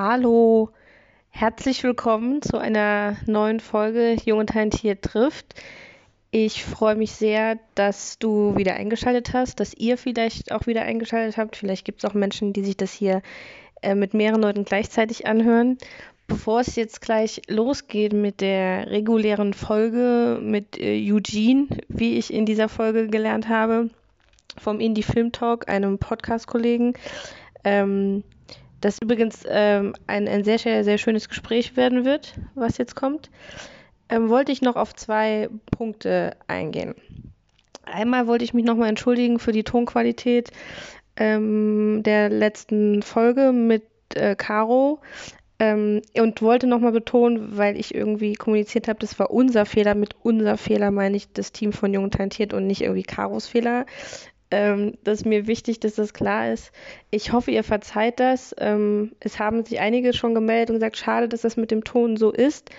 Hallo, herzlich willkommen zu einer neuen Folge Jung und Talentiert trifft. Ich freue mich sehr, dass du wieder eingeschaltet hast, dass ihr vielleicht auch wieder eingeschaltet habt. Vielleicht gibt es auch Menschen, die sich das hier äh, mit mehreren Leuten gleichzeitig anhören. Bevor es jetzt gleich losgeht mit der regulären Folge mit äh, Eugene, wie ich in dieser Folge gelernt habe, vom Indie Film Talk, einem Podcast-Kollegen, ähm, das übrigens ähm, ein, ein sehr, sehr, sehr schönes Gespräch werden wird, was jetzt kommt ähm, wollte ich noch auf zwei Punkte eingehen. Einmal wollte ich mich nochmal entschuldigen für die Tonqualität ähm, der letzten Folge mit äh, Caro. Ähm, und wollte nochmal betonen, weil ich irgendwie kommuniziert habe, das war unser Fehler. Mit unser Fehler meine ich das Team von Jung Talentiert und nicht irgendwie Caros Fehler. Ähm, das ist mir wichtig, dass das klar ist. Ich hoffe, ihr verzeiht das. Ähm, es haben sich einige schon gemeldet und gesagt, schade, dass das mit dem Ton so ist.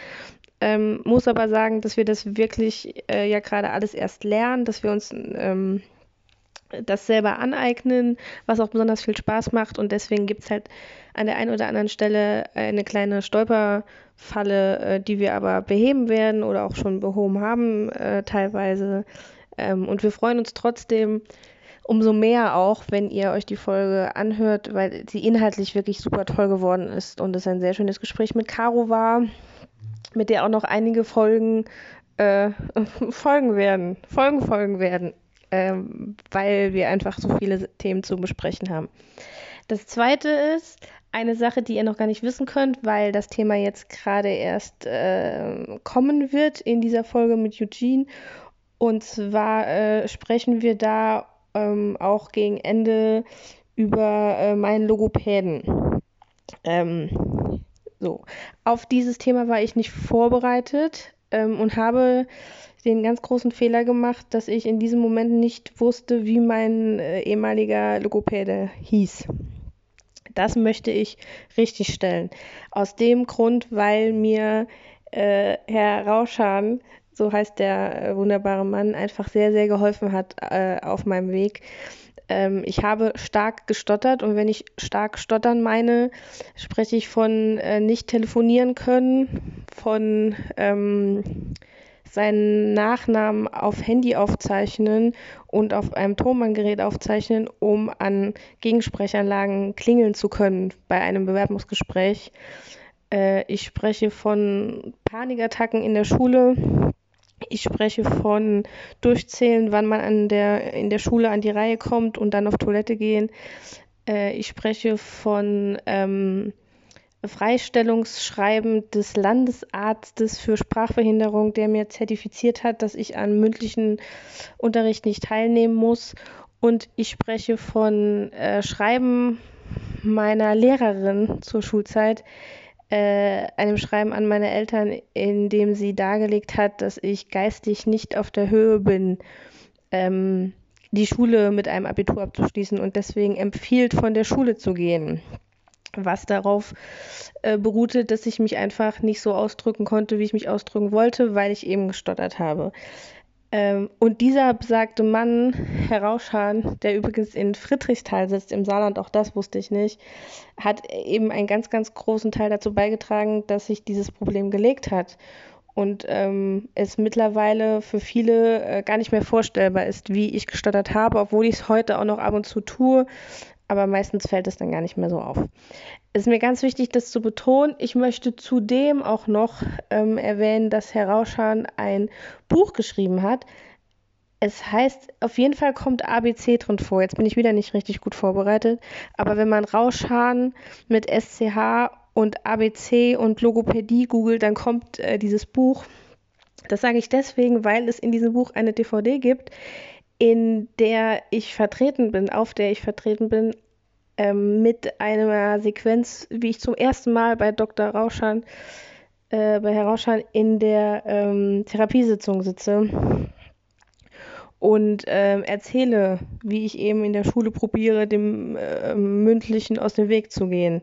Ähm, muss aber sagen, dass wir das wirklich äh, ja gerade alles erst lernen, dass wir uns ähm, das selber aneignen, was auch besonders viel Spaß macht. Und deswegen gibt es halt an der einen oder anderen Stelle eine kleine Stolperfalle, äh, die wir aber beheben werden oder auch schon behoben haben äh, teilweise. Ähm, und wir freuen uns trotzdem umso mehr auch, wenn ihr euch die Folge anhört, weil sie inhaltlich wirklich super toll geworden ist und es ein sehr schönes Gespräch mit Caro war mit der auch noch einige Folgen äh, folgen werden, Folgen folgen werden, ähm, weil wir einfach so viele Themen zu besprechen haben. Das zweite ist eine Sache, die ihr noch gar nicht wissen könnt, weil das Thema jetzt gerade erst äh, kommen wird in dieser Folge mit Eugene. Und zwar äh, sprechen wir da ähm, auch gegen Ende über äh, meinen Logopäden. Ähm, so, auf dieses Thema war ich nicht vorbereitet ähm, und habe den ganz großen Fehler gemacht, dass ich in diesem Moment nicht wusste, wie mein äh, ehemaliger Logopäde hieß. Das möchte ich richtigstellen. Aus dem Grund, weil mir äh, Herr Rauschan, so heißt der äh, wunderbare Mann, einfach sehr, sehr geholfen hat äh, auf meinem Weg ähm, ich habe stark gestottert und wenn ich stark stottern meine, spreche ich von äh, nicht telefonieren können, von ähm, seinen Nachnamen auf Handy aufzeichnen und auf einem Tonbandgerät aufzeichnen, um an Gegensprechanlagen klingeln zu können bei einem Bewerbungsgespräch. Äh, ich spreche von Panikattacken in der Schule, ich spreche von Durchzählen, wann man an der, in der Schule an die Reihe kommt und dann auf Toilette gehen. Äh, ich spreche von ähm, Freistellungsschreiben des Landesarztes für Sprachbehinderung, der mir zertifiziert hat, dass ich an mündlichen Unterricht nicht teilnehmen muss. Und ich spreche von äh, Schreiben meiner Lehrerin zur Schulzeit, äh, einem Schreiben an meine Eltern, in dem sie dargelegt hat, dass ich geistig nicht auf der Höhe bin, ähm, die Schule mit einem Abitur abzuschließen und deswegen empfiehlt, von der Schule zu gehen. Was darauf äh, beruhte, dass ich mich einfach nicht so ausdrücken konnte, wie ich mich ausdrücken wollte, weil ich eben gestottert habe. Ähm, und dieser besagte Mann, Herr Rauschan, der übrigens in Friedrichsthal sitzt, im Saarland, auch das wusste ich nicht, hat eben einen ganz, ganz großen Teil dazu beigetragen, dass sich dieses Problem gelegt hat. Und ähm, es mittlerweile für viele äh, gar nicht mehr vorstellbar ist, wie ich gestottert habe, obwohl ich es heute auch noch ab und zu tue aber meistens fällt es dann gar nicht mehr so auf. Es ist mir ganz wichtig, das zu betonen. Ich möchte zudem auch noch ähm, erwähnen, dass Herr Rauschan ein Buch geschrieben hat. Es heißt, auf jeden Fall kommt ABC drin vor. Jetzt bin ich wieder nicht richtig gut vorbereitet. Aber wenn man Rauschan mit SCH und ABC und Logopädie googelt, dann kommt äh, dieses Buch. Das sage ich deswegen, weil es in diesem Buch eine DVD gibt, in der ich vertreten bin, auf der ich vertreten bin, ähm, mit einer Sequenz, wie ich zum ersten Mal bei Dr. Rauschan, äh, bei Herr Rauschan in der ähm, Therapiesitzung sitze und äh, erzähle, wie ich eben in der Schule probiere, dem äh, Mündlichen aus dem Weg zu gehen.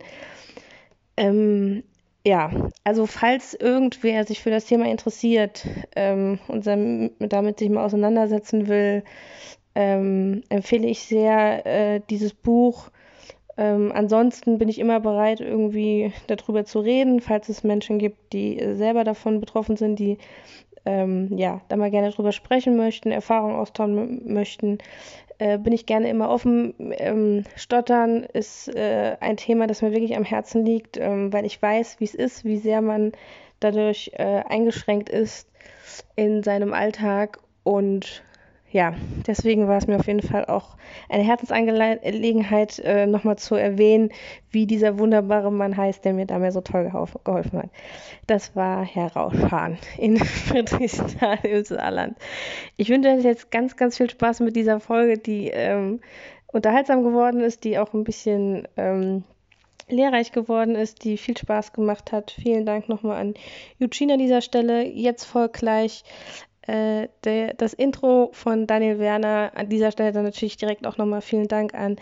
Ähm, ja, also falls irgendwer sich für das Thema interessiert ähm, und damit sich mal auseinandersetzen will, ähm, empfehle ich sehr äh, dieses Buch. Ähm, ansonsten bin ich immer bereit, irgendwie darüber zu reden, falls es Menschen gibt, die selber davon betroffen sind, die ähm, ja, da mal gerne drüber sprechen möchten, Erfahrungen austauschen möchten, äh, bin ich gerne immer offen. Ähm, Stottern ist äh, ein Thema, das mir wirklich am Herzen liegt, ähm, weil ich weiß, wie es ist, wie sehr man dadurch äh, eingeschränkt ist in seinem Alltag und ja, deswegen war es mir auf jeden Fall auch eine Herzensangelegenheit, äh, nochmal zu erwähnen, wie dieser wunderbare Mann heißt, der mir da mir so toll geholfen hat. Das war Herr Rauschhahn in Friedrichsthal im Saarland. Ich wünsche euch jetzt ganz, ganz viel Spaß mit dieser Folge, die ähm, unterhaltsam geworden ist, die auch ein bisschen ähm, lehrreich geworden ist, die viel Spaß gemacht hat. Vielen Dank nochmal an Eugene an dieser Stelle. Jetzt folgt gleich äh, der, das Intro von Daniel Werner. An dieser Stelle dann natürlich direkt auch nochmal vielen Dank an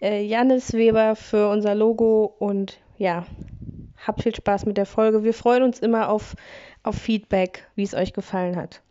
äh, Janis Weber für unser Logo und ja, habt viel Spaß mit der Folge. Wir freuen uns immer auf, auf Feedback, wie es euch gefallen hat.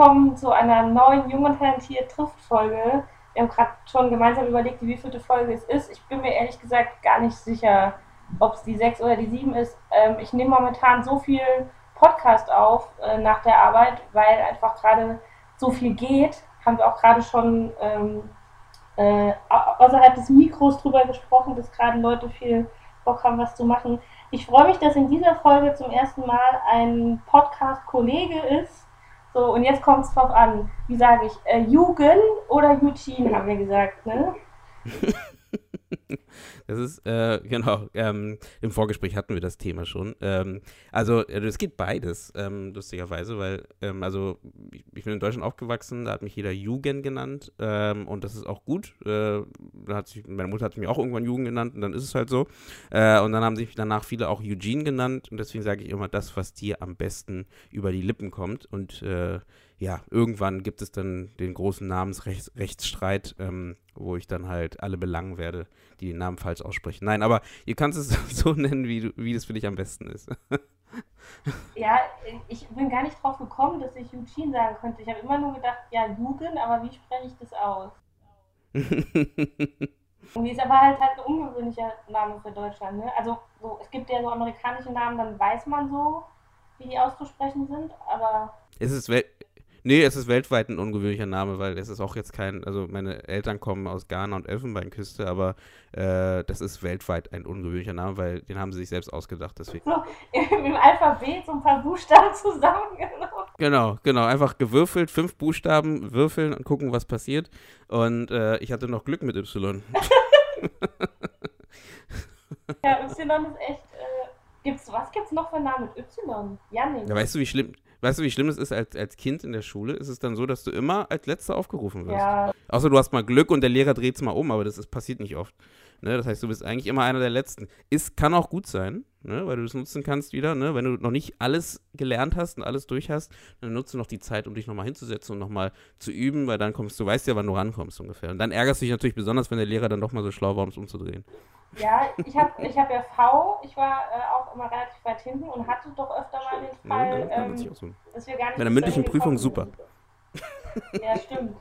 Willkommen zu einer neuen Jung und Talentiert trifft Folge. Wir haben gerade schon gemeinsam überlegt, wie viele Folge es ist. Ich bin mir ehrlich gesagt gar nicht sicher, ob es die 6 oder die 7 ist. Ähm, ich nehme momentan so viel Podcast auf äh, nach der Arbeit, weil einfach gerade so viel geht. Haben wir auch gerade schon ähm, äh, außerhalb des Mikros drüber gesprochen, dass gerade Leute viel Bock haben, was zu machen. Ich freue mich, dass in dieser Folge zum ersten Mal ein Podcast-Kollege ist so, und jetzt kommt es drauf an. Wie sage ich? Äh, Jugend oder Eugene, haben wir gesagt, ne? Das ist, äh, genau, ähm, im Vorgespräch hatten wir das Thema schon. Ähm, also, äh, es geht beides, ähm, lustigerweise, weil, ähm, also, ich, ich, bin in Deutschland aufgewachsen, da hat mich jeder Jugend genannt ähm, und das ist auch gut. Äh, hat sich, meine Mutter hat mich auch irgendwann Jugend genannt und dann ist es halt so. Äh, und dann haben sich danach viele auch Eugene genannt und deswegen sage ich immer das, was dir am besten über die Lippen kommt und äh, ja, irgendwann gibt es dann den großen Namensrechtsstreit, ähm, wo ich dann halt alle belangen werde, die den Namen falsch aussprechen. Nein, aber ihr kannst es so nennen, wie, du, wie das für dich am besten ist. ja, ich bin gar nicht drauf gekommen, dass ich Eugene sagen könnte. Ich habe immer nur gedacht, ja, Jugend, aber wie spreche ich das aus? Irgendwie ist aber halt halt ein ungewöhnlicher Name für Deutschland. Ne? Also so, es gibt ja so amerikanische Namen, dann weiß man so, wie die auszusprechen sind, aber. Es ist, Nee, es ist weltweit ein ungewöhnlicher Name, weil es ist auch jetzt kein, also meine Eltern kommen aus Ghana und Elfenbeinküste, aber äh, das ist weltweit ein ungewöhnlicher Name, weil den haben sie sich selbst ausgedacht. Deswegen. So, im Alphabet so ein paar Buchstaben zusammengenommen. Genau, genau, einfach gewürfelt, fünf Buchstaben würfeln und gucken, was passiert. Und äh, ich hatte noch Glück mit Y. ja, Y ist echt. Äh, gibt's, was gibt's noch für Namen mit Y? Janik. Ja, weißt du, wie schlimm. Weißt du, wie schlimm es ist als, als Kind in der Schule? Ist es dann so, dass du immer als Letzter aufgerufen wirst? Ja. Außer du hast mal Glück und der Lehrer dreht es mal um, aber das ist, passiert nicht oft. Ne? Das heißt, du bist eigentlich immer einer der Letzten. Ist, kann auch gut sein, ne? weil du das nutzen kannst wieder. Ne? Wenn du noch nicht alles gelernt hast und alles durch hast, dann nutzt du noch die Zeit, um dich nochmal hinzusetzen und nochmal zu üben, weil dann kommst du, weißt ja, wann du rankommst ungefähr. Und dann ärgerst du dich natürlich besonders, wenn der Lehrer dann doch mal so schlau war, um es umzudrehen. Ja, ich habe ich hab ja V, ich war äh, auch immer relativ weit hinten und hatte doch öfter mal den Fall, ja, ähm, so. dass wir gar nicht. Bei der mündlichen Prüfung super. Ja, stimmt.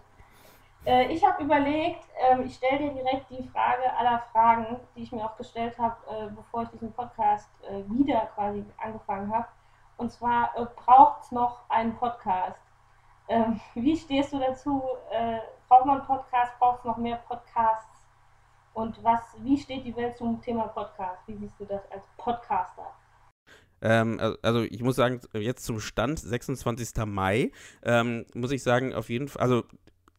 Äh, ich habe überlegt, äh, ich stelle dir direkt die Frage aller Fragen, die ich mir auch gestellt habe, äh, bevor ich diesen Podcast äh, wieder quasi angefangen habe. Und zwar, äh, braucht es noch einen Podcast? Ähm, wie stehst du dazu? braucht man einen Podcast? Braucht es noch mehr Podcasts? Und was, wie steht die Welt zum Thema Podcast? Wie siehst du das als Podcaster? Ähm, also ich muss sagen, jetzt zum Stand 26. Mai ähm, muss ich sagen, auf jeden Fall, also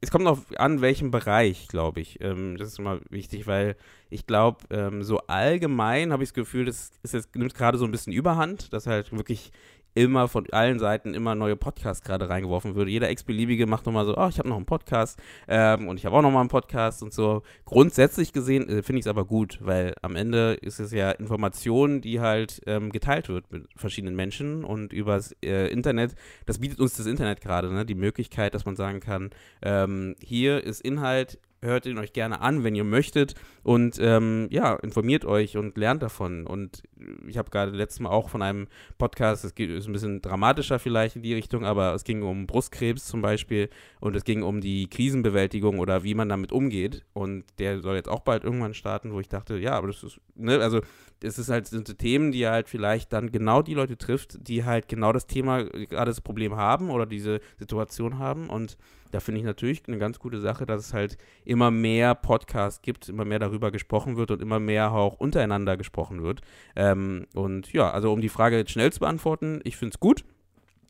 es kommt noch an, welchem Bereich, glaube ich. Ähm, das ist immer wichtig, weil ich glaube, ähm, so allgemein habe ich das Gefühl, das ist nimmt gerade so ein bisschen Überhand, dass halt wirklich immer von allen Seiten immer neue Podcasts gerade reingeworfen wird. Jeder x-beliebige macht nochmal so, oh, ich habe noch einen Podcast ähm, und ich habe auch nochmal einen Podcast und so. Grundsätzlich gesehen äh, finde ich es aber gut, weil am Ende ist es ja Information, die halt ähm, geteilt wird mit verschiedenen Menschen und übers äh, Internet. Das bietet uns das Internet gerade, ne? die Möglichkeit, dass man sagen kann, ähm, hier ist Inhalt, hört ihn euch gerne an, wenn ihr möchtet und ähm, ja, informiert euch und lernt davon. Und ich habe gerade letztes Mal auch von einem Podcast, es ist ein bisschen dramatischer vielleicht in die Richtung, aber es ging um Brustkrebs zum Beispiel und es ging um die Krisenbewältigung oder wie man damit umgeht. Und der soll jetzt auch bald irgendwann starten, wo ich dachte, ja, aber das ist, ne, also es ist halt sind Themen, die halt vielleicht dann genau die Leute trifft, die halt genau das Thema, gerade das Problem haben oder diese Situation haben und da finde ich natürlich eine ganz gute Sache, dass es halt immer mehr Podcasts gibt, immer mehr darüber gesprochen wird und immer mehr auch untereinander gesprochen wird. Ähm, und ja, also um die Frage jetzt schnell zu beantworten, ich finde es gut.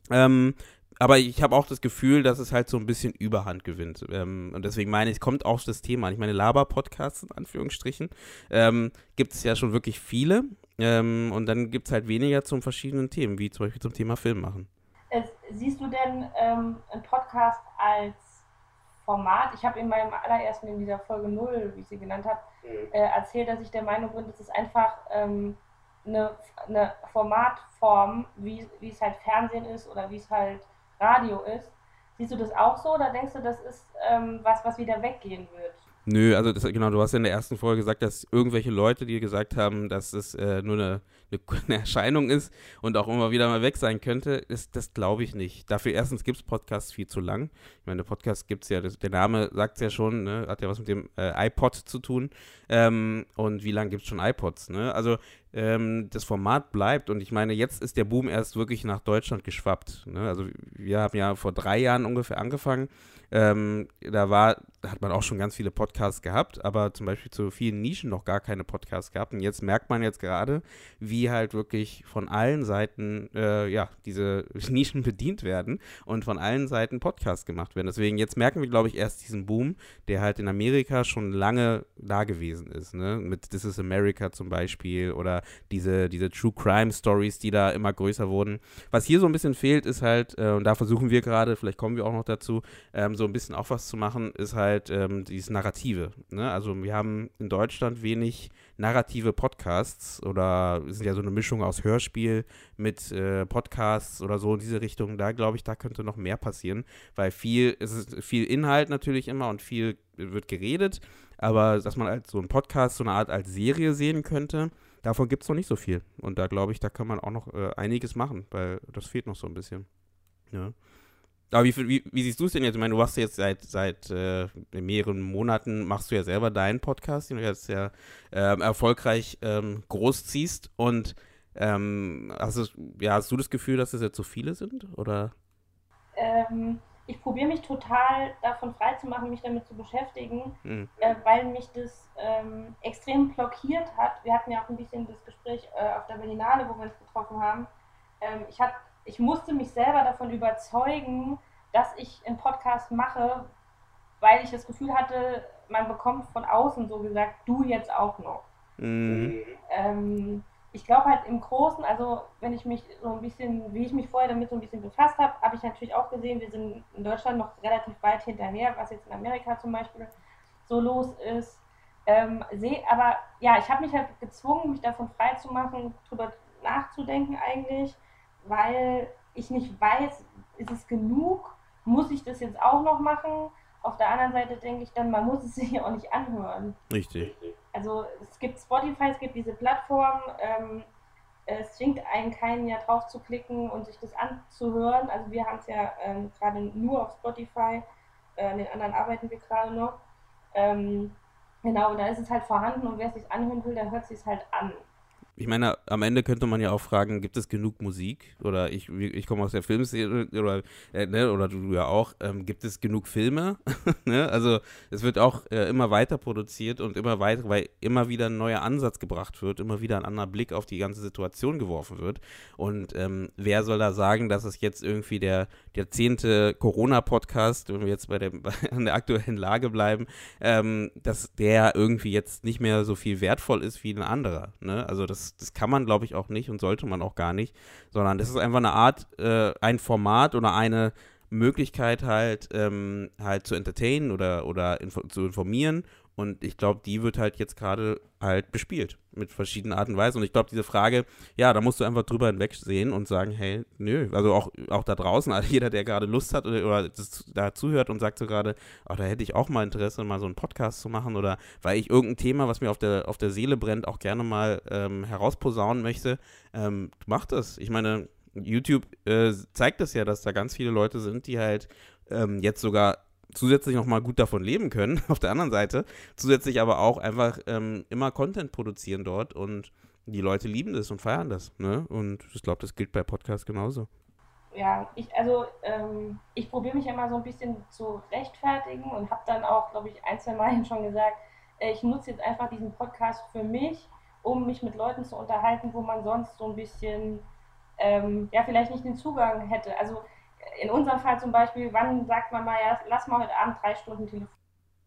Ähm, aber ich habe auch das Gefühl, dass es halt so ein bisschen Überhand gewinnt. Ähm, und deswegen meine ich, kommt auch das Thema an. Ich meine, Laber-Podcasts in Anführungsstrichen ähm, gibt es ja schon wirklich viele. Ähm, und dann gibt es halt weniger zum verschiedenen Themen, wie zum Beispiel zum Thema Film machen. Äh, siehst du denn ähm, einen Podcast als Format? Ich habe in meinem allerersten, in dieser Folge 0, wie ich sie genannt habe, mhm. äh, erzählt, dass ich der Meinung bin, dass es einfach ähm, eine, eine Formatform, wie, wie es halt Fernsehen ist oder wie es halt Radio ist. Siehst du das auch so oder denkst du, das ist ähm, was, was wieder weggehen wird? Nö, also das, genau, du hast ja in der ersten Folge gesagt, dass irgendwelche Leute dir gesagt haben, dass es äh, nur eine, eine, Erscheinung ist und auch immer wieder mal weg sein könnte. Ist, das glaube ich nicht. Dafür erstens gibt es Podcasts viel zu lang. Ich meine, Podcast gibt es ja, das, der Name sagt es ja schon, ne? hat ja was mit dem äh, iPod zu tun. Ähm, und wie lange gibt es schon iPods? Ne? Also ähm, das Format bleibt und ich meine, jetzt ist der Boom erst wirklich nach Deutschland geschwappt. Ne? Also wir haben ja vor drei Jahren ungefähr angefangen ähm, da war, hat man auch schon ganz viele Podcasts gehabt, aber zum Beispiel zu vielen Nischen noch gar keine Podcasts gehabt. Und jetzt merkt man jetzt gerade, wie halt wirklich von allen Seiten, äh, ja, diese Nischen bedient werden und von allen Seiten Podcasts gemacht werden. Deswegen jetzt merken wir, glaube ich, erst diesen Boom, der halt in Amerika schon lange da gewesen ist, ne? Mit This is America zum Beispiel oder diese, diese True Crime Stories, die da immer größer wurden. Was hier so ein bisschen fehlt, ist halt, äh, und da versuchen wir gerade, vielleicht kommen wir auch noch dazu, ähm, so ein bisschen auch was zu machen, ist halt ähm, dieses Narrative. Ne? Also wir haben in Deutschland wenig narrative Podcasts oder sind ja so eine Mischung aus Hörspiel mit äh, Podcasts oder so in diese Richtung. Da glaube ich, da könnte noch mehr passieren, weil viel, es ist viel Inhalt natürlich immer und viel wird geredet, aber dass man als so ein Podcast so eine Art als Serie sehen könnte, davon gibt es noch nicht so viel. Und da glaube ich, da kann man auch noch äh, einiges machen, weil das fehlt noch so ein bisschen. Ja. Aber wie, wie, wie siehst du es denn jetzt? Ich meine, du machst jetzt seit, seit äh, mehreren Monaten, machst du ja selber deinen Podcast, den du jetzt ja ähm, erfolgreich ähm, großziehst. Und ähm, hast, du, ja, hast du das Gefühl, dass es jetzt so viele sind? Oder? Ähm, ich probiere mich total davon freizumachen, mich damit zu beschäftigen, mhm. äh, weil mich das ähm, extrem blockiert hat. Wir hatten ja auch ein bisschen das Gespräch äh, auf der Berlinale, wo wir uns getroffen haben. Ähm, ich hatte ich musste mich selber davon überzeugen, dass ich einen Podcast mache, weil ich das Gefühl hatte, man bekommt von außen so gesagt, du jetzt auch noch. Mhm. Ähm, ich glaube halt im Großen, also wenn ich mich so ein bisschen, wie ich mich vorher damit so ein bisschen befasst habe, habe ich natürlich auch gesehen, wir sind in Deutschland noch relativ weit hinterher, was jetzt in Amerika zum Beispiel so los ist. Ähm, seh, aber ja, ich habe mich halt gezwungen, mich davon frei zu machen, drüber nachzudenken eigentlich weil ich nicht weiß, ist es genug? Muss ich das jetzt auch noch machen? Auf der anderen Seite denke ich dann, man muss es sich ja auch nicht anhören. Richtig. Also es gibt Spotify, es gibt diese Plattform. Ähm, es zwingt einen keinen ja drauf zu klicken und sich das anzuhören. Also wir haben es ja ähm, gerade nur auf Spotify, äh, an den anderen arbeiten wir gerade noch. Ähm, genau, da ist es halt vorhanden und wer es sich anhören will, der hört sich halt an ich meine, am Ende könnte man ja auch fragen, gibt es genug Musik? Oder ich, ich komme aus der Filmserie oder, äh, ne, oder du ja auch, ähm, gibt es genug Filme? ne? Also es wird auch äh, immer weiter produziert und immer weiter, weil immer wieder ein neuer Ansatz gebracht wird, immer wieder ein anderer Blick auf die ganze Situation geworfen wird. Und ähm, wer soll da sagen, dass es jetzt irgendwie der, zehnte Corona-Podcast, wenn wir jetzt bei der, bei der aktuellen Lage bleiben, ähm, dass der irgendwie jetzt nicht mehr so viel wertvoll ist wie ein anderer. Ne? Also das, das kann man, glaube ich, auch nicht und sollte man auch gar nicht, sondern das ist einfach eine Art, äh, ein Format oder eine Möglichkeit halt, ähm, halt zu entertainen oder, oder info zu informieren und ich glaube, die wird halt jetzt gerade halt bespielt mit verschiedenen Arten und Weisen. Und ich glaube, diese Frage, ja, da musst du einfach drüber hinwegsehen und sagen, hey, nö, also auch, auch da draußen, also jeder, der gerade Lust hat oder, oder das, da zuhört und sagt so gerade, oh, da hätte ich auch mal Interesse, mal so einen Podcast zu machen oder weil ich irgendein Thema, was mir auf der, auf der Seele brennt, auch gerne mal ähm, herausposaunen möchte, ähm, mach das. Ich meine, YouTube äh, zeigt es das ja, dass da ganz viele Leute sind, die halt ähm, jetzt sogar zusätzlich nochmal gut davon leben können, auf der anderen Seite, zusätzlich aber auch einfach ähm, immer Content produzieren dort und die Leute lieben das und feiern das. Ne? Und ich glaube, das gilt bei Podcasts genauso. Ja, ich, also ähm, ich probiere mich immer so ein bisschen zu rechtfertigen und habe dann auch, glaube ich, ein, zwei Mal schon gesagt, äh, ich nutze jetzt einfach diesen Podcast für mich, um mich mit Leuten zu unterhalten, wo man sonst so ein bisschen, ähm, ja, vielleicht nicht den Zugang hätte. Also in unserem Fall zum Beispiel, wann sagt man mal, ja, lass mal heute Abend drei Stunden telefonieren?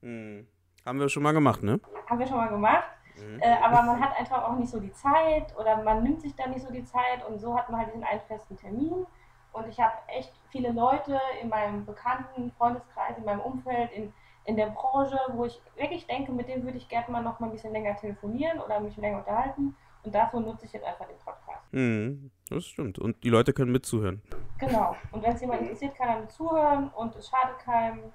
Hm. Haben wir schon mal gemacht, ne? Haben wir schon mal gemacht. Mhm. Äh, aber man hat einfach auch nicht so die Zeit oder man nimmt sich dann nicht so die Zeit und so hat man halt diesen einen festen Termin. Und ich habe echt viele Leute in meinem bekannten Freundeskreis, in meinem Umfeld, in, in der Branche, wo ich wirklich denke, mit denen würde ich gerne mal noch mal ein bisschen länger telefonieren oder mich länger unterhalten. Und dafür nutze ich jetzt einfach den Podcast. Mhm, das stimmt. Und die Leute können mitzuhören. Genau. Und wenn es jemand interessiert, kann er mitzuhören und es schadet keinem.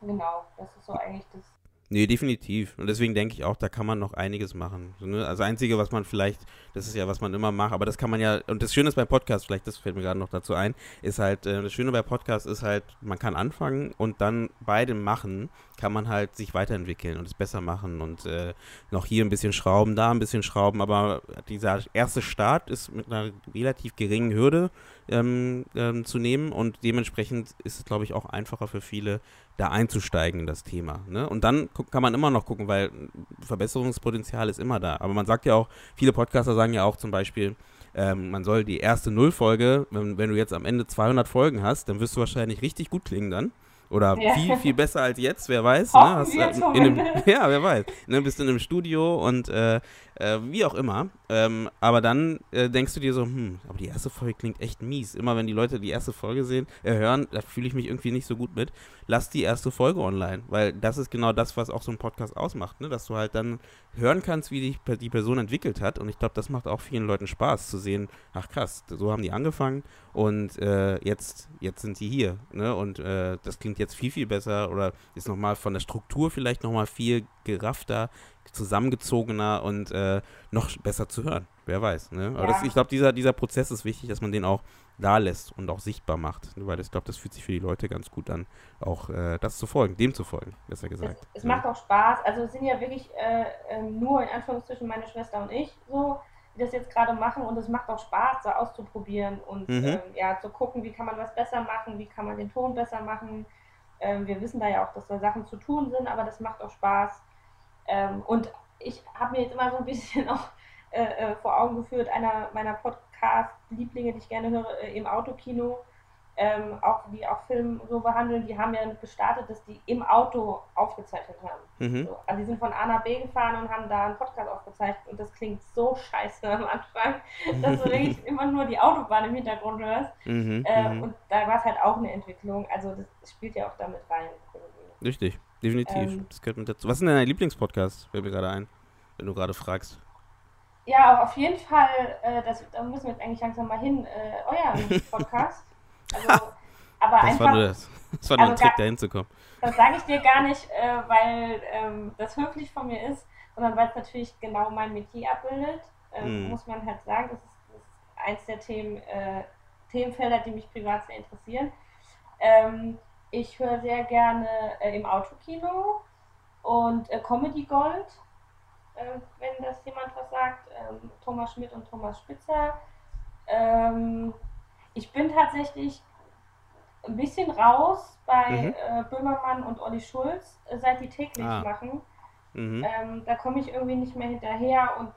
Genau, das ist so eigentlich das. Nee, definitiv. Und deswegen denke ich auch, da kann man noch einiges machen. Ne? Also Einzige, was man vielleicht, das ist ja, was man immer macht, aber das kann man ja, und das Schöne ist bei Podcasts, vielleicht, das fällt mir gerade noch dazu ein, ist halt, äh, das Schöne bei Podcasts ist halt, man kann anfangen und dann bei dem Machen kann man halt sich weiterentwickeln und es besser machen und äh, noch hier ein bisschen schrauben, da ein bisschen schrauben, aber dieser erste Start ist mit einer relativ geringen Hürde ähm, ähm, zu nehmen und dementsprechend ist es, glaube ich, auch einfacher für viele, da einzusteigen in das Thema. Ne? Und dann kann man immer noch gucken, weil Verbesserungspotenzial ist immer da. Aber man sagt ja auch, viele Podcaster sagen ja auch zum Beispiel, ähm, man soll die erste Nullfolge, wenn, wenn du jetzt am Ende 200 Folgen hast, dann wirst du wahrscheinlich richtig gut klingen dann. Oder ja. viel, viel besser als jetzt, wer weiß. Ne? Hast, äh, in einem, ja, wer weiß. Ne? Bist in einem Studio und äh, äh, wie auch immer. Ähm, aber dann äh, denkst du dir so, hm, aber die erste Folge klingt echt mies. Immer wenn die Leute die erste Folge sehen, äh, hören, da fühle ich mich irgendwie nicht so gut mit. Lass die erste Folge online, weil das ist genau das, was auch so ein Podcast ausmacht, ne? dass du halt dann hören kannst, wie dich die Person entwickelt hat. Und ich glaube, das macht auch vielen Leuten Spaß zu sehen, ach krass, so haben die angefangen und äh, jetzt, jetzt sind sie hier. Ne? Und äh, das klingt jetzt viel, viel besser oder ist nochmal von der Struktur vielleicht nochmal viel geraffter, zusammengezogener und äh, noch besser zu hören. Wer weiß. Ne? Aber ja. das, ich glaube, dieser, dieser Prozess ist wichtig, dass man den auch da lässt und auch sichtbar macht. Weil ich glaube, das fühlt sich für die Leute ganz gut an, auch äh, das zu folgen, dem zu folgen, besser gesagt. Es, es ja. macht auch Spaß. Also es sind ja wirklich äh, ähm, nur in Anführungszeichen meine Schwester und ich so, die das jetzt gerade machen und es macht auch Spaß, da auszuprobieren und mhm. ähm, ja, zu gucken, wie kann man was besser machen, wie kann man den Ton besser machen. Ähm, wir wissen da ja auch, dass da Sachen zu tun sind, aber das macht auch Spaß. Ähm, und ich habe mir jetzt immer so ein bisschen auch äh, äh, vor Augen geführt, einer meiner Podcast-Lieblinge, die ich gerne höre, äh, im Autokino, ähm, auch die auch Film so behandeln, die haben ja gestartet, dass die im Auto aufgezeichnet haben. Mhm. So, also die sind von A nach B gefahren und haben da einen Podcast aufgezeichnet und das klingt so scheiße am Anfang, dass du wirklich immer nur die Autobahn im Hintergrund hörst. Mhm, äh, mhm. und da war es halt auch eine Entwicklung, also das spielt ja auch damit rein. Richtig. Definitiv. Ähm, das gehört mit dazu. Was ist denn dein Lieblingspodcast? Fällt mir gerade ein, wenn du gerade fragst. Ja, auf jeden Fall, äh, das, da müssen wir jetzt eigentlich langsam mal hin, äh, euer Podcast. Also, aber das einfach, war nur das. Das war nur also ein Trick, da hinzukommen. Das sage ich dir gar nicht, äh, weil ähm, das höflich von mir ist, sondern weil es natürlich genau mein Metier abbildet. Ähm, mm. Muss man halt sagen, das ist, das ist eins der Themen, äh, Themenfelder, die mich privat sehr interessieren. Ähm, ich höre sehr gerne äh, im Autokino und äh, Comedy Gold, äh, wenn das jemand was sagt. Ähm, Thomas Schmidt und Thomas Spitzer. Ich bin tatsächlich ein bisschen raus bei mhm. Äh, Böhmermann und Olli Schulz, äh, seit die täglich ah. machen. Mhm. Ähm, da komme ich irgendwie nicht mehr hinterher und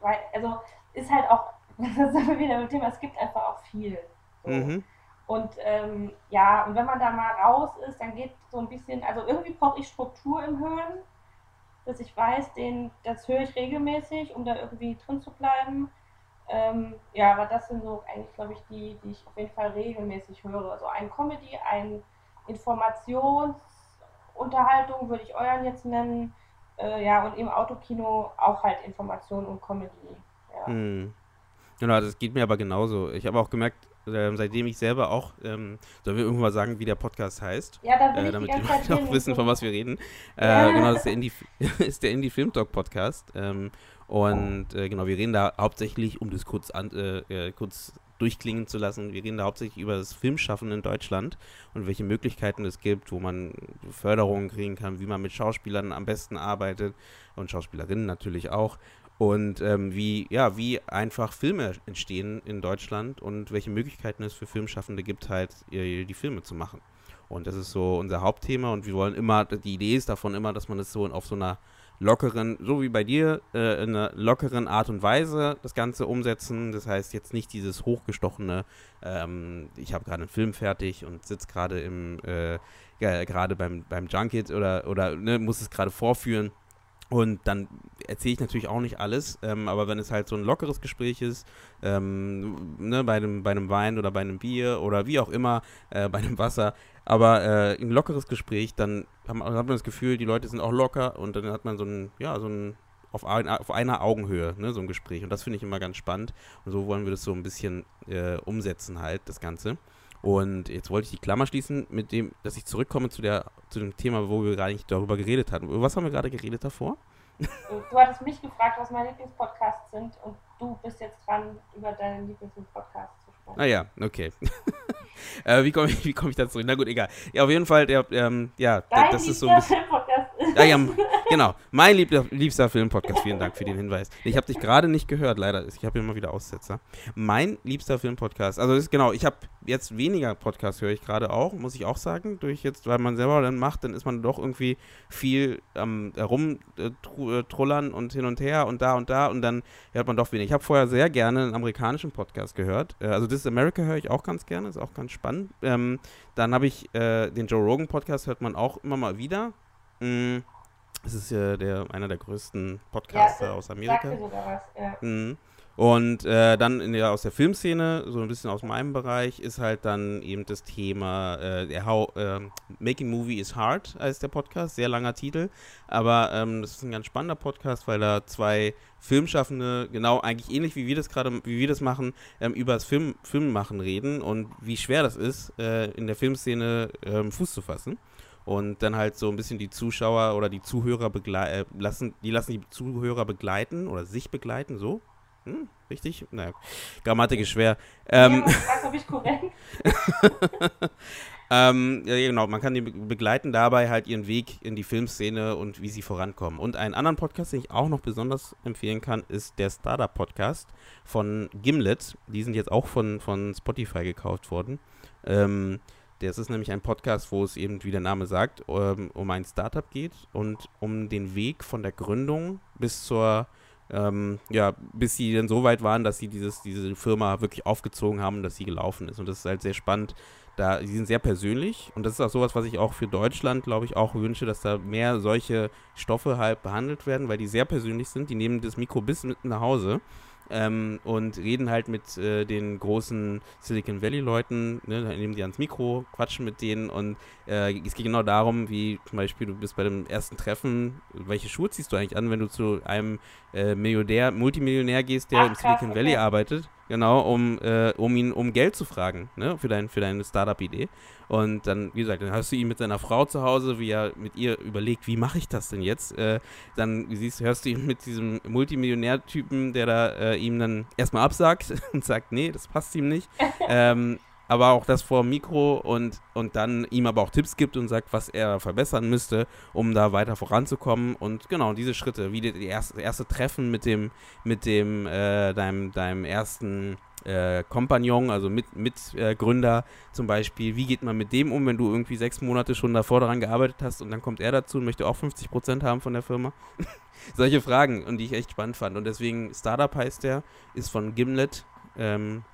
weil, also ist halt auch, das ist wieder ein Thema, es gibt einfach auch viel. So. Mhm. Und ähm, ja, und wenn man da mal raus ist, dann geht so ein bisschen, also irgendwie brauche ich Struktur im Hören. dass ich weiß, den, das höre ich regelmäßig, um da irgendwie drin zu bleiben. Ähm, ja, aber das sind so eigentlich, glaube ich, die, die ich auf jeden Fall regelmäßig höre. Also ein Comedy, ein Informationsunterhaltung würde ich euren jetzt nennen. Äh, ja, und im Autokino auch halt Information und Comedy. Ja. Hm. Genau, das geht mir aber genauso. Ich habe auch gemerkt, ähm, seitdem ich selber auch, ähm, sollen wir irgendwann mal sagen, wie der Podcast heißt? Ja, da will äh, ich damit die die Leute auch wissen, von was wir reden. Äh, Ja. Genau, das ist der Indie, ist der Indie Film Talk Podcast. Ähm, und äh, genau, wir reden da hauptsächlich, um das kurz, an, äh, äh, kurz durchklingen zu lassen, wir reden da hauptsächlich über das Filmschaffen in Deutschland und welche Möglichkeiten es gibt, wo man Förderungen kriegen kann, wie man mit Schauspielern am besten arbeitet und Schauspielerinnen natürlich auch und ähm, wie, ja, wie einfach Filme entstehen in Deutschland und welche Möglichkeiten es für Filmschaffende gibt, halt äh, die Filme zu machen. Und das ist so unser Hauptthema und wir wollen immer, die Idee ist davon immer, dass man das so auf so einer lockeren, so wie bei dir, äh, in einer lockeren Art und Weise das Ganze umsetzen. Das heißt jetzt nicht dieses hochgestochene, ähm, ich habe gerade einen Film fertig und sitze gerade im, äh, gerade beim, beim Junket oder, oder ne, muss es gerade vorführen. Und dann erzähle ich natürlich auch nicht alles, ähm, aber wenn es halt so ein lockeres Gespräch ist, ähm, ne, bei, einem, bei einem Wein oder bei einem Bier oder wie auch immer, äh, bei einem Wasser, aber äh, ein lockeres Gespräch, dann hat man, hat man das Gefühl, die Leute sind auch locker und dann hat man so ein, ja, so ein auf, ein, auf einer Augenhöhe, ne, so ein Gespräch. Und das finde ich immer ganz spannend. Und so wollen wir das so ein bisschen äh, umsetzen halt, das Ganze. Und jetzt wollte ich die Klammer schließen mit dem, dass ich zurückkomme zu, der, zu dem Thema, wo wir gerade nicht darüber geredet hatten. Über was haben wir gerade geredet davor? Du hattest mich gefragt, was meine Lieblingspodcasts sind und du bist jetzt dran, über deinen Lieblingspodcast sprechen. Ah okay. äh, wie komme ich, wie komm ich da zurück? Na gut, egal. Ja, auf jeden Fall, der, ähm, ja, Dein das ist so ein bisschen. Ah, ja, genau. Mein liebster, liebster Filmpodcast. Vielen Dank für den Hinweis. Ich habe dich gerade nicht gehört, leider. Ich habe immer wieder Aussetzer. Mein liebster Filmpodcast. Also ist genau. Ich habe jetzt weniger Podcasts höre ich gerade auch, muss ich auch sagen. Durch jetzt, weil man selber dann macht, dann ist man doch irgendwie viel am ähm, rumtrullern und hin und her und da und da und dann hört man doch wenig. Ich habe vorher sehr gerne einen amerikanischen Podcast gehört. Äh, also This is America höre ich auch ganz gerne, ist auch ganz spannend. Ähm, dann habe ich äh, den Joe Rogan Podcast, hört man auch immer mal wieder. Mm, Das ist ja der, einer der größten Podcaster Ja, aus Amerika. dir sogar was, ja. Mhm. Und äh, dann in der, aus der Filmszene, so ein bisschen aus meinem Bereich, ist halt dann eben das Thema äh, How, äh, Making Movie is Hard, heißt der Podcast, sehr langer Titel. Aber ähm, das ist ein ganz spannender Podcast, weil da zwei Filmschaffende, genau eigentlich ähnlich wie wir das gerade, wie wir das machen, ähm, über das Film, Filmmachen reden und wie schwer das ist, äh, in der Filmszene ähm, Fuß zu fassen. Und dann halt so ein bisschen die Zuschauer oder die Zuhörer begleiten, äh, lassen, die lassen die Zuhörer begleiten oder sich begleiten, so. Hm, richtig? Naja, Grammatik ist schwer. Ähm, ja, ich korrekt. ähm, ja, genau, man kann die be- begleiten dabei halt ihren Weg in die Filmszene und wie sie vorankommen. Und einen anderen Podcast, den ich auch noch besonders empfehlen kann, ist der Startup-Podcast von Gimlet. Die sind jetzt auch von, von Spotify gekauft worden. Ähm, das ist nämlich ein Podcast, wo es eben, wie der Name sagt, ähm, um ein Startup geht und um den Weg von der Gründung bis zur ähm, ja, bis sie dann so weit waren, dass sie dieses, diese Firma wirklich aufgezogen haben, dass sie gelaufen ist. Und das ist halt sehr spannend. Da, die sind sehr persönlich und das ist auch sowas, was ich auch für Deutschland, glaube ich, auch wünsche, dass da mehr solche Stoffe halt behandelt werden, weil die sehr persönlich sind. Die nehmen das Mikro bis mit nach Hause ähm, und reden halt mit äh, den großen Silicon Valley-Leuten, ne, nehmen die ans Mikro, quatschen mit denen und äh, es geht genau darum, wie zum Beispiel du bist bei dem ersten Treffen, welche Schuhe ziehst du eigentlich an, wenn du zu einem äh, Millionär, Multimillionär gehst, der Ach, im krass, Silicon Valley okay. arbeitet, genau, um, äh, um ihn um Geld zu fragen, ne, für, dein, für deine Startup-Idee. Und dann, wie gesagt, dann hast du ihn mit seiner Frau zu Hause, wie er mit ihr überlegt, wie mache ich das denn jetzt? Äh, dann siehst, hörst du ihn mit diesem Multimillionär-Typen, der da äh, ihm dann erstmal absagt und sagt, nee, das passt ihm nicht. ähm, aber auch das vor dem Mikro und, und dann ihm aber auch Tipps gibt und sagt, was er verbessern müsste, um da weiter voranzukommen. Und genau, diese Schritte, wie die erste, erste Treffen mit dem, mit dem, äh, deinem, deinem ersten äh, Kompagnon, also mit, mit äh, zum Beispiel, wie geht man mit dem um, wenn du irgendwie sechs Monate schon davor daran gearbeitet hast und dann kommt er dazu und möchte auch 50% haben von der Firma? Solche Fragen und die ich echt spannend fand. Und deswegen Startup heißt der, ist von Gimlet. Ähm,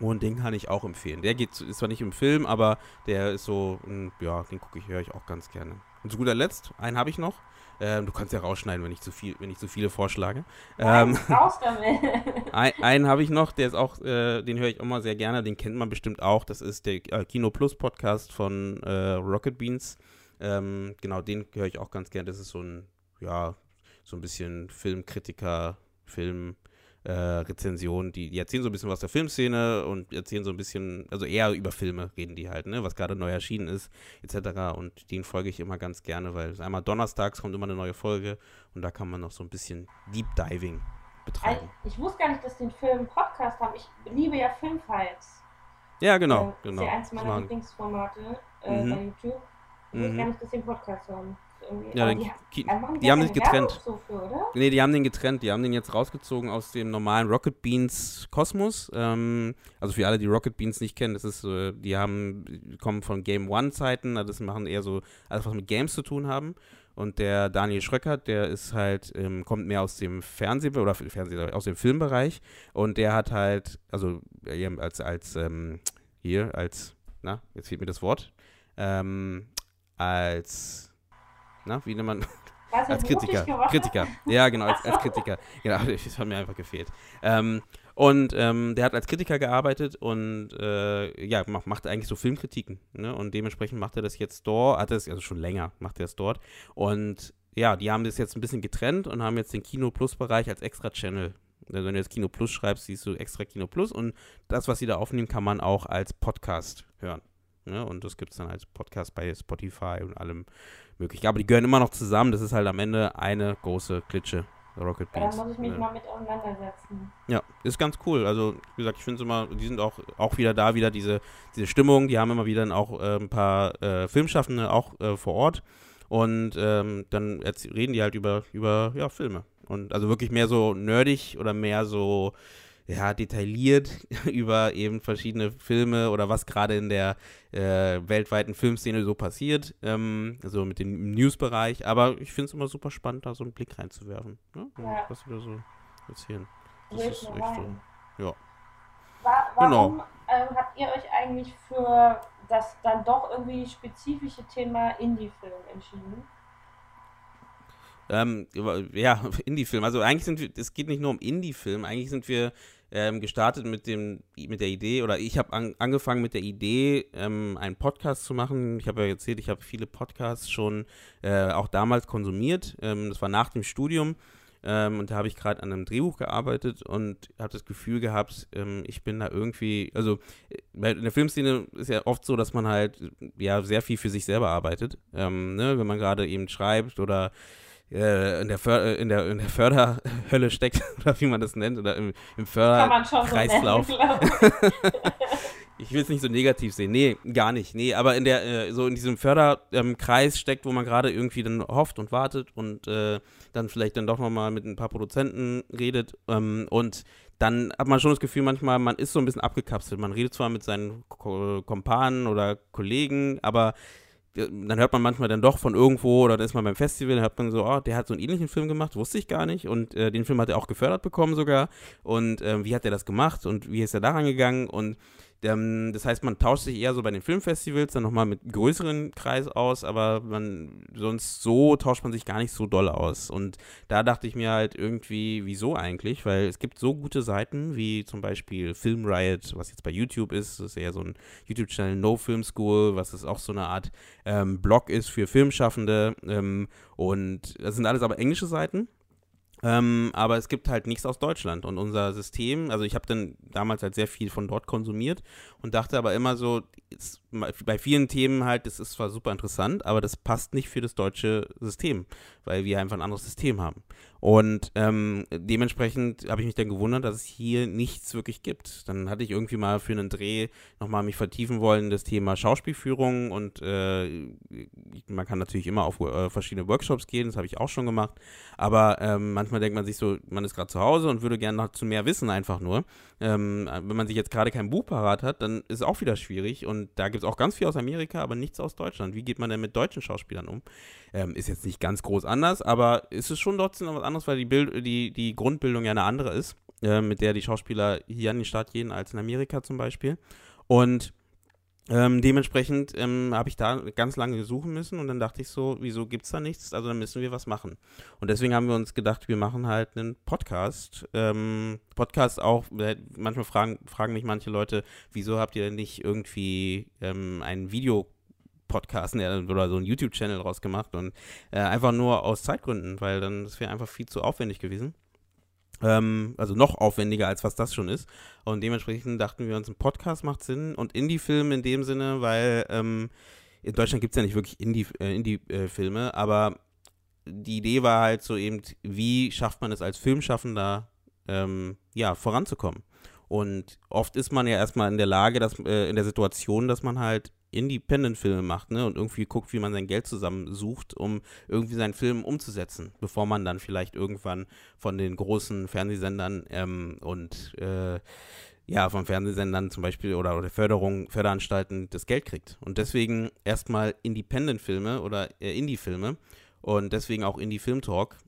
und den kann ich auch empfehlen. Der geht, ist zwar nicht im Film, aber der ist so, ja, den gucke ich, höre ich auch ganz gerne. Und zu guter Letzt, einen habe ich noch. Ähm, du kannst ja rausschneiden, wenn ich zu viel, wenn ich zu viele vorschlage. Nein, ähm, raus damit. ein, einen habe ich noch, der ist auch, äh, den höre ich auch mal sehr gerne, den kennt man bestimmt auch. Das ist der äh, Kino Plus Podcast von äh, Rocket Beans. Ähm, genau, den höre ich auch ganz gerne. Das ist so ein, ja, so ein bisschen Filmkritiker, Film äh, Rezensionen, die, die erzählen so ein bisschen was der Filmszene und erzählen so ein bisschen, also eher über Filme reden die halt, ne, was gerade neu erschienen ist, etc. Und den folge ich immer ganz gerne, weil einmal donnerstags kommt immer eine neue Folge und da kann man noch so ein bisschen Deep Diving betreiben. Ich, ich wusste gar nicht, dass die einen Film-Podcast haben. Ich liebe ja Filmfights. Ja, genau, äh, genau. Das ist ja eins meiner Lieblingsformate äh, mhm. bei YouTube. Ich mhm. wusste gar nicht, dass einen Podcast haben irgendwie. Ja, den, die, die, die haben den getrennt. So für, nee, die haben den getrennt. Die haben den jetzt rausgezogen aus dem normalen Rocket Beans Kosmos. Ähm, also für alle, die Rocket Beans nicht kennen, das ist, äh, die haben, kommen von Game One-Zeiten, also das machen eher so alles, was mit Games zu tun haben. Und der Daniel Schröckert, der ist halt, ähm, kommt mehr aus dem Fernseh- oder Fernseh aus dem Filmbereich. Und der hat halt, also als, als, ähm, hier, als, na, jetzt fehlt mir das Wort, ähm, als na, wie nennt man? Was, als Kritiker. Kritiker. Ja, genau, als, als Kritiker. Genau, das hat mir einfach gefehlt. Ähm, und ähm, der hat als Kritiker gearbeitet und äh, ja, macht, macht, eigentlich so Filmkritiken. Ne? Und dementsprechend macht er das jetzt dort, hat es also schon länger, macht er es dort. Und ja, die haben das jetzt ein bisschen getrennt und haben jetzt den Kino Plus Bereich als extra Channel. Also wenn du jetzt Kino Plus schreibst, siehst du extra Kino Plus und das, was sie da aufnehmen, kann man auch als Podcast hören. Ne? Und das gibt es dann als Podcast bei Spotify und allem möglich. Aber die gehören immer noch zusammen. Das ist halt am Ende eine große Klitsche. Rocket Beans. Ja, da muss ich mich ja. mal mit auseinandersetzen. Ja, ist ganz cool. Also, wie gesagt, ich finde es immer, die sind auch, auch wieder da, wieder diese, diese Stimmung. Die haben immer wieder auch äh, ein paar äh, Filmschaffende auch äh, vor Ort. Und ähm, dann reden die halt über, über ja, Filme. Und also wirklich mehr so nerdig oder mehr so ja, detailliert über eben verschiedene Filme oder was gerade in der äh, weltweiten Filmszene so passiert, ähm, also mit dem News-Bereich. Aber ich finde es immer super spannend, da so einen Blick reinzuwerfen. Ne? Ja. Was wir da so erzählen. Das ist echt so. Ja. War, warum genau. ähm, habt ihr euch eigentlich für das dann doch irgendwie spezifische Thema Indie-Film entschieden? Ähm, ja, Indie-Film. Also eigentlich sind wir, es geht nicht nur um Indie-Film, eigentlich sind wir ähm, gestartet mit, dem, mit der Idee, oder ich habe an, angefangen mit der Idee, ähm, einen Podcast zu machen. Ich habe ja erzählt, ich habe viele Podcasts schon äh, auch damals konsumiert. Ähm, das war nach dem Studium. Ähm, und da habe ich gerade an einem Drehbuch gearbeitet und habe das Gefühl gehabt, ähm, ich bin da irgendwie, also äh, in der Filmszene ist ja oft so, dass man halt ja sehr viel für sich selber arbeitet. Ähm, ne? Wenn man gerade eben schreibt oder äh, in, der äh, in, der, in der Förderhölle steckt, oder wie man das nennt, oder im, im Förderkreislauf. So ich will es nicht so negativ sehen. Nee, gar nicht. Nee, aber in der, äh, so in diesem Förderkreis ähm, steckt, wo man gerade irgendwie dann hofft und wartet und äh, dann vielleicht dann doch nochmal mit ein paar Produzenten redet. Ähm, und dann hat man schon das Gefühl, manchmal, man ist so ein bisschen abgekapselt. Man redet zwar mit seinen Ko Kompanen oder Kollegen, aber dann hört man manchmal dann doch von irgendwo oder dann ist man beim Festival, dann hört man so, oh, der hat so einen ähnlichen Film gemacht, wusste ich gar nicht. Und äh, den Film hat er auch gefördert bekommen sogar. Und äh, wie hat er das gemacht und wie ist er daran gegangen? Und das heißt, man tauscht sich eher so bei den Filmfestivals dann nochmal mit größeren Kreis aus, aber man sonst so tauscht man sich gar nicht so doll aus. Und da dachte ich mir halt irgendwie, wieso eigentlich? Weil es gibt so gute Seiten wie zum Beispiel Film Riot, was jetzt bei YouTube ist. Das ist eher so ein YouTube-Channel No Film School, was ist auch so eine Art ähm, Blog ist für Filmschaffende. Ähm, und das sind alles aber englische Seiten. Ähm, aber es gibt halt nichts aus Deutschland. Und unser System, also ich habe dann damals halt sehr viel von dort konsumiert und dachte aber immer so, ist, bei vielen Themen halt, das ist zwar super interessant, aber das passt nicht für das deutsche System, weil wir einfach ein anderes System haben. Und ähm, dementsprechend habe ich mich dann gewundert, dass es hier nichts wirklich gibt. Dann hatte ich irgendwie mal für einen Dreh nochmal mich vertiefen wollen, das Thema Schauspielführung und äh, man kann natürlich immer auf äh, verschiedene Workshops gehen, das habe ich auch schon gemacht. Aber ähm, manchmal denkt man sich so, man ist gerade zu Hause und würde gerne noch zu mehr wissen einfach nur. Ähm, wenn man sich jetzt gerade kein Buch parat hat, dann ist es auch wieder schwierig und da gibt es auch ganz viel aus Amerika, aber nichts aus Deutschland. Wie geht man denn mit deutschen Schauspielern um? Ähm, ist jetzt nicht ganz groß anders, aber ist es schon trotzdem noch was anderes, weil die, Bild, die, die Grundbildung ja eine andere ist, äh, mit der die Schauspieler hier an den Start gehen als in Amerika zum Beispiel. Und Ähm, dementsprechend ähm, habe ich da ganz lange suchen müssen und dann dachte ich so, wieso gibt es da nichts? Also dann müssen wir was machen. Und deswegen haben wir uns gedacht, wir machen halt einen Podcast. Ähm, Podcast auch, äh, manchmal fragen, fragen mich manche Leute, wieso habt ihr denn nicht irgendwie ähm, ein Video Podcast oder so einen YouTube-Channel rausgemacht und äh, einfach nur aus Zeitgründen, weil dann das wäre einfach viel zu aufwendig gewesen. Ähm, also noch aufwendiger, als was das schon ist. Und dementsprechend dachten wir uns, ein Podcast macht Sinn und Indie-Film in dem Sinne, weil ähm, in Deutschland gibt es ja nicht wirklich Indie-Filme, Indie, äh, aber die Idee war halt so eben, wie schafft man es als Filmschaffender, ähm, ja, voranzukommen. Und oft ist man ja erstmal in der Lage, dass, äh, in der Situation, dass man halt Independent-Filme macht, ne? Und irgendwie guckt, wie man sein Geld zusammensucht, um irgendwie seinen Film umzusetzen, bevor man dann vielleicht irgendwann von den großen Fernsehsendern ähm, und äh, ja, von Fernsehsendern zum Beispiel oder, oder Förderung, Förderanstalten das Geld kriegt. Und deswegen erstmal Independent-Filme oder äh, Indie-Filme und deswegen auch Indie-Film-Talk,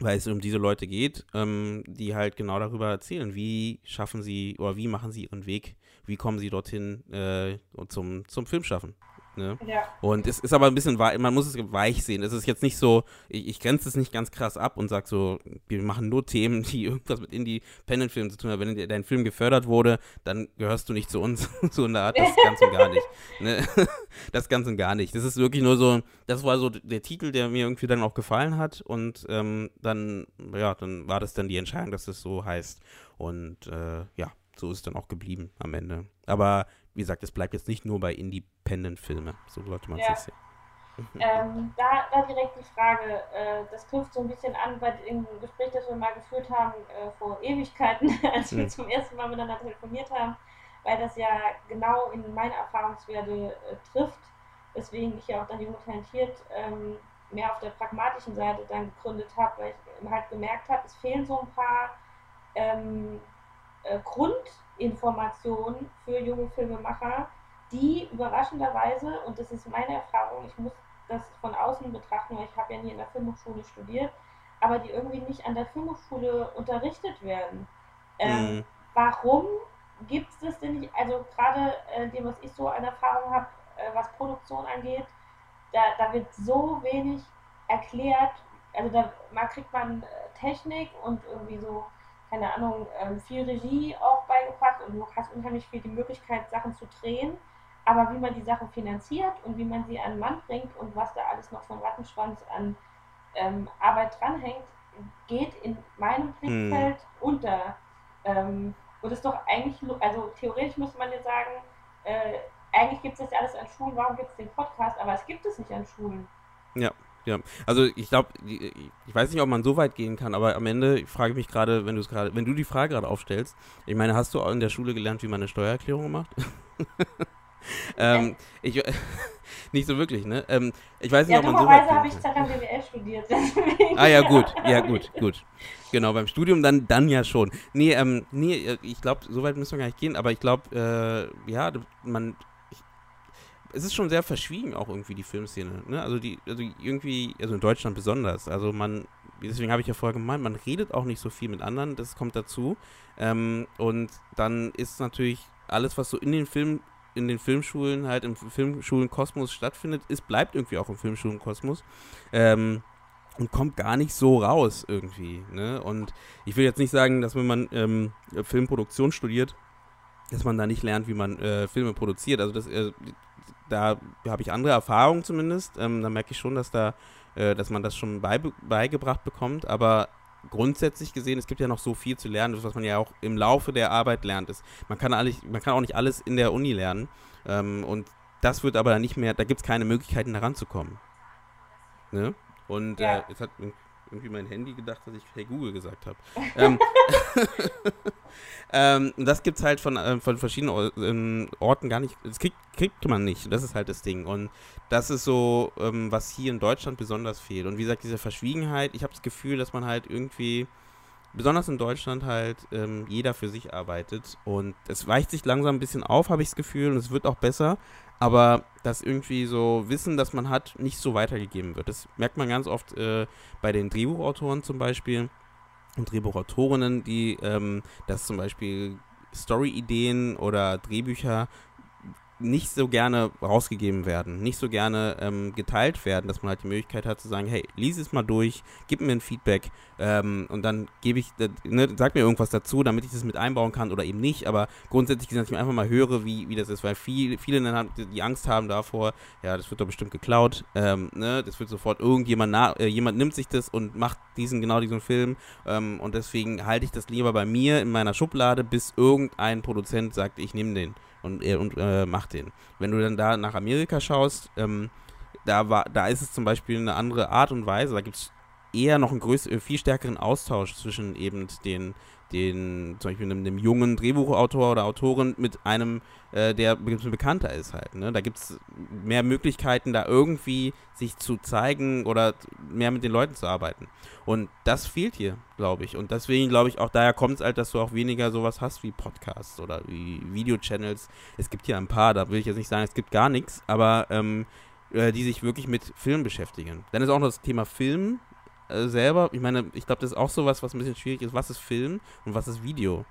weil es um diese Leute geht, ähm, die halt genau darüber erzählen, wie schaffen sie oder wie machen sie ihren Weg wie kommen sie dorthin äh, zum, zum Filmschaffen. Ne? Ja. Und es ist aber ein bisschen, man muss es weich sehen. Es ist jetzt nicht so, ich, ich grenze es nicht ganz krass ab und sage so, wir machen nur Themen, die irgendwas mit Indie-Pendant-Filmen zu tun haben. Wenn dein Film gefördert wurde, dann gehörst du nicht zu uns. so in der Art, das ganz und gar nicht. Ne? Das ganz und gar nicht. Das ist wirklich nur so, das war so der Titel, der mir irgendwie dann auch gefallen hat und ähm, dann, ja, dann war das dann die Entscheidung, dass es das so heißt. Und äh, ja, so ist es dann auch geblieben am Ende. Aber wie gesagt, es bleibt jetzt nicht nur bei Independent-Filmen. So sollte man es ja. sehen. ähm, da, da direkt die Frage, äh, das knüpft so ein bisschen an bei dem Gespräch, das wir mal geführt haben äh, vor Ewigkeiten, als wir hm. zum ersten Mal miteinander telefoniert haben, weil das ja genau in meine Erfahrungswerte äh, trifft, weswegen ich ja auch dann Junge Talentiert ähm, mehr auf der pragmatischen Seite dann gegründet habe, weil ich halt gemerkt habe, es fehlen so ein paar ähm, äh, Grundinformationen für junge Filmemacher, die überraschenderweise, und das ist meine Erfahrung, ich muss das von außen betrachten, weil ich habe ja nie in der Filmhochschule studiert, aber die irgendwie nicht an der Filmhochschule unterrichtet werden. Ähm, mhm. Warum gibt es das denn nicht? Also gerade äh, dem, was ich so an Erfahrung habe, äh, was Produktion angeht, da, da wird so wenig erklärt. Also da mal kriegt man äh, Technik und irgendwie so keine Ahnung, ähm, viel Regie auch beigebracht und du hast unheimlich viel die Möglichkeit, Sachen zu drehen. Aber wie man die Sachen finanziert und wie man sie an den Mann bringt und was da alles noch von Rattenschwanz an ähm, Arbeit dranhängt, geht in meinem Blickfeld hm. unter. Ähm, und ist doch eigentlich, also theoretisch müsste man jetzt sagen, äh, eigentlich gibt es das ja alles an Schulen, warum gibt es den Podcast, aber es gibt es nicht an Schulen. Ja. Also ich glaube, ich weiß nicht, ob man so weit gehen kann, aber am Ende frage ich mich gerade, wenn du es gerade, wenn du die Frage gerade aufstellst, ich meine, hast du in der Schule gelernt, wie man eine Steuererklärung macht? ähm, ich, nicht so wirklich, ne? Ähm, ich weiß nicht, ja, ob man so weit habe ich Zeitung BWL studiert. ah ja, gut, ja gut, gut. Genau, beim Studium dann, dann ja schon. Nee, ähm, nee, ich glaube, so weit müssen wir gar nicht gehen, aber ich glaube, äh, ja, man es ist schon sehr verschwiegen auch irgendwie die Filmszene. Ne? Also die, also irgendwie, also in Deutschland besonders. Also man, deswegen habe ich ja vorher gemeint, man redet auch nicht so viel mit anderen, das kommt dazu. Ähm, und dann ist natürlich alles, was so in den Film, in den Filmschulen halt im Filmschulenkosmos stattfindet, ist, bleibt irgendwie auch im Filmschulenkosmos. Ähm, und kommt gar nicht so raus irgendwie. Ne? Und ich will jetzt nicht sagen, dass wenn man ähm, Filmproduktion studiert, dass man da nicht lernt, wie man äh, Filme produziert. Also das, äh, da habe ich andere Erfahrungen zumindest. Ähm, da merke ich schon, dass da, äh, dass man das schon beibe beigebracht bekommt. Aber grundsätzlich gesehen, es gibt ja noch so viel zu lernen, was man ja auch im Laufe der Arbeit lernt. Ist, man, kann eigentlich, man kann auch nicht alles in der Uni lernen. Ähm, und das wird aber dann nicht mehr, da gibt es keine Möglichkeiten, da ranzukommen. Ne? Und ja. äh, jetzt hat irgendwie mein Handy gedacht, dass ich Hey Google gesagt habe. ähm, ähm, das gibt es halt von, äh, von verschiedenen ähm, Orten gar nicht. Das kriegt, kriegt man nicht. Das ist halt das Ding. Und das ist so, ähm, was hier in Deutschland besonders fehlt. Und wie gesagt, diese Verschwiegenheit, ich habe das Gefühl, dass man halt irgendwie besonders in Deutschland halt ähm, jeder für sich arbeitet und es weicht sich langsam ein bisschen auf, habe ich das Gefühl, und es wird auch besser, aber dass irgendwie so Wissen, das man hat, nicht so weitergegeben wird. Das merkt man ganz oft äh, bei den Drehbuchautoren zum Beispiel und Drehbuchautorinnen, die ähm, dass zum Beispiel Story-Ideen oder Drehbücher nicht so gerne rausgegeben werden, nicht so gerne ähm, geteilt werden, dass man halt die Möglichkeit hat zu sagen, hey, lies es mal durch, gib mir ein Feedback ähm, und dann gebe ich, ne, sag mir irgendwas dazu, damit ich das mit einbauen kann oder eben nicht, aber grundsätzlich, dass ich einfach mal höre, wie, wie das ist, weil viel, viele dann haben, die Angst haben davor, ja, das wird doch bestimmt geklaut, ähm, ne, das wird sofort irgendjemand, na, äh, jemand nimmt sich das und macht diesen, genau diesen Film ähm, und deswegen halte ich das lieber bei mir in meiner Schublade, bis irgendein Produzent sagt, ich nehme den und, und äh, macht den. Wenn du dann da nach Amerika schaust, ähm, da, war, da ist es zum Beispiel eine andere Art und Weise. Da gibt es eher noch einen größeren, viel stärkeren Austausch zwischen eben den, den zum Beispiel einem, einem jungen Drehbuchautor oder Autorin mit einem, äh, der bekannter ist halt. Ne? Da gibt es mehr Möglichkeiten, da irgendwie sich zu zeigen oder mehr mit den Leuten zu arbeiten. Und das fehlt hier, glaube ich. Und deswegen glaube ich auch, daher kommt es halt, dass du auch weniger sowas hast wie Podcasts oder wie Videochannels. Es gibt hier ein paar, da will ich jetzt nicht sagen, es gibt gar nichts, aber ähm, äh, die sich wirklich mit Film beschäftigen. Dann ist auch noch das Thema Film äh, selber, ich meine, ich glaube, das ist auch sowas, was ein bisschen schwierig ist. Was ist Film und was ist Video?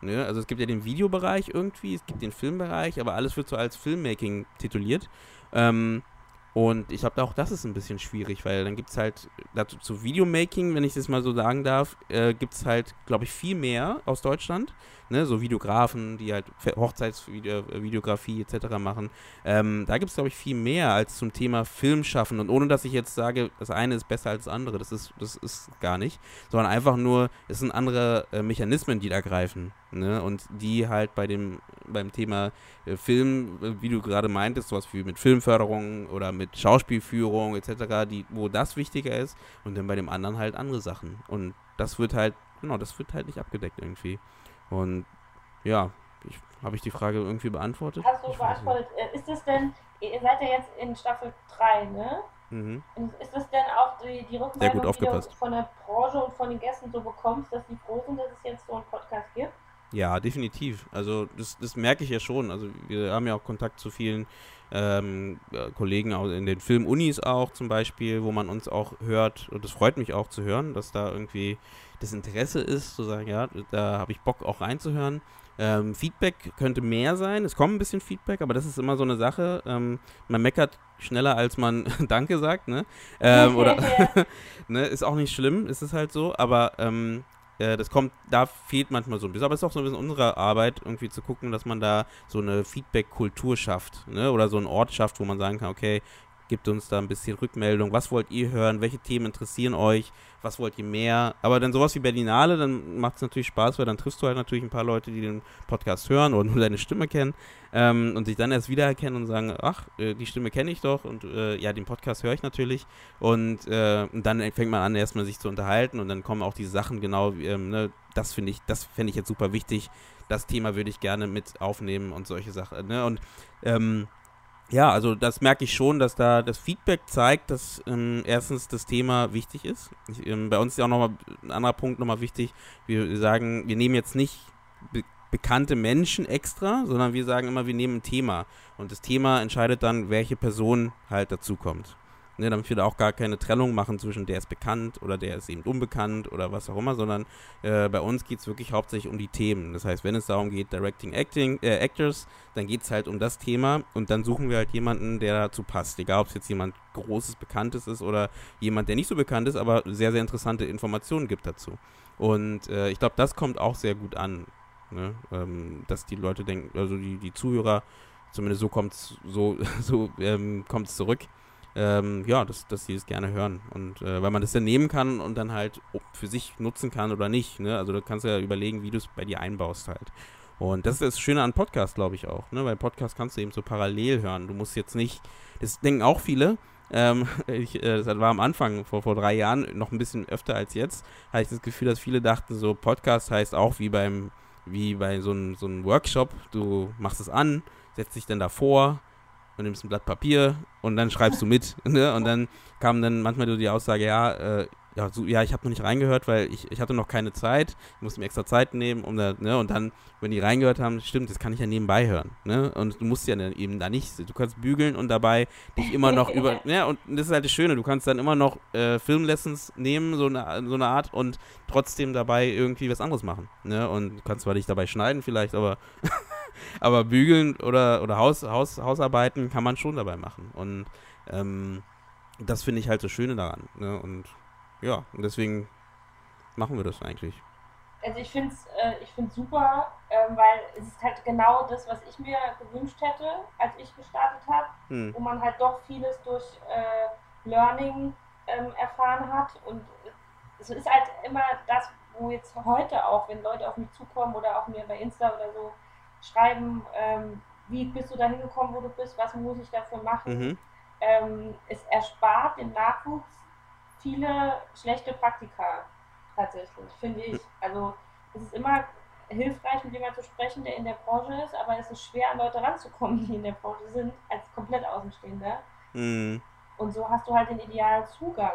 Ne? Also es gibt ja den Videobereich irgendwie, es gibt den Filmbereich, aber alles wird so als Filmmaking tituliert. Ähm, und ich glaube, auch das ist ein bisschen schwierig, weil dann gibt es halt dazu zu Videomaking, wenn ich das mal so sagen darf, äh, gibt es halt, glaube ich, viel mehr aus Deutschland ne, so Videografen, die halt Hochzeitsvideografie etc. machen. Ähm, da gibt es, glaube ich, viel mehr als zum Thema Film schaffen. Und ohne dass ich jetzt sage, das eine ist besser als das andere, das ist, das ist gar nicht, sondern einfach nur, es sind andere äh, Mechanismen, die da greifen. Ne? Und die halt bei dem, beim Thema äh, Film, äh, wie du gerade meintest, sowas wie mit Filmförderung oder mit Schauspielführung etc., die, wo das wichtiger ist und dann bei dem anderen halt andere Sachen. Und das wird halt, genau, das wird halt nicht abgedeckt irgendwie. Und ja, habe ich die Frage irgendwie beantwortet? Hast du beantwortet. Äh, ist das denn, ihr seid ja jetzt in Staffel 3, ne? Mhm. Ist das denn auch die, die Rückmeldung, die du von der Branche und von den Gästen so bekommst, dass die froh sind, dass es jetzt so einen Podcast gibt? Ja, definitiv. Also das, das merke ich ja schon. Also wir haben ja auch Kontakt zu vielen ähm, Kollegen in den Filmunis auch zum Beispiel, wo man uns auch hört. Und das freut mich auch zu hören, dass da irgendwie das Interesse ist, zu sagen, ja, da habe ich Bock auch reinzuhören. Ähm, Feedback könnte mehr sein. Es kommt ein bisschen Feedback, aber das ist immer so eine Sache. Ähm, man meckert schneller, als man Danke sagt, ne? Ähm, oder ne, ist auch nicht schlimm, ist es halt so, aber ähm, äh, das kommt, da fehlt manchmal so ein bisschen. Aber es ist auch so ein bisschen unsere Arbeit, irgendwie zu gucken, dass man da so eine Feedback-Kultur schafft, ne? Oder so einen Ort schafft, wo man sagen kann, okay, Gebt uns da ein bisschen Rückmeldung. Was wollt ihr hören? Welche Themen interessieren euch? Was wollt ihr mehr? Aber dann sowas wie Berlinale, dann macht es natürlich Spaß, weil dann triffst du halt natürlich ein paar Leute, die den Podcast hören oder nur deine Stimme kennen ähm, und sich dann erst wiedererkennen und sagen, ach, äh, die Stimme kenne ich doch und äh, ja, den Podcast höre ich natürlich. Und, äh, und, dann fängt man an, erstmal sich zu unterhalten und dann kommen auch die Sachen genau, ähm, ne, das finde ich, das fände ich jetzt super wichtig. Das Thema würde ich gerne mit aufnehmen und solche Sachen. Ne? Und ähm, ja, also das merke ich schon, dass da das Feedback zeigt, dass ähm, erstens das Thema wichtig ist. Ich, ähm, bei uns ist ja auch nochmal ein anderer Punkt nochmal wichtig. Wir sagen, wir nehmen jetzt nicht be bekannte Menschen extra, sondern wir sagen immer, wir nehmen ein Thema. Und das Thema entscheidet dann, welche Person halt dazukommt. Ne, damit wir da auch gar keine Trennung machen zwischen der ist bekannt oder der ist eben unbekannt oder was auch immer, sondern äh, bei uns geht es wirklich hauptsächlich um die Themen. Das heißt, wenn es darum geht, Directing Acting, äh, Actors, dann geht es halt um das Thema und dann suchen wir halt jemanden, der dazu passt. Egal, ob es jetzt jemand Großes, Bekanntes ist oder jemand, der nicht so bekannt ist, aber sehr, sehr interessante Informationen gibt dazu. Und äh, ich glaube, das kommt auch sehr gut an. Ne? Ähm, dass die Leute denken, also die, die Zuhörer, zumindest so kommt es so, so ähm, zurück, ähm, ja, dass, dass sie es gerne hören. Und äh, weil man das dann nehmen kann und dann halt für sich nutzen kann oder nicht. Ne? Also da kannst du ja überlegen, wie du es bei dir einbaust halt. Und das ist das Schöne an Podcast, glaube ich auch. Ne? Weil Podcast kannst du eben so parallel hören. Du musst jetzt nicht, das denken auch viele, ähm, ich, äh, das war am Anfang, vor, vor drei Jahren, noch ein bisschen öfter als jetzt, hatte ich das Gefühl, dass viele dachten, so Podcast heißt auch wie beim, wie bei so einem so Workshop, du machst es an, setzt dich dann davor, und nimmst ein Blatt Papier und dann schreibst du mit. Ne? Und dann kam dann manchmal die Aussage, ja, äh, ja, so, ja, ich habe noch nicht reingehört, weil ich, ich hatte noch keine Zeit. Ich musste mir extra Zeit nehmen, um da, ne, und dann, wenn die reingehört haben, stimmt, das kann ich ja nebenbei hören, ne? Und du musst ja eben da nicht, du kannst bügeln und dabei dich immer noch über, ja, ne, und das ist halt das Schöne, du kannst dann immer noch äh, Filmlessons nehmen, so eine, so eine Art, und trotzdem dabei irgendwie was anderes machen, ne? Und du kannst zwar nicht dabei schneiden vielleicht, aber aber bügeln oder, oder Haus, Haus, Hausarbeiten kann man schon dabei machen. Und ähm, das finde ich halt so Schöne daran. Ne? Und ja, und deswegen machen wir das eigentlich. Also ich finde es äh, ich find's super, äh, weil es ist halt genau das, was ich mir gewünscht hätte, als ich gestartet habe, hm. wo man halt doch vieles durch äh, Learning ähm, erfahren hat. Und es ist halt immer das, wo jetzt heute auch, wenn Leute auf mich zukommen oder auch mir bei Insta oder so schreiben, ähm, wie bist du da hingekommen, wo du bist, was muss ich dafür machen. Mhm. Ähm, es erspart dem Nachwuchs viele schlechte Praktika tatsächlich, finde ich. Also es ist immer hilfreich, mit jemandem zu sprechen, der in der Branche ist, aber es ist schwer, an Leute ranzukommen, die in der Branche sind, als komplett Außenstehender. Mhm. Und so hast du halt den idealen Zugang.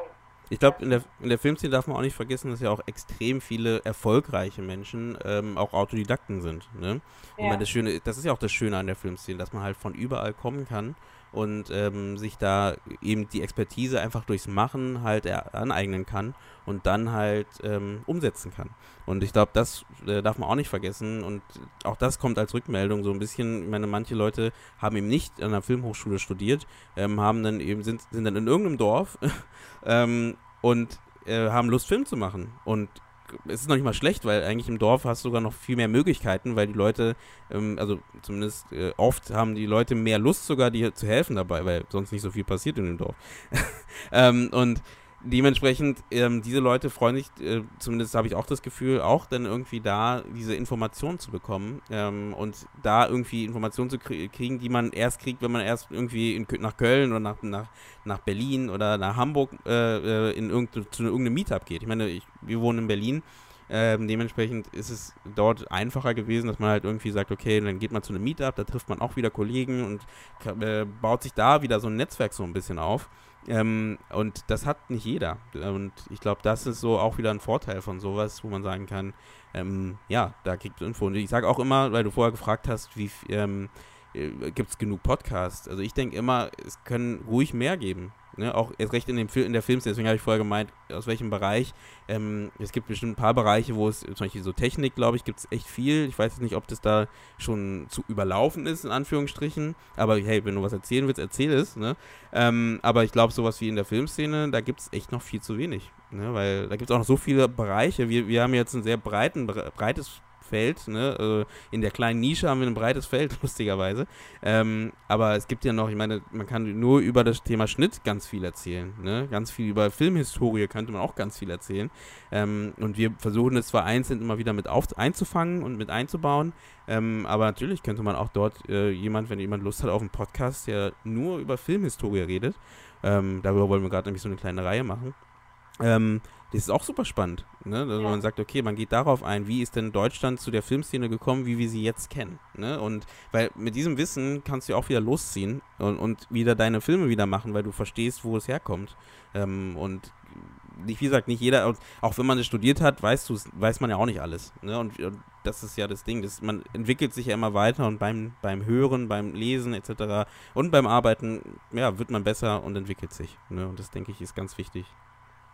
Ich glaube, in der, in der Filmszene darf man auch nicht vergessen, dass ja auch extrem viele erfolgreiche Menschen ähm, auch Autodidakten sind. Ne? Ja. Meine, das, Schöne, das ist ja auch das Schöne an der Filmszene, dass man halt von überall kommen kann und ähm, sich da eben die Expertise einfach durchs Machen halt aneignen kann und dann halt ähm, umsetzen kann. Und ich glaube, das äh, darf man auch nicht vergessen und auch das kommt als Rückmeldung so ein bisschen, ich meine, manche Leute haben eben nicht an der Filmhochschule studiert, ähm, haben dann eben, sind, sind dann in irgendeinem Dorf ähm, und äh, haben Lust, Film zu machen. Und es ist noch nicht mal schlecht, weil eigentlich im Dorf hast du sogar noch viel mehr Möglichkeiten, weil die Leute, ähm, also zumindest äh, oft haben die Leute mehr Lust sogar, dir zu helfen dabei, weil sonst nicht so viel passiert in dem Dorf. ähm, und dementsprechend, ähm, diese Leute freuen sich, äh, zumindest habe ich auch das Gefühl, auch dann irgendwie da diese Informationen zu bekommen ähm, und da irgendwie Informationen zu kriegen, die man erst kriegt, wenn man erst irgendwie in, nach Köln oder nach, nach, nach Berlin oder nach Hamburg äh, äh in irgende, zu irgendeinem Meetup geht. Ich meine, ich, wir wohnen in Berlin. Ähm, dementsprechend ist es dort einfacher gewesen, dass man halt irgendwie sagt, okay, dann geht man zu einem Meetup, da trifft man auch wieder Kollegen und äh, baut sich da wieder so ein Netzwerk so ein bisschen auf. Ähm, und das hat nicht jeder. Und ich glaube, das ist so auch wieder ein Vorteil von sowas, wo man sagen kann, ähm, ja, da kriegt Info. Und ich sage auch immer, weil du vorher gefragt hast, wie ähm, äh, gibt es genug Podcasts? Also ich denke immer, es können ruhig mehr geben. Ne, auch erst recht in, dem Fil in der Filmszene, deswegen habe ich vorher gemeint, aus welchem Bereich. Ähm, es gibt bestimmt ein paar Bereiche, wo es, zum Beispiel so Technik, glaube ich, gibt es echt viel. Ich weiß jetzt nicht, ob das da schon zu überlaufen ist, in Anführungsstrichen. Aber hey, wenn du was erzählen willst, erzähl es. Ne? Ähm, aber ich glaube, sowas wie in der Filmszene, da gibt es echt noch viel zu wenig. Ne? Weil da gibt es auch noch so viele Bereiche. Wir, wir haben jetzt ein sehr breiten, breites Feld. Ne? Also in der kleinen Nische haben wir ein breites Feld, lustigerweise. Ähm, aber es gibt ja noch, ich meine, man kann nur über das Thema Schnitt ganz viel erzählen. Ne? Ganz viel über Filmhistorie könnte man auch ganz viel erzählen. Ähm, und wir versuchen es zwar einzeln immer wieder mit auf, einzufangen und mit einzubauen. Ähm, aber natürlich könnte man auch dort äh, jemand, wenn jemand Lust hat auf einen Podcast, der nur über Filmhistorie redet. Ähm, darüber wollen wir gerade nämlich so eine kleine Reihe machen. Ähm, das ist auch super spannend, ne? Also ja. man sagt, okay, man geht darauf ein, wie ist denn Deutschland zu der Filmszene gekommen, wie wir sie jetzt kennen, ne? Und weil mit diesem Wissen kannst du auch wieder losziehen und, und wieder deine Filme wieder machen, weil du verstehst, wo es herkommt. Ähm, und wie gesagt, nicht jeder, auch wenn man es studiert hat, weißt du, weiß man ja auch nicht alles. Ne? Und, und, das ist ja das Ding, das, man entwickelt sich ja immer weiter und beim, beim Hören, beim Lesen etc. und beim Arbeiten, ja, wird man besser und entwickelt sich. Ne? Und das denke ich ist ganz wichtig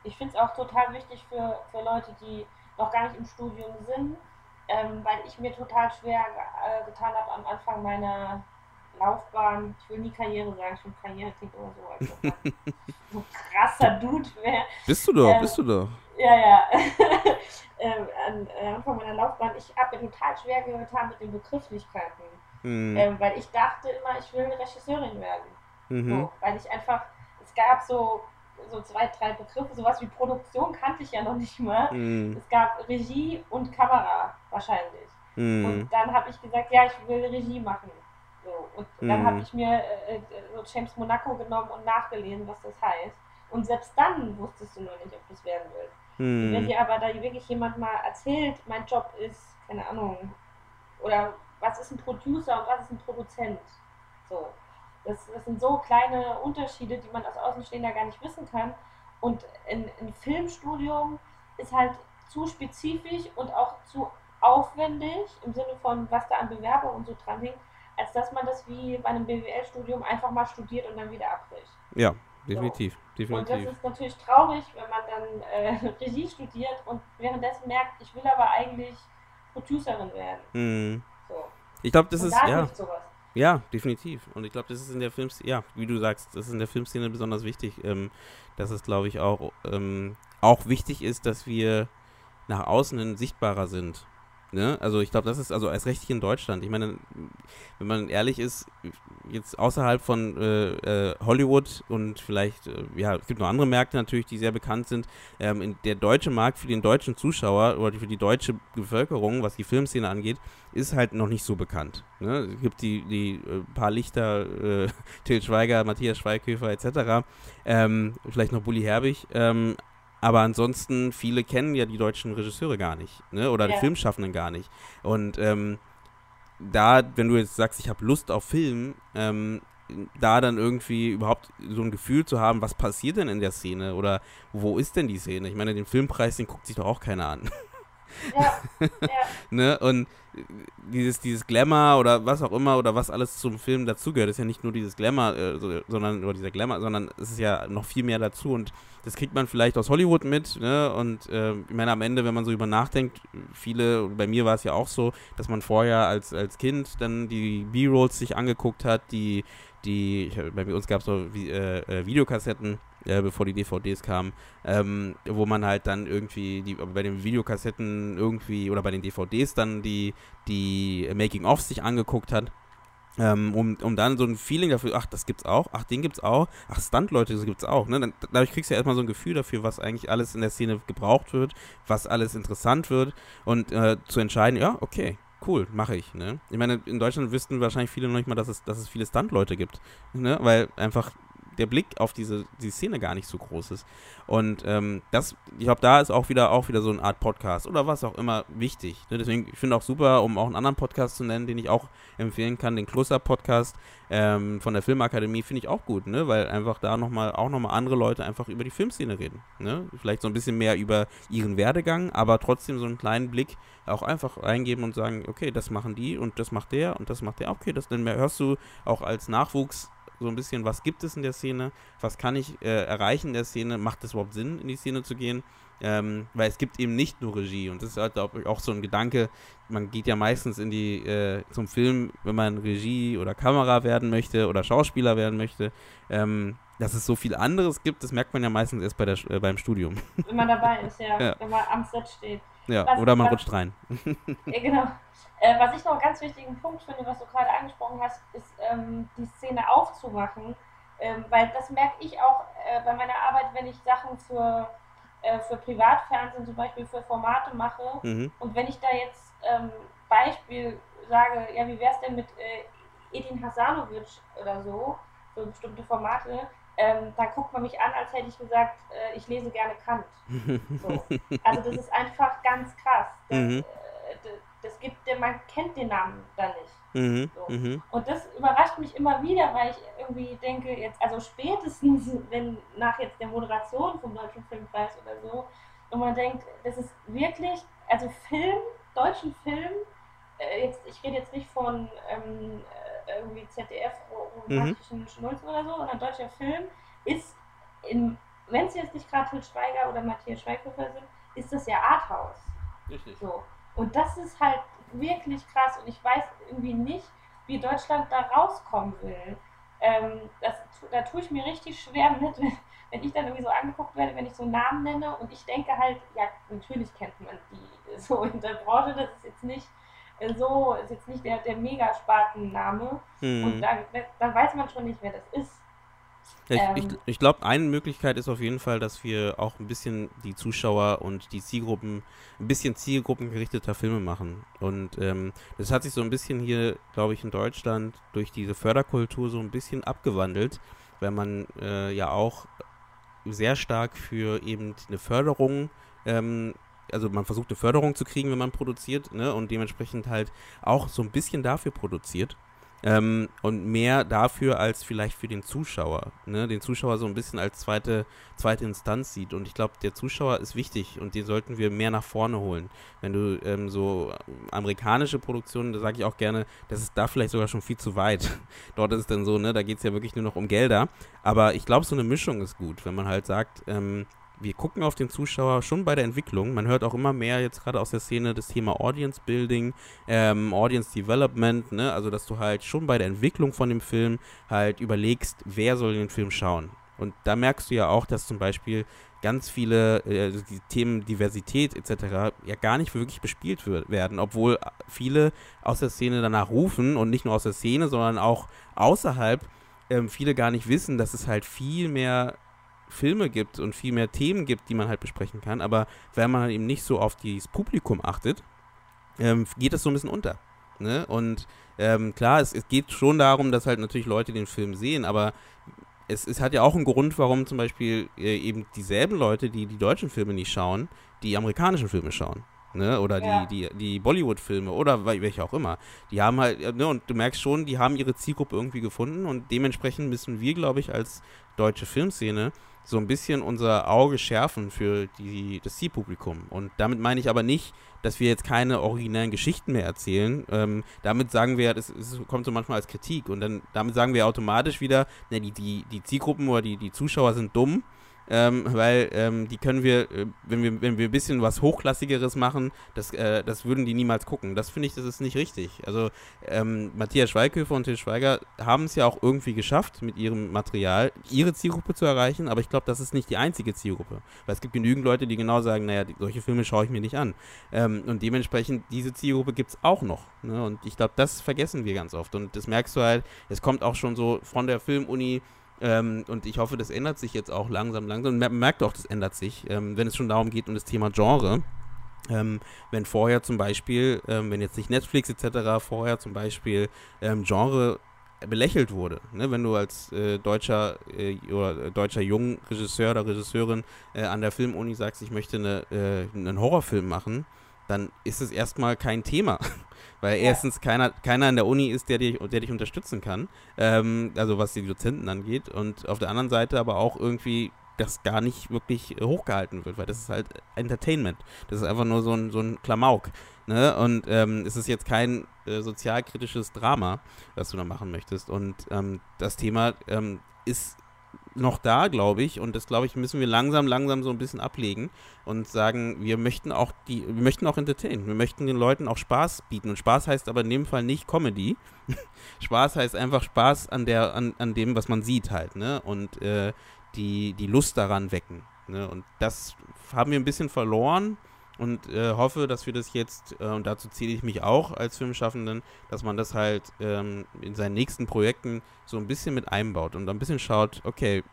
ich finde es auch total wichtig für, für Leute, die noch gar nicht im Studium sind, ähm, weil ich mir total schwer äh, getan habe am Anfang meiner Laufbahn. Ich will nie Karriere sagen, ich finde Karriere klingt immer so, als ob so krasser Dude wäre. Bist du doch, ähm, bist du doch. Ja, ja. ähm, an, äh, Anfang meiner Laufbahn, ich habe mir total schwer getan mit den Begrifflichkeiten. Mhm. Ähm, weil ich dachte immer, ich will eine Regisseurin werden. Mhm. So, weil ich einfach, es gab so so zwei, drei Begriffe. Sowas wie Produktion kannte ich ja noch nicht mal. Mm. Es gab Regie und Kamera wahrscheinlich. Mm. Und dann habe ich gesagt, ja, ich will Regie machen. So. Und mm. dann habe ich mir äh, äh, so James Monaco genommen und nachgelesen, was das heißt. Und selbst dann wusstest du noch nicht, ob du es werden willst. Mm. Wenn dir aber da wirklich jemand mal erzählt, mein Job ist, keine Ahnung, oder was ist ein Producer und was ist ein Produzent? So. Das, das sind so kleine Unterschiede, die man als Außenstehender gar nicht wissen kann. Und ein, Filmstudium ist halt zu spezifisch und auch zu aufwendig im Sinne von, was da an Bewerbung und so dran hängt, als dass man das wie bei einem BWL-Studium einfach mal studiert und dann wieder abbricht. Ja, definitiv. So. definitiv. Und das ist natürlich traurig, wenn man dann äh, Regie studiert und währenddessen merkt, ich will aber eigentlich Producerin werden. Mhm. So. Ich glaube, das Und ist, da ja. sowas. Ja, definitiv. Und ich glaube, das ist in der Filmszene, ja, wie du sagst, das ist in der Filmszene besonders wichtig. Ähm, dass es, glaube ich, auch, ähm, auch wichtig ist, dass wir nach außen hin sichtbarer sind. Ne? Also ich glaube, das ist also erst recht hier in Deutschland. Ich meine, wenn man ehrlich ist, jetzt außerhalb von äh, äh, Hollywood und vielleicht, äh, ja, es gibt noch andere Märkte natürlich, die sehr bekannt sind. Ähm, der deutsche Markt für den deutschen Zuschauer oder für die deutsche Bevölkerung, was die Filmszene angeht, ist halt noch nicht so bekannt. Ne? Es gibt die, die äh, paar Lichter, äh, Till Schweiger, Matthias Schweighöfer etc., ähm, vielleicht noch Bully Herbig, ähm, aber ansonsten, viele kennen ja die deutschen Regisseure gar nicht, ne? Oder die Ja. Filmschaffenden gar nicht. Und ähm, da, wenn du jetzt sagst, ich habe Lust auf Film, ähm, da dann irgendwie überhaupt so ein Gefühl zu haben, was passiert denn in der Szene oder wo ist denn die Szene? Ich meine, den Filmpreis, den guckt sich doch auch keiner an. Ja, ja. ne? Und dieses, dieses Glamour oder was auch immer oder was alles zum Film dazugehört, ist ja nicht nur dieses Glamour, äh, so, sondern oder dieser Glamour, sondern es ist ja noch viel mehr dazu und das kriegt man vielleicht aus Hollywood mit, ne? Und äh, ich meine, am Ende, wenn man so über nachdenkt, viele, bei mir war es ja auch so, dass man vorher als, als Kind dann die B-Rolls sich angeguckt hat, die, die, bei uns gab es so äh, äh, Videokassetten, äh, bevor die DVDs kamen, ähm, wo man halt dann irgendwie die, bei den Videokassetten irgendwie oder bei den DVDs dann die, die Making-ofs sich angeguckt hat. Ähm, um, um dann so ein Feeling dafür, ach, das gibt's auch, ach, den gibt's auch, ach, Stunt-Leute, das gibt's auch, ne? Dann, dadurch kriegst du ja erstmal so ein Gefühl dafür, was eigentlich alles in der Szene gebraucht wird, was alles interessant wird und äh, zu entscheiden, ja, okay, cool, mache ich, ne? Ich meine, in Deutschland wüssten wahrscheinlich viele noch nicht mal, dass es, dass es viele Stunt-Leute gibt, ne? Weil einfach der Blick auf diese, die Szene gar nicht so groß ist. Und ähm, das, ich glaube, da ist auch wieder auch wieder so eine Art Podcast oder was auch immer wichtig. Ne? Deswegen, ich finde auch super, um auch einen anderen Podcast zu nennen, den ich auch empfehlen kann, den Close-Up-Podcast ähm, von der Filmakademie, finde ich auch gut, ne? Weil einfach da nochmal auch nochmal andere Leute einfach über die Filmszene reden. Ne? Vielleicht so ein bisschen mehr über ihren Werdegang, aber trotzdem so einen kleinen Blick auch einfach eingeben und sagen, okay, das machen die und das macht der und das macht der. Okay, das dann hörst du auch als Nachwuchs so ein bisschen, was gibt es in der Szene, was kann ich äh, erreichen in der Szene, macht es überhaupt Sinn, in die Szene zu gehen? Ähm, weil es gibt eben nicht nur Regie und das ist halt auch so ein Gedanke, man geht ja meistens in die, äh, zum Film, wenn man Regie oder Kamera werden möchte oder Schauspieler werden möchte, ähm, dass es so viel anderes gibt, das merkt man ja meistens erst bei der, äh, beim Studium. Wenn man dabei ist, ja, Ja. wenn man am Set steht. Ja, Was- oder man was- rutscht rein. Ja, genau. Äh, was ich noch einen ganz wichtigen Punkt finde, was du gerade angesprochen hast, ist ähm, die Szene aufzumachen. Ähm, weil das merke ich auch äh, bei meiner Arbeit, wenn ich Sachen für, äh, für Privatfernsehen, zum Beispiel für Formate mache. Mhm. Und wenn ich da jetzt ähm, Beispiel sage, ja, wie wäre es denn mit äh, Edin Hasanovic oder so, für bestimmte Formate, ähm, dann guckt man mich an, als hätte ich gesagt, äh, ich lese gerne Kant. So. Also das ist einfach ganz krass. Das, Mhm. äh, das gibt, man kennt den Namen da nicht. Mhm. So. Mhm. Und das überrascht mich immer wieder, weil ich irgendwie denke, jetzt, also spätestens, wenn nach jetzt der Moderation vom Deutschen Filmpreis oder so, und man denkt, das ist wirklich, also Film, deutschen Film, äh, jetzt, ich rede jetzt nicht von ähm, äh, irgendwie ZDF romantischen Schnulzen oder so, sondern deutscher Film ist, wenn es jetzt nicht gerade Til Schweiger oder Matthias Schweighöfer sind, ist das ja Arthouse. Richtig. So. Und das ist halt wirklich krass und ich weiß irgendwie nicht, wie Deutschland da rauskommen will. Ähm, das, da tue ich mir richtig schwer mit, wenn, wenn ich dann irgendwie so angeguckt werde, wenn ich so Namen nenne und ich denke halt, ja, natürlich kennt man die so in der Branche, das ist jetzt nicht so, ist jetzt nicht der, der Megaspartenname und Mhm. dann, dann weiß man schon nicht, wer das ist. Ja, ich Ähm. ich, ich glaube, eine Möglichkeit ist auf jeden Fall, dass wir auch ein bisschen die Zuschauer und die Zielgruppen, ein bisschen zielgruppengerichteter Filme machen. Und ähm, das hat sich so ein bisschen hier, glaube ich, in Deutschland durch diese Förderkultur so ein bisschen abgewandelt, weil man äh, ja auch sehr stark für eben eine Förderung, ähm, also man versucht eine Förderung zu kriegen, wenn man produziert, ne, und dementsprechend halt auch so ein bisschen dafür produziert. Ähm, und mehr dafür als vielleicht für den Zuschauer. Ne? Den Zuschauer so ein bisschen als zweite, zweite Instanz sieht. Und ich glaube, der Zuschauer ist wichtig und den sollten wir mehr nach vorne holen. Wenn du ähm, so amerikanische Produktionen, da sage ich auch gerne, das ist da vielleicht sogar schon viel zu weit. Dort ist es dann so, ne, da geht es ja wirklich nur noch um Gelder. Aber ich glaube, so eine Mischung ist gut, wenn man halt sagt, ähm, wir gucken auf den Zuschauer schon bei der Entwicklung. Man hört auch immer mehr jetzt gerade aus der Szene das Thema Audience Building, ähm, Audience Development, ne? Also dass du halt schon bei der Entwicklung von dem Film halt überlegst, wer soll den Film schauen. Und da merkst du ja auch, dass zum Beispiel ganz viele äh, also die Themen Diversität etc. ja gar nicht wirklich bespielt werden, obwohl viele aus der Szene danach rufen und nicht nur aus der Szene, sondern auch außerhalb ähm, viele gar nicht wissen, dass es halt viel mehr Filme gibt und viel mehr Themen gibt, die man halt besprechen kann. Aber wenn man eben nicht so auf das Publikum achtet, ähm, geht das so ein bisschen unter. Ne? Und ähm, klar, es, es, geht schon darum, dass halt natürlich Leute den Film sehen, aber es, es hat ja auch einen Grund, warum zum Beispiel äh, eben dieselben Leute, die die deutschen Filme nicht schauen, die amerikanischen Filme schauen. Ne? Oder ja. die, die, die Bollywood-Filme oder welche auch immer. Die haben halt, ne, und du merkst schon, die haben ihre Zielgruppe irgendwie gefunden und dementsprechend müssen wir, glaube ich, als deutsche Filmszene so ein bisschen unser Auge schärfen für die, das Zielpublikum. Und damit meine ich aber nicht, dass wir jetzt keine originellen Geschichten mehr erzählen. Ähm, damit sagen wir, das, das, kommt so manchmal als Kritik. Und dann damit sagen wir automatisch wieder, ne, die, die, die Zielgruppen oder die, die Zuschauer sind dumm ähm, weil ähm, die können wir, äh, wenn wir, wenn wir ein bisschen was Hochklassigeres machen, das, äh, das würden die niemals gucken. Das finde ich, das ist nicht richtig. Also ähm, Matthias Schweighöfer und Till Schweiger haben es ja auch irgendwie geschafft, mit ihrem Material ihre Zielgruppe zu erreichen, aber ich glaube, das ist nicht die einzige Zielgruppe. Weil es gibt genügend Leute, die genau sagen, naja, die, solche Filme schaue ich mir nicht an. Ähm, und dementsprechend, diese Zielgruppe gibt es auch noch. Ne? Und ich glaube, das vergessen wir ganz oft. Und das merkst du halt, es kommt auch schon so von der Filmuni, ähm, und ich hoffe, das ändert sich jetzt auch langsam, langsam. Man merkt auch, das ändert sich, ähm, wenn es schon darum geht, um das Thema Genre. Ähm, wenn vorher zum Beispiel, ähm, wenn jetzt nicht Netflix etc., vorher zum Beispiel ähm, Genre belächelt wurde. Ne? Wenn du als äh, deutscher äh, oder deutscher Jungregisseur oder Regisseurin äh, an der Filmuni sagst, ich möchte eine, äh, einen Horrorfilm machen, dann ist es erstmal kein Thema. Weil erstens keiner, keiner an der Uni ist, der dich, der dich unterstützen kann, ähm, also was die Dozenten angeht. Und auf der anderen Seite aber auch irgendwie das gar nicht wirklich hochgehalten wird, weil das ist halt Entertainment. Das ist einfach nur so ein, so ein Klamauk. Ne? Und ähm, es ist jetzt kein äh, sozialkritisches Drama, was du da machen möchtest. Und ähm, das Thema ähm, ist noch da, glaube ich. Und das, glaube ich, müssen wir langsam, langsam so ein bisschen ablegen und sagen, wir möchten auch die, wir möchten auch entertainen. Wir möchten den Leuten auch Spaß bieten. Und Spaß heißt aber in dem Fall nicht Comedy. Spaß heißt einfach Spaß an der, an, an dem, was man sieht halt, ne? Und äh, die, die Lust daran wecken. Ne? Und das haben wir ein bisschen verloren und äh, hoffe, dass wir das jetzt, äh, und dazu zähle ich mich auch als Filmschaffenden, dass man das halt ähm, in seinen nächsten Projekten so ein bisschen mit einbaut und ein bisschen schaut, okay,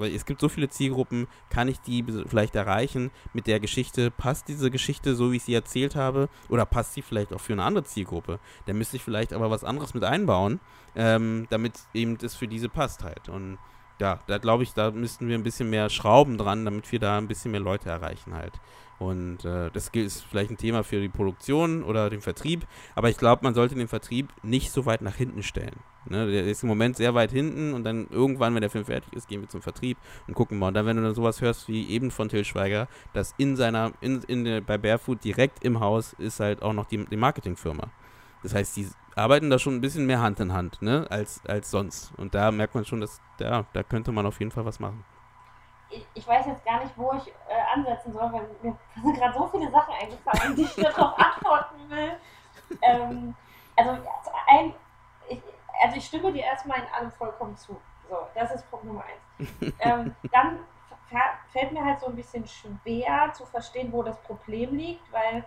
weil es gibt so viele Zielgruppen, kann ich die vielleicht erreichen mit der Geschichte? Passt diese Geschichte so, wie ich sie erzählt habe? Oder passt sie vielleicht auch für eine andere Zielgruppe? Da müsste ich vielleicht aber was anderes mit einbauen, ähm, damit eben das für diese passt halt. Und ja, da glaube ich, da müssten wir ein bisschen mehr Schrauben dran, damit wir da ein bisschen mehr Leute erreichen halt. Und äh, das ist vielleicht ein Thema für die Produktion oder den Vertrieb, aber ich glaube, man sollte den Vertrieb nicht so weit nach hinten stellen. Ne? Der ist im Moment sehr weit hinten und dann irgendwann, wenn der Film fertig ist, gehen wir zum Vertrieb und gucken mal. Und dann, wenn du dann sowas hörst wie eben von Till Schweiger, dass in seiner, in, in bei Barefoot direkt im Haus ist halt auch noch die, die Marketingfirma. Das heißt, die arbeiten da schon ein bisschen mehr Hand in Hand, ne, als, als sonst. Und da merkt man schon, dass ja, da könnte man auf jeden Fall was machen ich, ich, weiß jetzt gar nicht, wo ich äh, ansetzen soll, weil mir sind gerade so viele Sachen eingefallen, die ich darauf antworten will. Ähm, also, ein, ich, also ich stimme dir erstmal in allem vollkommen zu. So, das ist Punkt Nummer eins. ähm, dann fällt mir halt so ein bisschen schwer zu verstehen, wo das Problem liegt, weil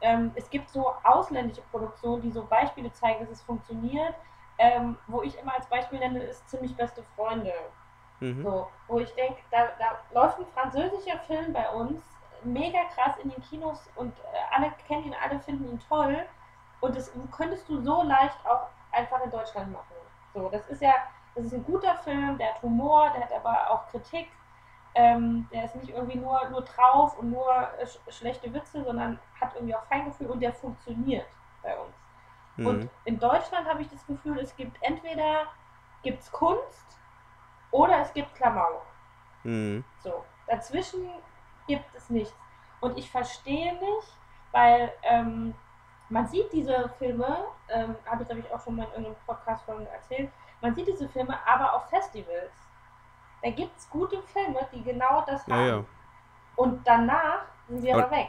ähm, es gibt so ausländische Produktionen, die so Beispiele zeigen, dass es funktioniert. Ähm, wo ich immer als Beispiel nenne, ist ziemlich beste Freunde. Mhm. So, wo ich denke, da, da läuft ein französischer Film bei uns, mega krass in den Kinos und äh, alle kennen ihn, alle finden ihn toll. Und das könntest du so leicht auch einfach in Deutschland machen. So, das ist ja, das ist ein guter Film, der hat Humor, der hat aber auch Kritik. Ähm, der ist nicht irgendwie nur, nur drauf und nur äh, sch schlechte Witze, sondern hat irgendwie auch Feingefühl und der funktioniert bei uns. Mhm. Und in Deutschland habe ich das Gefühl, es gibt entweder gibt's Kunst oder es gibt Klamauk. Mhm. So. Dazwischen gibt es nichts. Und ich verstehe nicht, weil ähm, man sieht diese Filme, ähm, habe ich glaube ich auch schon mal in irgendeinem Podcast von erzählt, man sieht diese Filme aber auf Festivals. Da gibt es gute Filme, die genau das haben. Ja, ja. und danach sind sie aber, aber weg.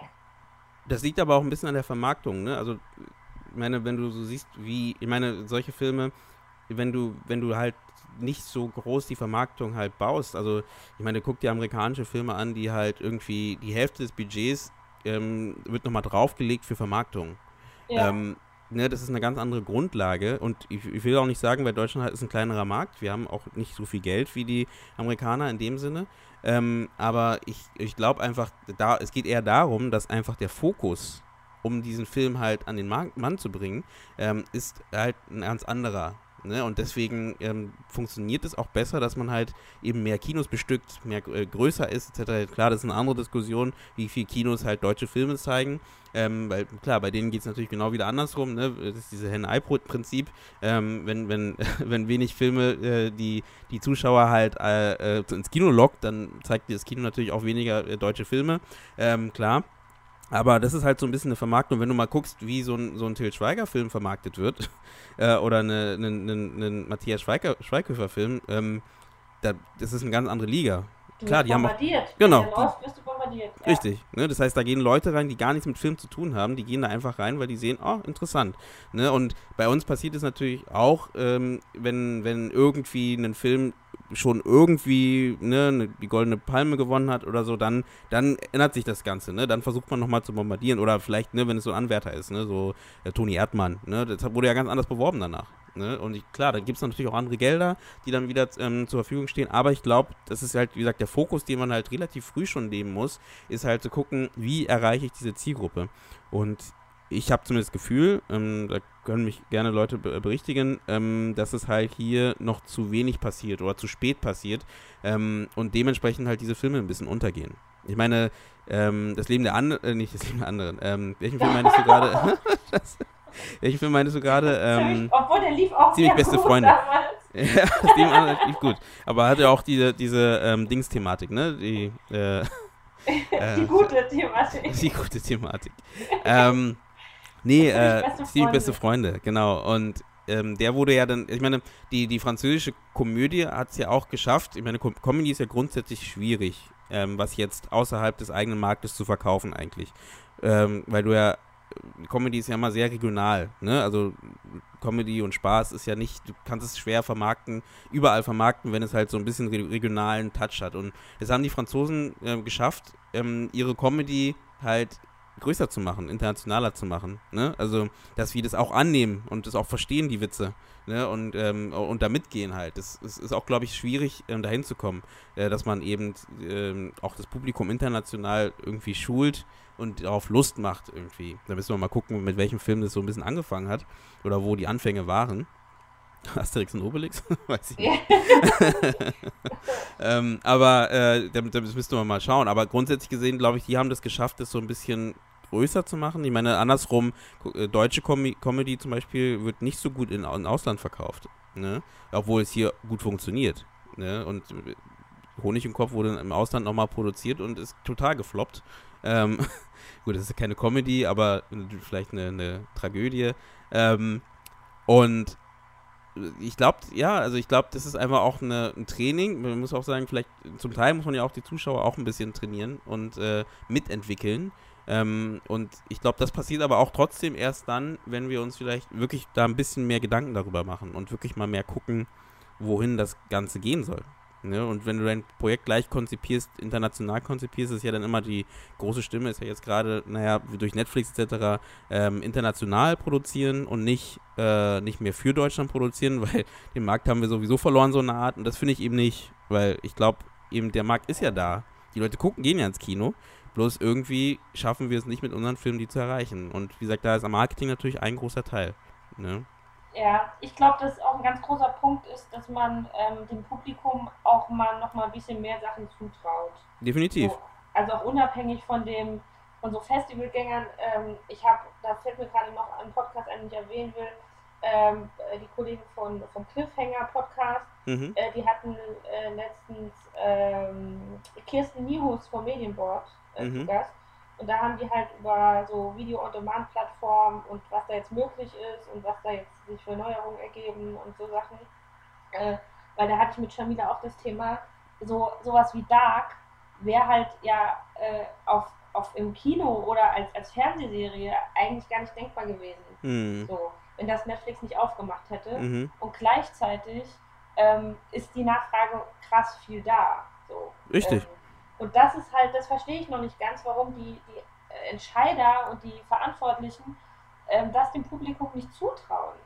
Das liegt aber auch ein bisschen an der Vermarktung, ne? Also, ich meine, wenn du so siehst, wie, ich meine, solche Filme, wenn du, wenn du halt nicht so groß die Vermarktung halt baust, also ich meine, guck dir amerikanische Filme an, die halt irgendwie die Hälfte des Budgets ähm, wird nochmal draufgelegt für Vermarktung. Ja. Ähm, ne, das ist eine ganz andere Grundlage und ich, ich, will auch nicht sagen, weil Deutschland halt ist ein kleinerer Markt, wir haben auch nicht so viel Geld wie die Amerikaner in dem Sinne, ähm, aber ich, ich glaube einfach, da, es geht eher darum, dass einfach der Fokus, um diesen Film halt an den Mann zu bringen, ähm, ist halt ein ganz anderer. Ne? Und deswegen ähm, funktioniert es auch besser, dass man halt eben mehr Kinos bestückt, mehr äh, größer ist, etc. Klar, das ist eine andere Diskussion, wie viele Kinos halt deutsche Filme zeigen. Ähm, weil klar, bei denen geht es natürlich genau wieder andersrum. Ne? Das ist dieses Henne-Ei-Prinzip. Ähm, wenn, wenn, wenn wenig Filme äh, die, die Zuschauer halt äh, äh, ins Kino lockt, dann zeigt das Kino natürlich auch weniger äh, deutsche Filme. Ähm, klar. Aber das ist halt so ein bisschen eine Vermarktung. Wenn du mal guckst, wie so ein, so ein Till Schweiger-Film vermarktet wird, äh, oder ein eine, eine, eine Matthias Schweighöfer-Film, ähm, da, das ist eine ganz andere Liga. Du Klar, die haben auch, genau. Läuft, wirst du bombardiert. Ja. Richtig. Ne? Das heißt, da gehen Leute rein, die gar nichts mit Film zu tun haben. Die gehen da einfach rein, weil die sehen, oh, interessant. Ne? Und bei uns passiert es natürlich auch, ähm, wenn, wenn irgendwie ein Film schon irgendwie ne, die goldene Palme gewonnen hat oder so, dann, dann ändert sich das Ganze. Ne? Dann versucht man nochmal zu bombardieren oder vielleicht, ne, wenn es so ein Anwärter ist, ne, so äh, Toni Erdmann. Ne? Das wurde ja ganz anders beworben danach. Ne? Und ich, klar, da gibt es natürlich auch andere Gelder, die dann wieder ähm, zur Verfügung stehen. Aber ich glaube, das ist halt, wie gesagt, der Fokus, den man halt relativ früh schon nehmen muss, ist halt zu gucken, wie erreiche ich diese Zielgruppe. Und ich habe zumindest das Gefühl, ähm, da können mich gerne Leute berichtigen, ähm, dass es halt hier noch zu wenig passiert oder zu spät passiert ähm, und dementsprechend halt diese Filme ein bisschen untergehen. Ich meine, ähm, das Leben der anderen, äh, nicht das Leben der anderen, ähm, welchen Film meinst du gerade? welchen Film meinst du gerade? Obwohl der lief auch ziemlich beste Freunde. ja, das Leben lief gut. Aber hat ja auch diese, diese ähm, Dings-Thematik, ne? Die, äh, die gute Thematik. Die gute Thematik. ähm, Nee, äh, Ziemlich beste Freunde, genau. Und ähm, der wurde ja dann, ich meine, die, die französische Komödie hat es ja auch geschafft. Ich meine, Com Comedy ist ja grundsätzlich schwierig, ähm, was jetzt außerhalb des eigenen Marktes zu verkaufen eigentlich. Ähm, weil du ja, Comedy ist ja immer sehr regional, ne? Also Comedy und Spaß ist ja nicht, du kannst es schwer vermarkten, überall vermarkten, wenn es halt so ein bisschen re regionalen Touch hat. Und das haben die Franzosen äh, geschafft, ähm, ihre Comedy halt größer zu machen, internationaler zu machen. Ne? Also, dass wir das auch annehmen und das auch verstehen, die Witze. Ne? Und, ähm, und da mitgehen halt. Das, das ist auch, glaube ich, schwierig, ähm, dahin zu kommen. Äh, dass man eben ähm, auch das Publikum international irgendwie schult und darauf Lust macht irgendwie. Da müssen wir mal gucken, mit welchem Film das so ein bisschen angefangen hat oder wo die Anfänge waren. Asterix und Obelix? Weiß ich nicht. ähm, aber äh, das müsste man mal schauen. Aber grundsätzlich gesehen, glaube ich, die haben das geschafft, das so ein bisschen größer zu machen. Ich meine, andersrum, äh, deutsche Com Comedy zum Beispiel wird nicht so gut in, in Ausland verkauft. Ne? Obwohl es hier gut funktioniert. Ne? Und äh, Honig im Kopf wurde im Ausland nochmal produziert und ist total gefloppt. Ähm, gut, das ist keine Comedy, aber vielleicht eine, eine Tragödie. Ähm, und ich glaube, ja, also ich glaube, das ist einfach auch eine, ein Training. Man muss auch sagen, vielleicht zum Teil muss man ja auch die Zuschauer auch ein bisschen trainieren und äh, mitentwickeln. Ähm, und ich glaube, das passiert aber auch trotzdem erst dann, wenn wir uns vielleicht wirklich da ein bisschen mehr Gedanken darüber machen und wirklich mal mehr gucken, wohin das Ganze gehen soll. Ne? Und wenn du dein Projekt gleich konzipierst, international konzipierst, ist ja dann immer die große Stimme, ist ja jetzt gerade, naja, durch Netflix etc. Ähm, international produzieren und nicht, äh, nicht mehr für Deutschland produzieren, weil den Markt haben wir sowieso verloren, so eine Art. Und das finde ich eben nicht, weil ich glaube, eben der Markt ist ja da. Die Leute gucken, gehen ja ins Kino. Bloß irgendwie schaffen wir es nicht mit unseren Filmen, die zu erreichen. Und wie gesagt, da ist am Marketing natürlich ein großer Teil. Ne? Ja, ich glaube, dass auch ein ganz großer Punkt ist, dass man ähm, dem Publikum auch mal noch mal ein bisschen mehr Sachen zutraut. Definitiv. So, also auch unabhängig von dem, von so Festivalgängern. Ähm, ich habe, da fällt mir gerade noch ein Podcast ein, den ich erwähnen will, ähm, äh, die Kollegen von, vom Cliffhanger Podcast, mhm. äh, die hatten äh, letztens ähm, Kirsten Niehus vom Medienboard äh, mhm. zu Gast. Und da haben die halt über so Video-on-Demand-Plattformen und was da jetzt möglich ist und was da jetzt sich für Neuerungen ergeben und so Sachen. Äh, weil da hatte ich mit Shamila auch das Thema, so sowas wie Dark wäre halt ja äh, auf, auf im Kino oder als, als Fernsehserie eigentlich gar nicht denkbar gewesen. Mhm. So, wenn das Netflix nicht aufgemacht hätte. Mhm. Und gleichzeitig ähm, ist die Nachfrage krass viel da. So. Richtig. Ähm, und das ist halt, das verstehe ich noch nicht ganz, warum die, die äh, Entscheider und die Verantwortlichen ähm, das dem Publikum nicht zutrauen.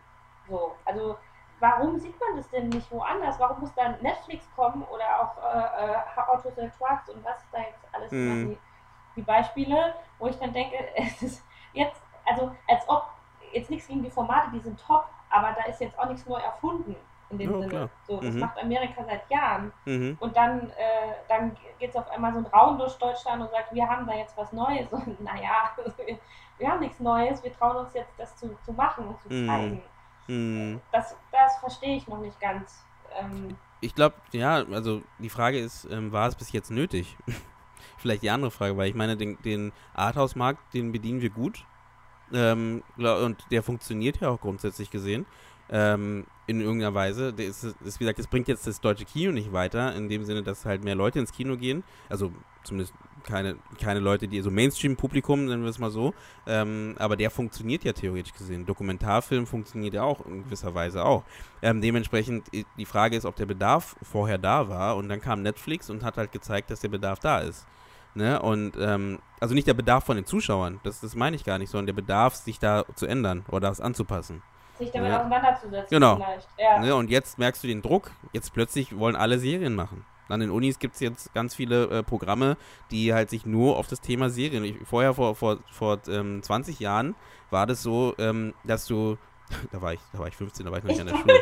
So, also warum sieht man das denn nicht woanders? Warum muss dann Netflix kommen oder auch äh, äh, Autos and Trucks und was da jetzt alles mm. die, die, Beispiele, wo ich dann denke, es ist jetzt, also als ob, jetzt nichts gegen die Formate, die sind top, aber da ist jetzt auch nichts neu erfunden in dem oh, Sinne. Klar. So, das mhm. macht Amerika seit Jahren. Mhm. Und dann, äh, dann geht es auf einmal so ein Raum durch Deutschland und sagt, wir haben da jetzt was Neues. Und naja, wir haben nichts Neues, wir trauen uns jetzt, das zu, zu machen und zu mhm. zeigen. Mhm. Das, das verstehe ich noch nicht ganz. Ähm, ich glaube, ja, also die Frage ist, ähm, war es bis jetzt nötig? Vielleicht die andere Frage, weil ich meine, den, den Arthouse-Markt, den bedienen wir gut. Ähm, und der funktioniert ja auch grundsätzlich gesehen. Ähm, in irgendeiner Weise. Das ist, ist, wie gesagt, es bringt jetzt das deutsche Kino nicht weiter, in dem Sinne, dass halt mehr Leute ins Kino gehen. Also zumindest keine, keine Leute, die so Mainstream-Publikum, nennen wir es mal so. Ähm, aber der funktioniert ja theoretisch gesehen. Dokumentarfilm funktioniert ja auch in gewisser Weise auch. Ähm, dementsprechend, die Frage ist, ob der Bedarf vorher da war und dann kam Netflix und hat halt gezeigt, dass der Bedarf da ist. Ne? Und ähm, also nicht der Bedarf von den Zuschauern, das, das meine ich gar nicht, sondern der Bedarf, sich da zu ändern oder das anzupassen. Sich damit ja. auseinanderzusetzen genau. vielleicht. Ja. Ne? Und jetzt merkst du den Druck, jetzt plötzlich wollen alle Serien machen. An den Unis gibt es jetzt ganz viele äh, Programme, die halt sich nur auf das Thema Serien. Ich, vorher, vor, vor, vor ähm, 20 Jahren, war das so, ähm, dass du da war ich, da war ich 15, da war ich noch nicht an der Schule.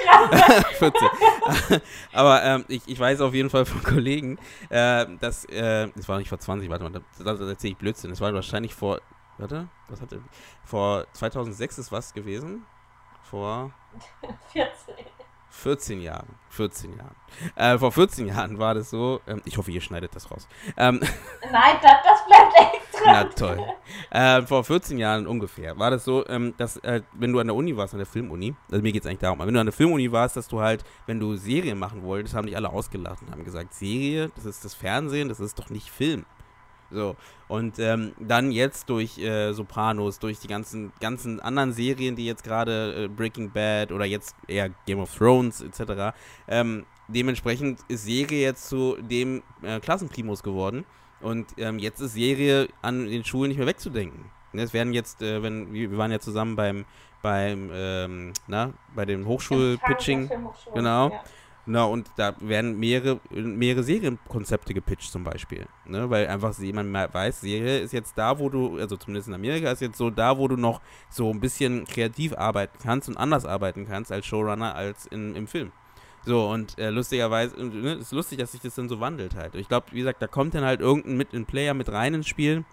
14. Aber ähm, ich, ich weiß auf jeden Fall von Kollegen, äh, dass, äh, das war nicht vor 20, warte mal, da, da, da erzähle ich Blödsinn. Das war wahrscheinlich vor, warte, was hatte, vor 2006 ist was gewesen? Vor 14. 14 Jahren. 14 Jahren. Äh, vor 14 Jahren war das so. Ähm, ich hoffe, ihr schneidet das raus. Ähm, Nein, das, das bleibt extra. Na toll. Äh, vor 14 Jahren ungefähr war das so, ähm, dass, äh, wenn du an der Uni warst, an der Filmuni, also mir geht es eigentlich darum, wenn du an der Filmuni warst, dass du halt, wenn du Serien machen wolltest, haben dich alle ausgelacht und haben gesagt: Serie, das ist das Fernsehen, das ist doch nicht Film. So. Und ähm, dann jetzt durch äh, Sopranos, durch die ganzen, ganzen anderen Serien, die jetzt gerade äh, Breaking Bad oder jetzt eher Game of Thrones etc. Ähm, dementsprechend ist Serie jetzt zu dem äh, Klassenprimus geworden. Und ähm, jetzt ist Serie an den Schulen nicht mehr wegzudenken. Ne, es werden jetzt, äh, wenn wir waren ja zusammen beim beim ähm, na, bei dem Hochschulpitching, genau. Ja. Na, und da werden mehrere, mehrere Serienkonzepte gepitcht zum Beispiel. Ne? Weil einfach jemand weiß, Serie ist jetzt da, wo du, also zumindest in Amerika ist jetzt so da, wo du noch so ein bisschen kreativ arbeiten kannst und anders arbeiten kannst als Showrunner als in, im Film. So, und äh, lustigerweise, ne, ist lustig, dass sich das dann so wandelt halt. Ich glaube, wie gesagt, da kommt dann halt irgendein mit, ein Player mit rein ins Spiel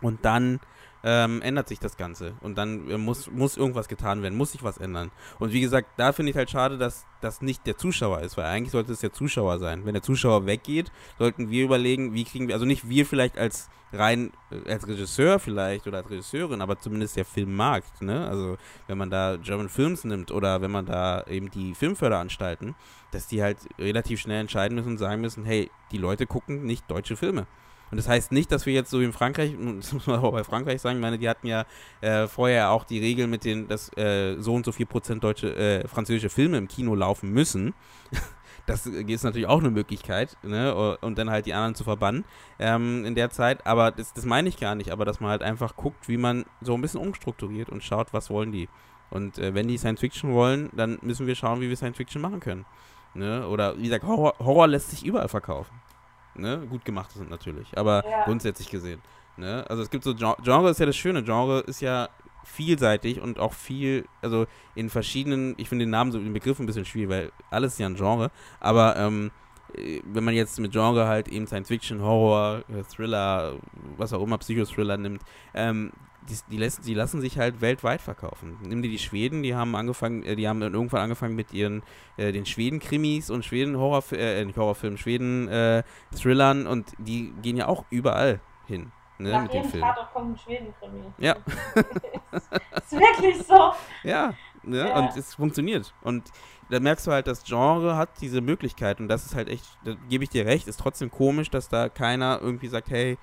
und dann ähm, ändert sich das Ganze. Und dann äh, muss, muss irgendwas getan werden, muss sich was ändern. Und wie gesagt, da finde ich halt schade, dass das nicht der Zuschauer ist, weil eigentlich sollte es der Zuschauer sein. Wenn der Zuschauer weggeht, sollten wir überlegen, wie kriegen wir, also nicht wir vielleicht als rein äh, als Regisseur vielleicht oder als Regisseurin, aber zumindest der Filmmarkt, ne? Also wenn man da German Films nimmt oder wenn man da eben die Filmförderanstalten, dass die halt relativ schnell entscheiden müssen und sagen müssen, hey, die Leute gucken nicht deutsche Filme. Und das heißt nicht, dass wir jetzt so wie in Frankreich, das muss man auch bei Frankreich sagen, ich meine, die hatten ja äh, vorher auch die Regel mit den, dass äh, so und so viel Prozent deutsche, äh, französische Filme im Kino laufen müssen. das ist natürlich auch eine Möglichkeit, ne? Und dann halt die anderen zu verbannen ähm, in der Zeit. Aber das, das meine ich gar nicht, aber dass man halt einfach guckt, wie man so ein bisschen umstrukturiert und schaut, was wollen die. Und äh, wenn die Science Fiction wollen, dann müssen wir schauen, wie wir Science Fiction machen können. Ne? Oder wie gesagt, Horror, Horror lässt sich überall verkaufen ne, gut gemacht sind natürlich, aber ja. grundsätzlich gesehen. Ne? Also es gibt so, Genre ist ja das Schöne, Genre ist ja vielseitig und auch viel, also in verschiedenen, ich finde den Namen so, den Begriff ein bisschen schwierig, weil alles ist ja ein Genre, aber ähm, wenn man jetzt mit Genre halt eben Science Fiction, Horror, äh, Thriller, was auch immer, Psychothriller nimmt, ähm, die, die, lassen, die lassen sich halt weltweit verkaufen. Nimm dir die Schweden, die haben angefangen, äh, die haben dann irgendwann angefangen mit ihren äh, den Schweden-Krimis und Schweden-Horror, äh, nicht Horrorfilmen, Schweden-Thrillern äh, und die gehen ja auch überall hin. Ne, Nach mit jedem Tatort kommt ein Schweden-Krimi. Ja. ist wirklich so. Ja, Ne? Ja. Und es funktioniert. Und da merkst du halt, das Genre hat diese Möglichkeit und das ist halt echt, da gebe ich dir recht, ist trotzdem komisch, dass da keiner irgendwie sagt, hey,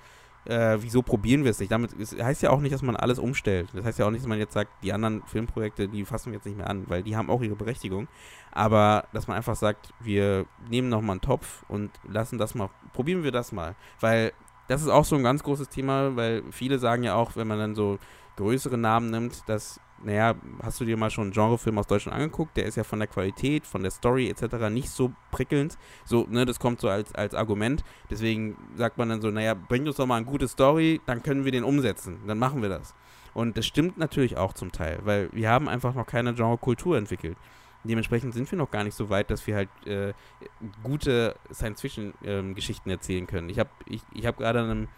äh, wieso probieren wir es nicht? Damit es heißt ja auch nicht, dass man alles umstellt. Das heißt ja auch nicht, dass man jetzt sagt, die anderen Filmprojekte, die fassen wir jetzt nicht mehr an, weil die haben auch ihre Berechtigung. Aber dass man einfach sagt, wir nehmen nochmal einen Topf und lassen das mal, probieren wir das mal. Weil das ist auch so ein ganz großes Thema, weil viele sagen ja auch, wenn man dann so größere Namen nimmt, dass naja, hast du dir mal schon einen Genrefilm aus Deutschland angeguckt? Der ist ja von der Qualität, von der Story etc. nicht so prickelnd. So, ne, das kommt so als, als Argument. Deswegen sagt man dann so, naja, bringt uns doch mal eine gute Story, dann können wir den umsetzen. Dann machen wir das. Und das stimmt natürlich auch zum Teil, weil wir haben einfach noch keine Genrekultur entwickelt. Dementsprechend sind wir noch gar nicht so weit, dass wir halt äh, gute Science-Fiction-Geschichten ähm, erzählen können. Ich habe ich, ich hab gerade einem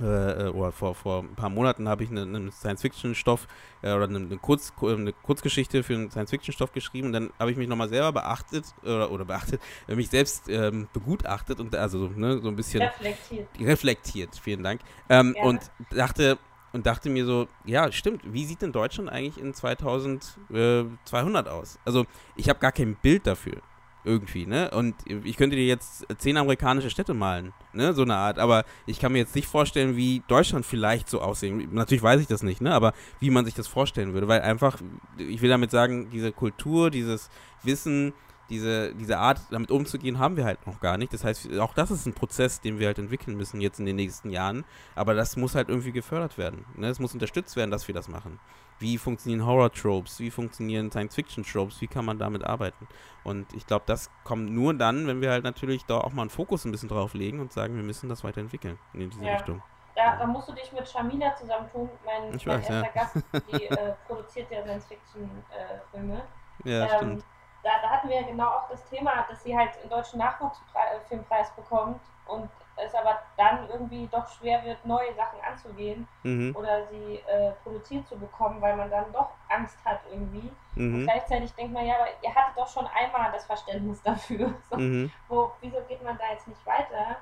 äh, äh, oder vor, vor ein paar Monaten habe ich einen, einen Science-Fiction-Stoff äh, oder eine, eine, Kurz, eine Kurzgeschichte für einen Science-Fiction-Stoff geschrieben. Und dann habe ich mich nochmal selber beachtet oder, oder beachtet, äh, mich selbst ähm, begutachtet und also ne, so ein bisschen reflektiert. Reflektiert, vielen Dank. Ähm, und dachte und dachte mir so, ja, stimmt, wie sieht denn Deutschland eigentlich in 2200 aus? Also ich habe gar kein Bild dafür irgendwie, ne? Und ich könnte dir jetzt zehn amerikanische Städte malen, ne? So eine Art. Aber ich kann mir jetzt nicht vorstellen, wie Deutschland vielleicht so aussehen. Natürlich weiß ich das nicht, ne? Aber wie man sich das vorstellen würde. Weil einfach, ich will damit sagen, diese Kultur, dieses Wissen, diese, diese Art, damit umzugehen, haben wir halt noch gar nicht. Das heißt, auch das ist ein Prozess, den wir halt entwickeln müssen jetzt in den nächsten Jahren. Aber das muss halt irgendwie gefördert werden. Ne? Es muss unterstützt werden, dass wir das machen. Wie funktionieren Horror-Tropes? Wie funktionieren Science-Fiction-Tropes? Wie kann man damit arbeiten? Und ich glaube, das kommt nur dann, wenn wir halt natürlich da auch mal einen Fokus ein bisschen drauf legen und sagen, wir müssen das weiterentwickeln in diese ja. Richtung. Da, da, musst du dich mit Shamila zusammentun, mein, ich mein weiß, erster ja. Gast, die äh, produziert ja Science-Fiction-Filme. Äh, ja, ähm, stimmt da, da hatten wir genau auch das Thema, dass sie halt einen deutschen Nachwuchsfilmpreis bekommt und es aber dann irgendwie doch schwer wird, neue Sachen anzugehen mhm. oder sie äh, produziert zu bekommen, weil man dann doch Angst hat irgendwie. Mhm. Und gleichzeitig denkt man, ja, aber ihr hattet doch schon einmal das Verständnis dafür. So, mhm. wo, wieso geht man da jetzt nicht weiter?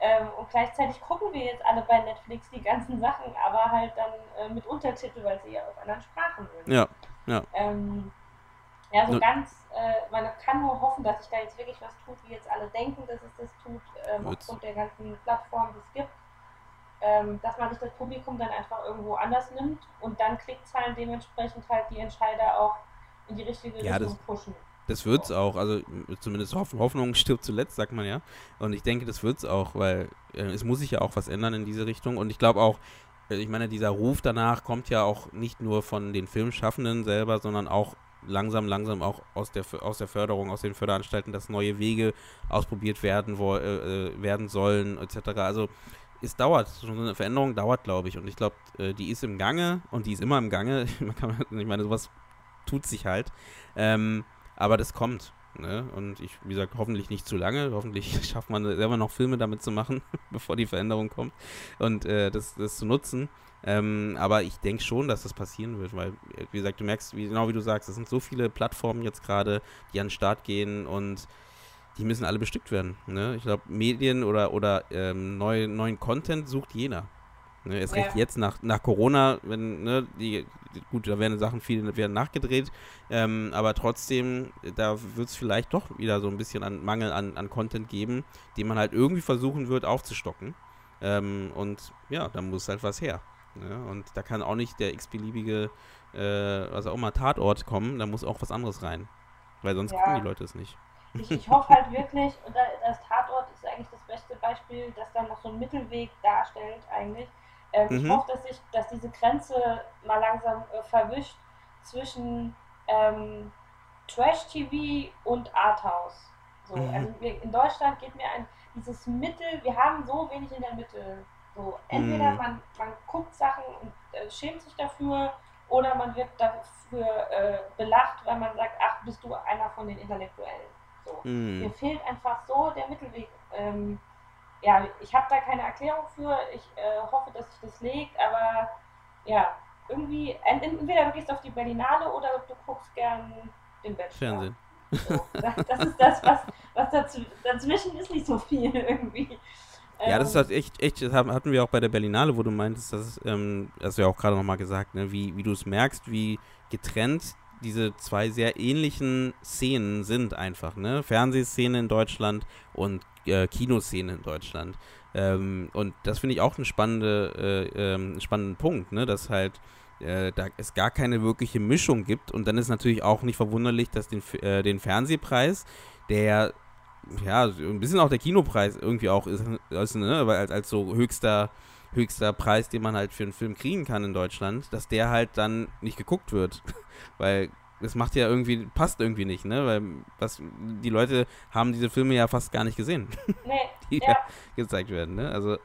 Ähm, und gleichzeitig gucken wir jetzt alle bei Netflix die ganzen Sachen, aber halt dann äh, mit Untertitel, weil sie ja auf anderen Sprachen sind. Ja, ja. Ähm, ja, so ganz, äh, man kann nur hoffen, dass sich da jetzt wirklich was tut, wie jetzt alle denken, dass es das tut, ähm, aufgrund der ganzen Plattformen, die es gibt. Ähm, dass man sich das Publikum dann einfach irgendwo anders nimmt und dann Klickzahlen dementsprechend halt die Entscheider auch in die richtige ja, Richtung das, pushen. Das wird es auch, also zumindest Hoffnung stirbt zuletzt, sagt man ja. Und ich denke, das wird es auch, weil äh, es muss sich ja auch was ändern in diese Richtung. Und ich glaube auch, äh, ich meine, dieser Ruf danach kommt ja auch nicht nur von den Filmschaffenden selber, sondern auch langsam, langsam auch aus der, aus der Förderung, aus den Förderanstalten, dass neue Wege ausprobiert werden, wo, äh, äh werden sollen, etc. Also es dauert, so eine Veränderung dauert, glaube ich. Und ich glaube, äh, die ist im Gange und die ist immer im Gange. ich meine, sowas tut sich halt. Ähm, aber das kommt. Ne? Und ich, wie gesagt, hoffentlich nicht zu lange. Hoffentlich schafft man selber noch Filme damit zu machen, bevor die Veränderung kommt. Und äh, das, das zu nutzen. Ähm, aber ich denke schon, dass das passieren wird, weil, wie gesagt, du merkst, wie, genau wie du sagst, es sind so viele Plattformen jetzt gerade, die an den Start gehen und die müssen alle bestückt werden. Ne? Ich glaube, Medien oder, oder ähm, neu, neuen Content sucht jeder. Ne, erst ja. recht jetzt nach, nach Corona, wenn, ne, die, gut, da werden Sachen viel werden nachgedreht, ähm, aber trotzdem, da wird es vielleicht doch wieder so ein bisschen an Mangel an, an Content geben, den man halt irgendwie versuchen wird aufzustocken. Ähm, und ja, da muss halt was her. Ja, und da kann auch nicht der x-beliebige, äh, also auch mal Tatort kommen, da muss auch was anderes rein. Weil sonst ja. gucken die Leute es nicht. Ich, ich hoffe halt wirklich, und das Tatort ist eigentlich das beste Beispiel, das dann noch so einen Mittelweg darstellt eigentlich. Ähm, mhm. Ich hoffe, dass, ich, dass diese Grenze mal langsam äh, verwischt zwischen ähm, Trash-TV und Arthouse. So, mhm. also wir, in Deutschland geht mir ein, dieses Mittel, wir haben so wenig in der Mitte so, entweder mm. man, man guckt Sachen und äh, schämt sich dafür oder man wird dafür äh, belacht, weil man sagt, ach, bist du einer von den Intellektuellen. So. Mm. Mir fehlt einfach so der Mittelweg. Ähm, ja, ich habe da keine Erklärung für. Ich äh, hoffe, dass sich das legt, aber ja, irgendwie, entweder du gehst auf die Berlinale oder du guckst gern den Bachelor. Fernsehen. So, das ist das, was, was dazwischen ist nicht so viel irgendwie. Ja, das ist halt echt, echt, das hatten wir auch bei der Berlinale, wo du meintest, das ist, ähm, hast du ja auch gerade nochmal gesagt, ne, wie, wie du es merkst, wie getrennt diese zwei sehr ähnlichen Szenen sind einfach, ne? Fernsehszene in Deutschland und äh, Kinoszene in Deutschland. Ähm, und das finde ich auch einen spannende, äh, ähm, spannenden Punkt, ne? dass halt äh, da es gar keine wirkliche Mischung gibt. Und dann ist natürlich auch nicht verwunderlich, dass den, äh, den Fernsehpreis, der ja ein bisschen auch der Kinopreis irgendwie auch ist, ist ne? als, als so höchster höchster Preis, den man halt für einen Film kriegen kann in Deutschland, dass der halt dann nicht geguckt wird. Weil das macht ja irgendwie, passt irgendwie nicht, ne? Weil was, die Leute haben diese Filme ja fast gar nicht gesehen. Nee, die ja. gezeigt werden, ne? Also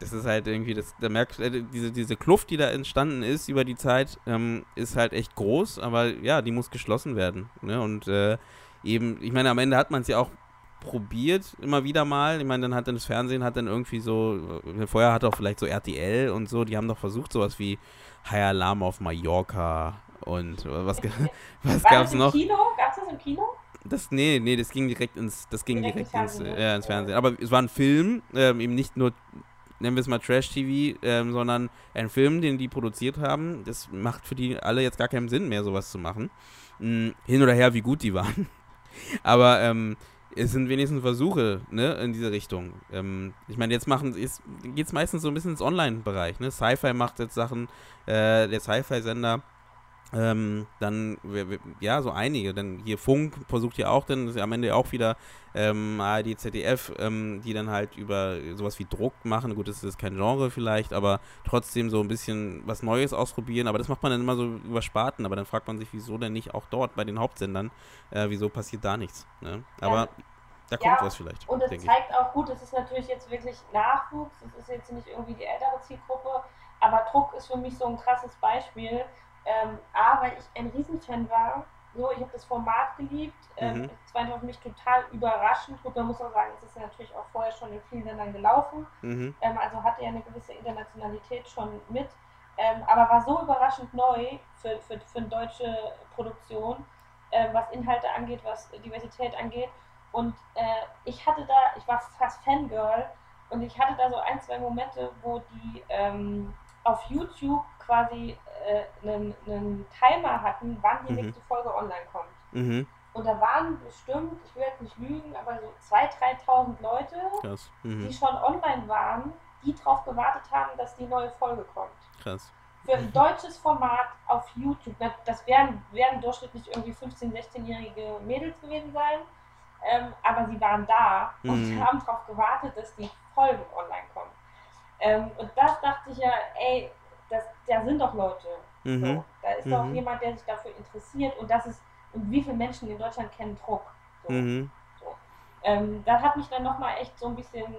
das ist halt irgendwie, das, da merkt äh, diese, diese Kluft, die da entstanden ist über die Zeit, ähm, ist halt echt groß, aber ja, die muss geschlossen werden. Ne? Und äh, eben, ich meine, am Ende hat man es ja auch probiert, immer wieder mal. Ich meine, dann hat dann das Fernsehen hat dann irgendwie so, äh, vorher hat auch vielleicht so RTL und so, die haben doch versucht, sowas wie High Alarm auf Mallorca und was, was War gab's das im noch? Kino? Gab es das im Kino? Das, nee, nee, das ging direkt ins, das ging Direkt direkt, ins Fernsehen, äh, ins. Fernsehen. Aber es war ein Film, ähm, eben nicht nur, nennen wir es mal Trash-TV, ähm, sondern ein Film, den die produziert haben. Das macht für die alle jetzt gar keinen Sinn mehr, sowas zu machen. Hm, hin oder her, wie gut die waren. Aber ähm, es sind wenigstens Versuche ne, in diese Richtung. Ähm, ich meine, jetzt machen jetzt geht es meistens so ein bisschen ins Online-Bereich. Ne? Sci-Fi macht jetzt Sachen, äh, der Sci-Fi-Sender. Ähm, dann, ja, so einige. Dann hier Funk versucht ja auch, dann ist ja am Ende auch wieder ähm, ARD, ZDF, ähm, die dann halt über sowas wie Druck machen. Gut, das ist kein Genre vielleicht, aber trotzdem so ein bisschen was Neues ausprobieren. Aber das macht man dann immer so über Sparten. Aber dann fragt man sich, wieso denn nicht auch dort bei den Hauptsendern? Äh, wieso passiert da nichts? Ne? Aber da kommt Ja, was vielleicht, Und es denke ich. zeigt auch gut, es ist natürlich jetzt wirklich Nachwuchs, es ist jetzt nicht irgendwie die ältere Zielgruppe, aber Druck ist für mich so ein krasses Beispiel. Ähm, A, weil ich ein Riesenfan war, so, ich habe das Format geliebt, ähm, Mhm. es war für mich total überraschend. Gut, man muss auch sagen, es ist ja natürlich auch vorher schon in vielen Ländern gelaufen, Mhm. ähm, also hatte ja eine gewisse Internationalität schon mit, ähm, aber war so überraschend neu für, für, für eine deutsche Produktion, ähm, was Inhalte angeht, was Diversität angeht. Und äh, ich hatte da, ich war fast Fangirl und ich hatte da so ein, zwei Momente, wo die ähm, auf YouTube quasi äh, einen, einen Timer hatten, wann die Mhm. nächste Folge online kommt. Mhm. Und da waren bestimmt, ich will jetzt nicht lügen, aber so 2.000, 3.000 Leute, Krass. die Mhm. schon online waren, die darauf gewartet haben, dass die neue Folge kommt. Krass. Für ein deutsches Format auf YouTube, das werden, werden durchschnittlich irgendwie 15-, 16-jährige Mädels gewesen sein, ähm, aber sie waren da und Mhm. haben darauf gewartet, dass die Folgen online kommen. Ähm, und das dachte ich ja, ey, das, da sind doch Leute. Mhm. So, da ist doch Mhm. jemand, der sich dafür interessiert und das ist, und wie viele Menschen in Deutschland kennen Druck? So. Mhm. Ähm, das hat mich dann nochmal echt so ein bisschen äh,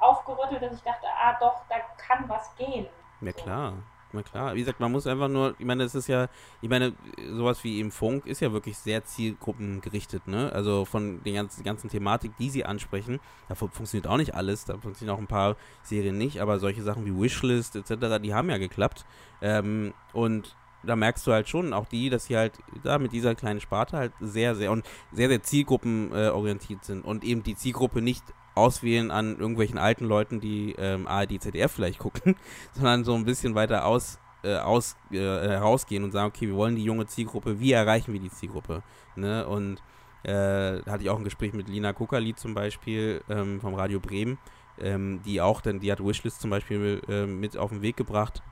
aufgerüttelt, dass ich dachte, ah doch, da kann was gehen. Ja So. klar, na klar. Wie gesagt, man muss einfach nur, ich meine, es ist ja, ich meine, sowas wie im Funk ist ja wirklich sehr zielgruppengerichtet, ne? Also von den ganzen, ganzen Thematik, die sie ansprechen, da fu- funktioniert auch nicht alles, da funktionieren auch ein paar Serien nicht, aber solche Sachen wie Wishlist etc., die haben ja geklappt. Ähm, und da merkst du halt schon auch die, dass sie halt da mit dieser kleinen Sparte halt sehr, sehr und sehr, sehr zielgruppenorientiert orientiert sind und eben die Zielgruppe nicht auswählen an irgendwelchen alten Leuten, die ähm, ARD, ZDF vielleicht gucken, sondern so ein bisschen weiter aus, äh, aus äh, herausgehen und sagen, okay, wir wollen die junge Zielgruppe, wie erreichen wir die Zielgruppe? Ne? Und äh, hatte ich auch ein Gespräch mit Lina Kuckerli zum Beispiel ähm, vom Radio Bremen, ähm, die auch dann, die hat Wishlist zum Beispiel äh, mit auf den Weg gebracht.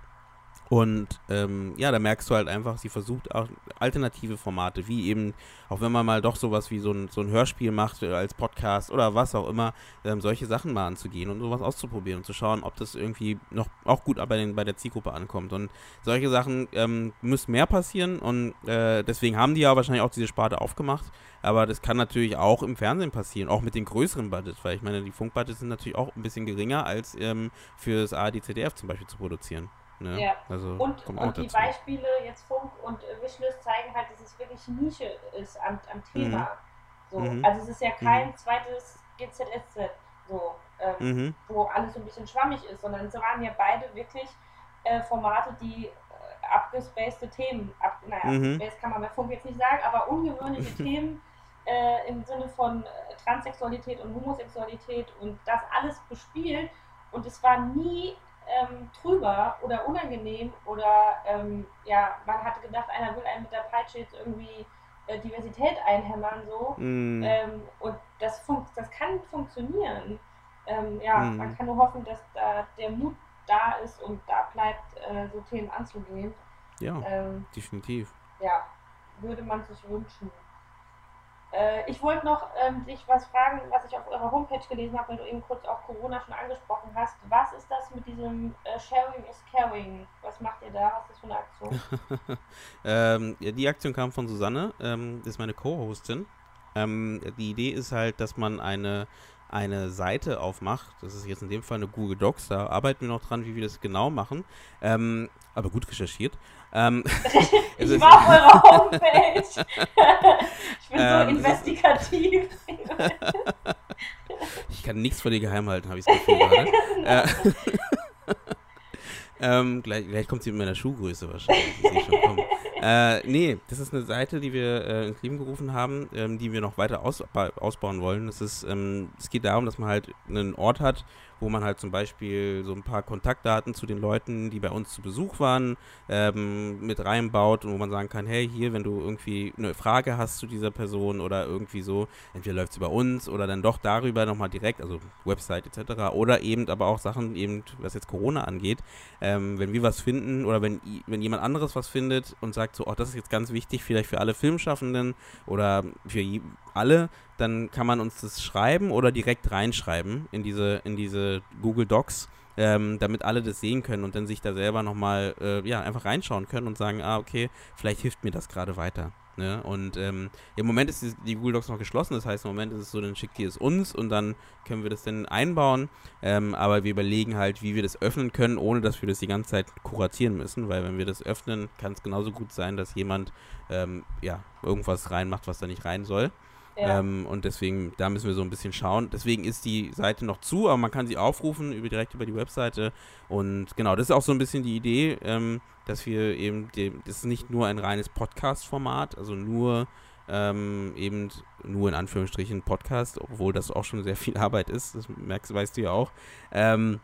Und ähm, ja, da merkst du halt einfach, sie versucht auch alternative Formate, wie eben, auch wenn man mal doch sowas wie so ein, so ein Hörspiel macht äh, als Podcast oder was auch immer, ähm, solche Sachen mal anzugehen und sowas auszuprobieren und zu schauen, ob das irgendwie noch auch gut bei, den, bei der Zielgruppe ankommt. Und solche Sachen ähm, müssen mehr passieren und äh, deswegen haben die ja wahrscheinlich auch diese Sparte aufgemacht. Aber das kann natürlich auch im Fernsehen passieren, auch mit den größeren Budgets, weil ich meine, die Funkbudgets sind natürlich auch ein bisschen geringer, als ähm, für das ARD, ZDF zum Beispiel zu produzieren. Ne? Ja. Also Und, und die dazu. Beispiele, jetzt Funk und äh, Wishlist, zeigen halt, dass es wirklich Nische ist am, am Thema. So. Mhm. Also es ist ja kein zweites GZSZ, so, ähm, Mhm. wo alles so ein bisschen schwammig ist, sondern es waren ja beide wirklich äh, Formate, die äh, abgespacede Themen, ab, naja, Mhm. abgespaced kann man bei Funk jetzt nicht sagen, aber ungewöhnliche Themen äh, im Sinne von äh, Transsexualität und Homosexualität und das alles bespielt und es war nie ähm, trüber oder unangenehm oder ähm, ja, man hatte gedacht, einer will einen mit der Peitsche jetzt irgendwie äh, Diversität einhämmern so. Mm. Ähm, und das, fun das kann funktionieren. Ähm, ja, Mm. man kann nur hoffen, dass da der Mut da ist und da bleibt, äh, so Themen anzugehen. Ja, Ähm, definitiv. ja, würde man sich wünschen. Äh, ich wollte noch ähm, dich was fragen, was ich auf eurer Homepage gelesen habe, weil du eben kurz auch Corona schon angesprochen hast. Was ist das mit diesem äh, Sharing is Caring? Was macht ihr da? Was ist das für eine Aktion? ähm, ja, die Aktion kam von Susanne, ähm, ist meine Co-Hostin. Ähm, die Idee ist halt, dass man eine, eine Seite aufmacht. Das ist jetzt in dem Fall eine Google Docs. Da arbeiten wir noch dran, wie wir das genau machen. Ähm, aber gut recherchiert. Ähm, es Ich war auf eurer Homepage. ich bin so Ähm, investigativ. ich kann nichts vor dir geheim halten, habe ich das Gefühl gerade. äh, ähm, gleich, gleich kommt sie mit meiner Schuhgröße wahrscheinlich. Äh, nee, das ist eine Seite, die wir äh, ins Leben gerufen haben, ähm, die wir noch weiter ausba ausbauen wollen. Ist, ähm, es geht darum, dass man halt einen Ort hat, wo man halt zum Beispiel so ein paar Kontaktdaten zu den Leuten, die bei uns zu Besuch waren, ähm, mit reinbaut und wo man sagen kann, hey, hier, wenn du irgendwie eine Frage hast zu dieser Person oder irgendwie so, entweder läuft es über uns oder dann doch darüber nochmal direkt, also Website etc. Oder eben aber auch Sachen, eben, was jetzt Corona angeht, ähm, wenn wir was finden oder wenn, wenn jemand anderes was findet und sagt so, oh, das ist jetzt ganz wichtig, vielleicht für alle Filmschaffenden oder für alle, dann kann man uns das schreiben oder direkt reinschreiben in diese, in diese Google Docs, ähm, damit alle das sehen können und dann sich da selber nochmal, äh, ja, einfach reinschauen können und sagen, ah, okay, vielleicht hilft mir das gerade weiter. Ne? Und ähm, im Moment ist die, die Google Docs noch geschlossen, das heißt, im Moment ist es so, dann schickt ihr es uns und dann können wir das dann einbauen. Ähm, aber wir überlegen halt, wie wir das öffnen können, ohne dass wir das die ganze Zeit kuratieren müssen, weil wenn wir das öffnen, kann es genauso gut sein, dass jemand ähm, ja, irgendwas reinmacht, was da nicht rein soll. Ähm, und deswegen, da müssen wir so ein bisschen schauen. Deswegen ist die Seite noch zu, aber man kann sie aufrufen über, direkt über die Webseite. Und genau, das ist auch so ein bisschen die Idee, ähm, dass wir eben, die, das ist nicht nur ein reines Podcast-Format, also nur ähm, eben nur in Anführungsstrichen Podcast, obwohl das auch schon sehr viel Arbeit ist, das merkst, weißt du ja auch. Ähm,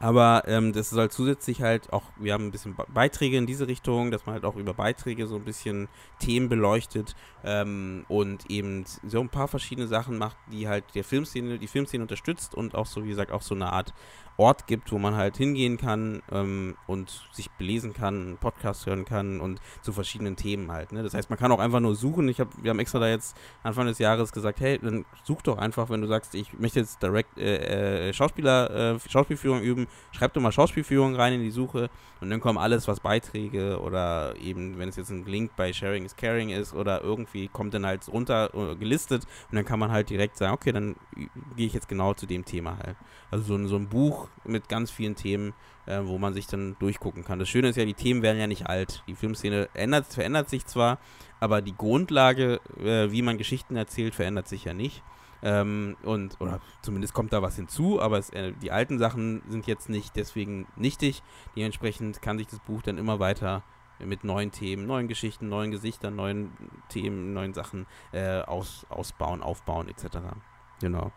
aber ähm, das soll zusätzlich halt auch, wir haben ein bisschen Be- Beiträge in diese Richtung, dass man halt auch über Beiträge so ein bisschen Themen beleuchtet ähm, und eben so ein paar verschiedene Sachen macht, die halt der Filmszene, die Filmszene unterstützt und auch so, wie gesagt, auch so eine Art Ort gibt, wo man halt hingehen kann ähm, und sich belesen kann, einen Podcast hören kann und zu verschiedenen Themen halt. Ne? Das heißt, man kann auch einfach nur suchen. Ich hab, wir haben extra da jetzt Anfang des Jahres gesagt, hey, dann such doch einfach, wenn du sagst, ich möchte jetzt direkt äh, äh, Schauspieler, äh, Schauspielführung üben, schreib doch mal Schauspielführung rein in die Suche und dann kommen alles, was Beiträge oder eben, wenn es jetzt ein Link bei Sharing is Caring ist oder irgendwie kommt dann halt runter äh, gelistet und dann kann man halt direkt sagen, okay, dann gehe ich jetzt genau zu dem Thema halt. Also so so ein Buch mit ganz vielen Themen, äh, wo man sich dann durchgucken kann. Das Schöne ist ja, die Themen werden ja nicht alt. Die Filmszene ändert, verändert sich zwar, aber die Grundlage, äh, wie man Geschichten erzählt, verändert sich ja nicht. Ähm, und, oder zumindest kommt da was hinzu, aber es, äh, die alten Sachen sind jetzt nicht deswegen nichtig. Dementsprechend kann sich das Buch dann immer weiter mit neuen Themen, neuen Geschichten, neuen Gesichtern, neuen Themen, neuen Sachen äh, aus, ausbauen, aufbauen etc. Genau.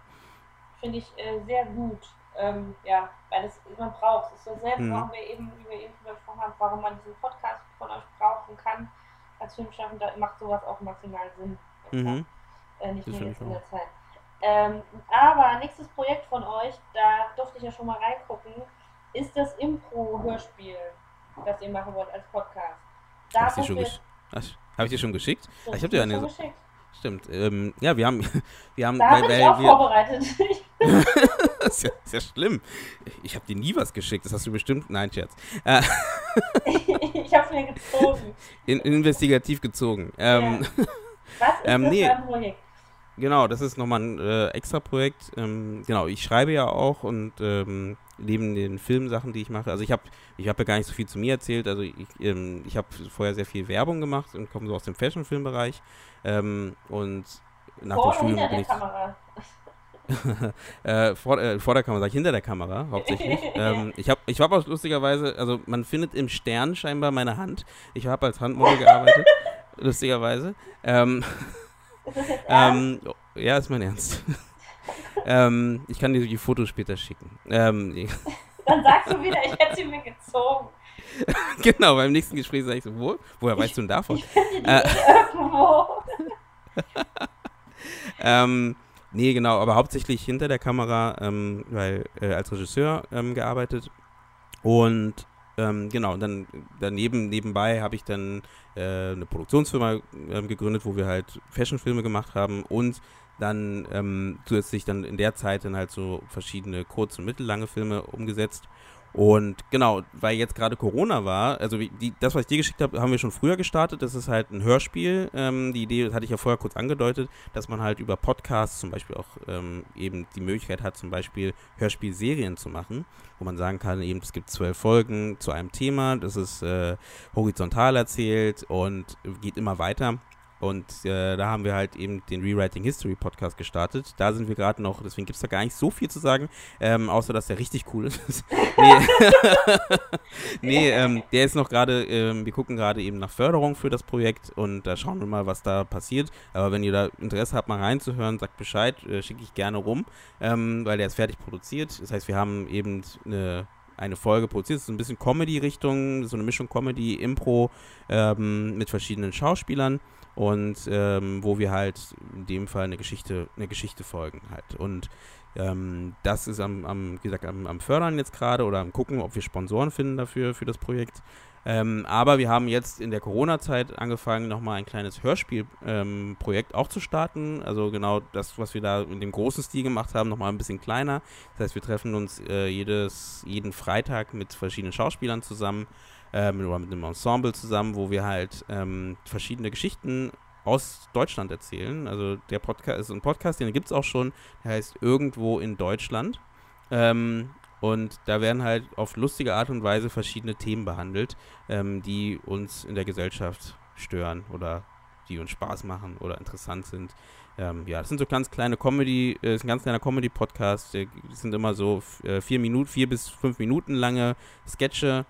Finde ich äh, sehr gut. Ähm, ja, weil es man braucht. Es ist dasselbe, Mhm. warum wir eben, wie wir eben drüber gesprochen haben, warum man diesen Podcast von euch brauchen kann. Als Filmschaffender macht sowas auch maximal Sinn. Mhm. Äh, nicht Das nur jetzt in der Zeit. Ähm, aber nächstes Projekt von euch, da durfte ich ja schon mal reingucken, ist das Impro-Hörspiel, das ihr machen wollt als Podcast. Da dir wo schon gesch- Habe ich dir schon geschickt? das ich hab dir hast eine du so- geschickt. Stimmt. Ähm, ja, wir haben, wir haben, Da weil, ich weil auch wir, vorbereitet. das ist ja, ist ja schlimm. Ich habe dir nie was geschickt. Das hast du bestimmt. Nein, Scherz. Äh, ich habe mir gezogen. in, investigativ gezogen. Ähm, Was ist Ähm, das nee. für ein Projekt? Genau, das ist nochmal ein äh, extra Projekt. Ähm, genau, ich schreibe ja auch und ähm, neben den Filmsachen, die ich mache, also ich habe ich hab ja gar nicht so viel zu mir erzählt. Also ich, ähm, ich habe vorher sehr viel Werbung gemacht und komme so aus dem Fashion-Filmbereich. Ähm, und nach Vor dem Studium bin der ich Kamera? äh, vor, äh, vor der Kamera, sag ich, hinter der Kamera hauptsächlich. ähm, ich habe ich hab auch lustigerweise, also man findet im Stern scheinbar meine Hand. Ich habe als Handmodel gearbeitet, lustigerweise. Ähm, Ist das jetzt ernst? ähm, ja, ist mein Ernst. ähm, ich kann dir die Fotos später schicken. Ähm. Dann sagst du wieder, ich hätte sie mir gezogen. genau, beim nächsten Gespräch sage ich so, wo? Woher weißt du denn davon? Ich finde die äh, irgendwo. ähm, nee, genau, aber hauptsächlich hinter der Kamera, ähm, weil äh, als Regisseur ähm, gearbeitet. Und ähm, genau, dann daneben, nebenbei habe ich dann äh, eine Produktionsfirma ähm, gegründet, wo wir halt Fashionfilme gemacht haben und dann ähm, zusätzlich dann in der Zeit dann halt so verschiedene kurz- und mittellange Filme umgesetzt. Und genau, weil jetzt gerade Corona war, also die, das, was ich dir geschickt habe, haben wir schon früher gestartet. Das ist halt ein Hörspiel. Ähm, die Idee, hatte ich ja vorher kurz angedeutet, dass man halt über Podcasts zum Beispiel auch ähm, eben die Möglichkeit hat, zum Beispiel Hörspielserien zu machen, wo man sagen kann, eben es gibt zwölf Folgen zu einem Thema, das ist äh, horizontal erzählt und geht immer weiter. Und äh, da haben wir halt eben den Rewriting History Podcast gestartet. Da sind wir gerade noch, deswegen gibt es da gar nicht so viel zu sagen, ähm, außer dass der richtig cool ist. nee, nee ähm, der ist noch gerade, ähm, wir gucken gerade eben nach Förderung für das Projekt und da schauen wir mal, was da passiert. Aber wenn ihr da Interesse habt, mal reinzuhören, sagt Bescheid, äh, schicke ich gerne rum, ähm, weil der ist fertig produziert. Das heißt, wir haben eben eine eine Folge produziert. Das ist ein bisschen Comedy-Richtung, so eine Mischung Comedy, Impro ähm, mit verschiedenen Schauspielern und ähm, wo wir halt in dem Fall eine Geschichte, eine Geschichte folgen halt. Und ähm, das ist am, am, wie gesagt, am, am Fördern jetzt gerade oder am gucken, ob wir Sponsoren finden dafür, für das Projekt. Ähm, aber wir haben jetzt in der Corona-Zeit angefangen, nochmal ein kleines Hörspielprojekt ähm, auch zu starten. Also genau das, was wir da in dem großen Stil gemacht haben, nochmal ein bisschen kleiner. Das heißt, wir treffen uns äh, jedes, jeden Freitag mit verschiedenen Schauspielern zusammen ähm, oder mit einem Ensemble zusammen, wo wir halt ähm, verschiedene Geschichten aus Deutschland erzählen. Also der Podcast ist ein Podcast, den gibt es auch schon, der heißt Irgendwo in Deutschland. Ähm, und da werden halt auf lustige Art und Weise verschiedene Themen behandelt, ähm, die uns in der Gesellschaft stören oder die uns Spaß machen oder interessant sind. Ähm, ja, das sind so ganz kleine Comedy, äh, ist ein ganz kleiner Comedy-Podcast. Die sind immer so äh, vier Minuten, vier bis fünf Minuten lange Sketche,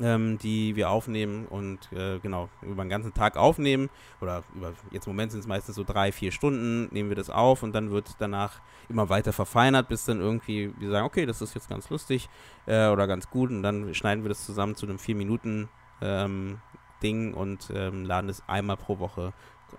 ähm, die wir aufnehmen und äh, genau über den ganzen Tag aufnehmen. Oder über, jetzt im Moment sind es meistens so drei, vier Stunden, nehmen wir das auf und dann wird danach immer weiter verfeinert, bis dann irgendwie wir sagen, okay, das ist jetzt ganz lustig äh, oder ganz gut und dann schneiden wir das zusammen zu einem vier Minuten ähm, Ding und ähm, laden es einmal pro Woche.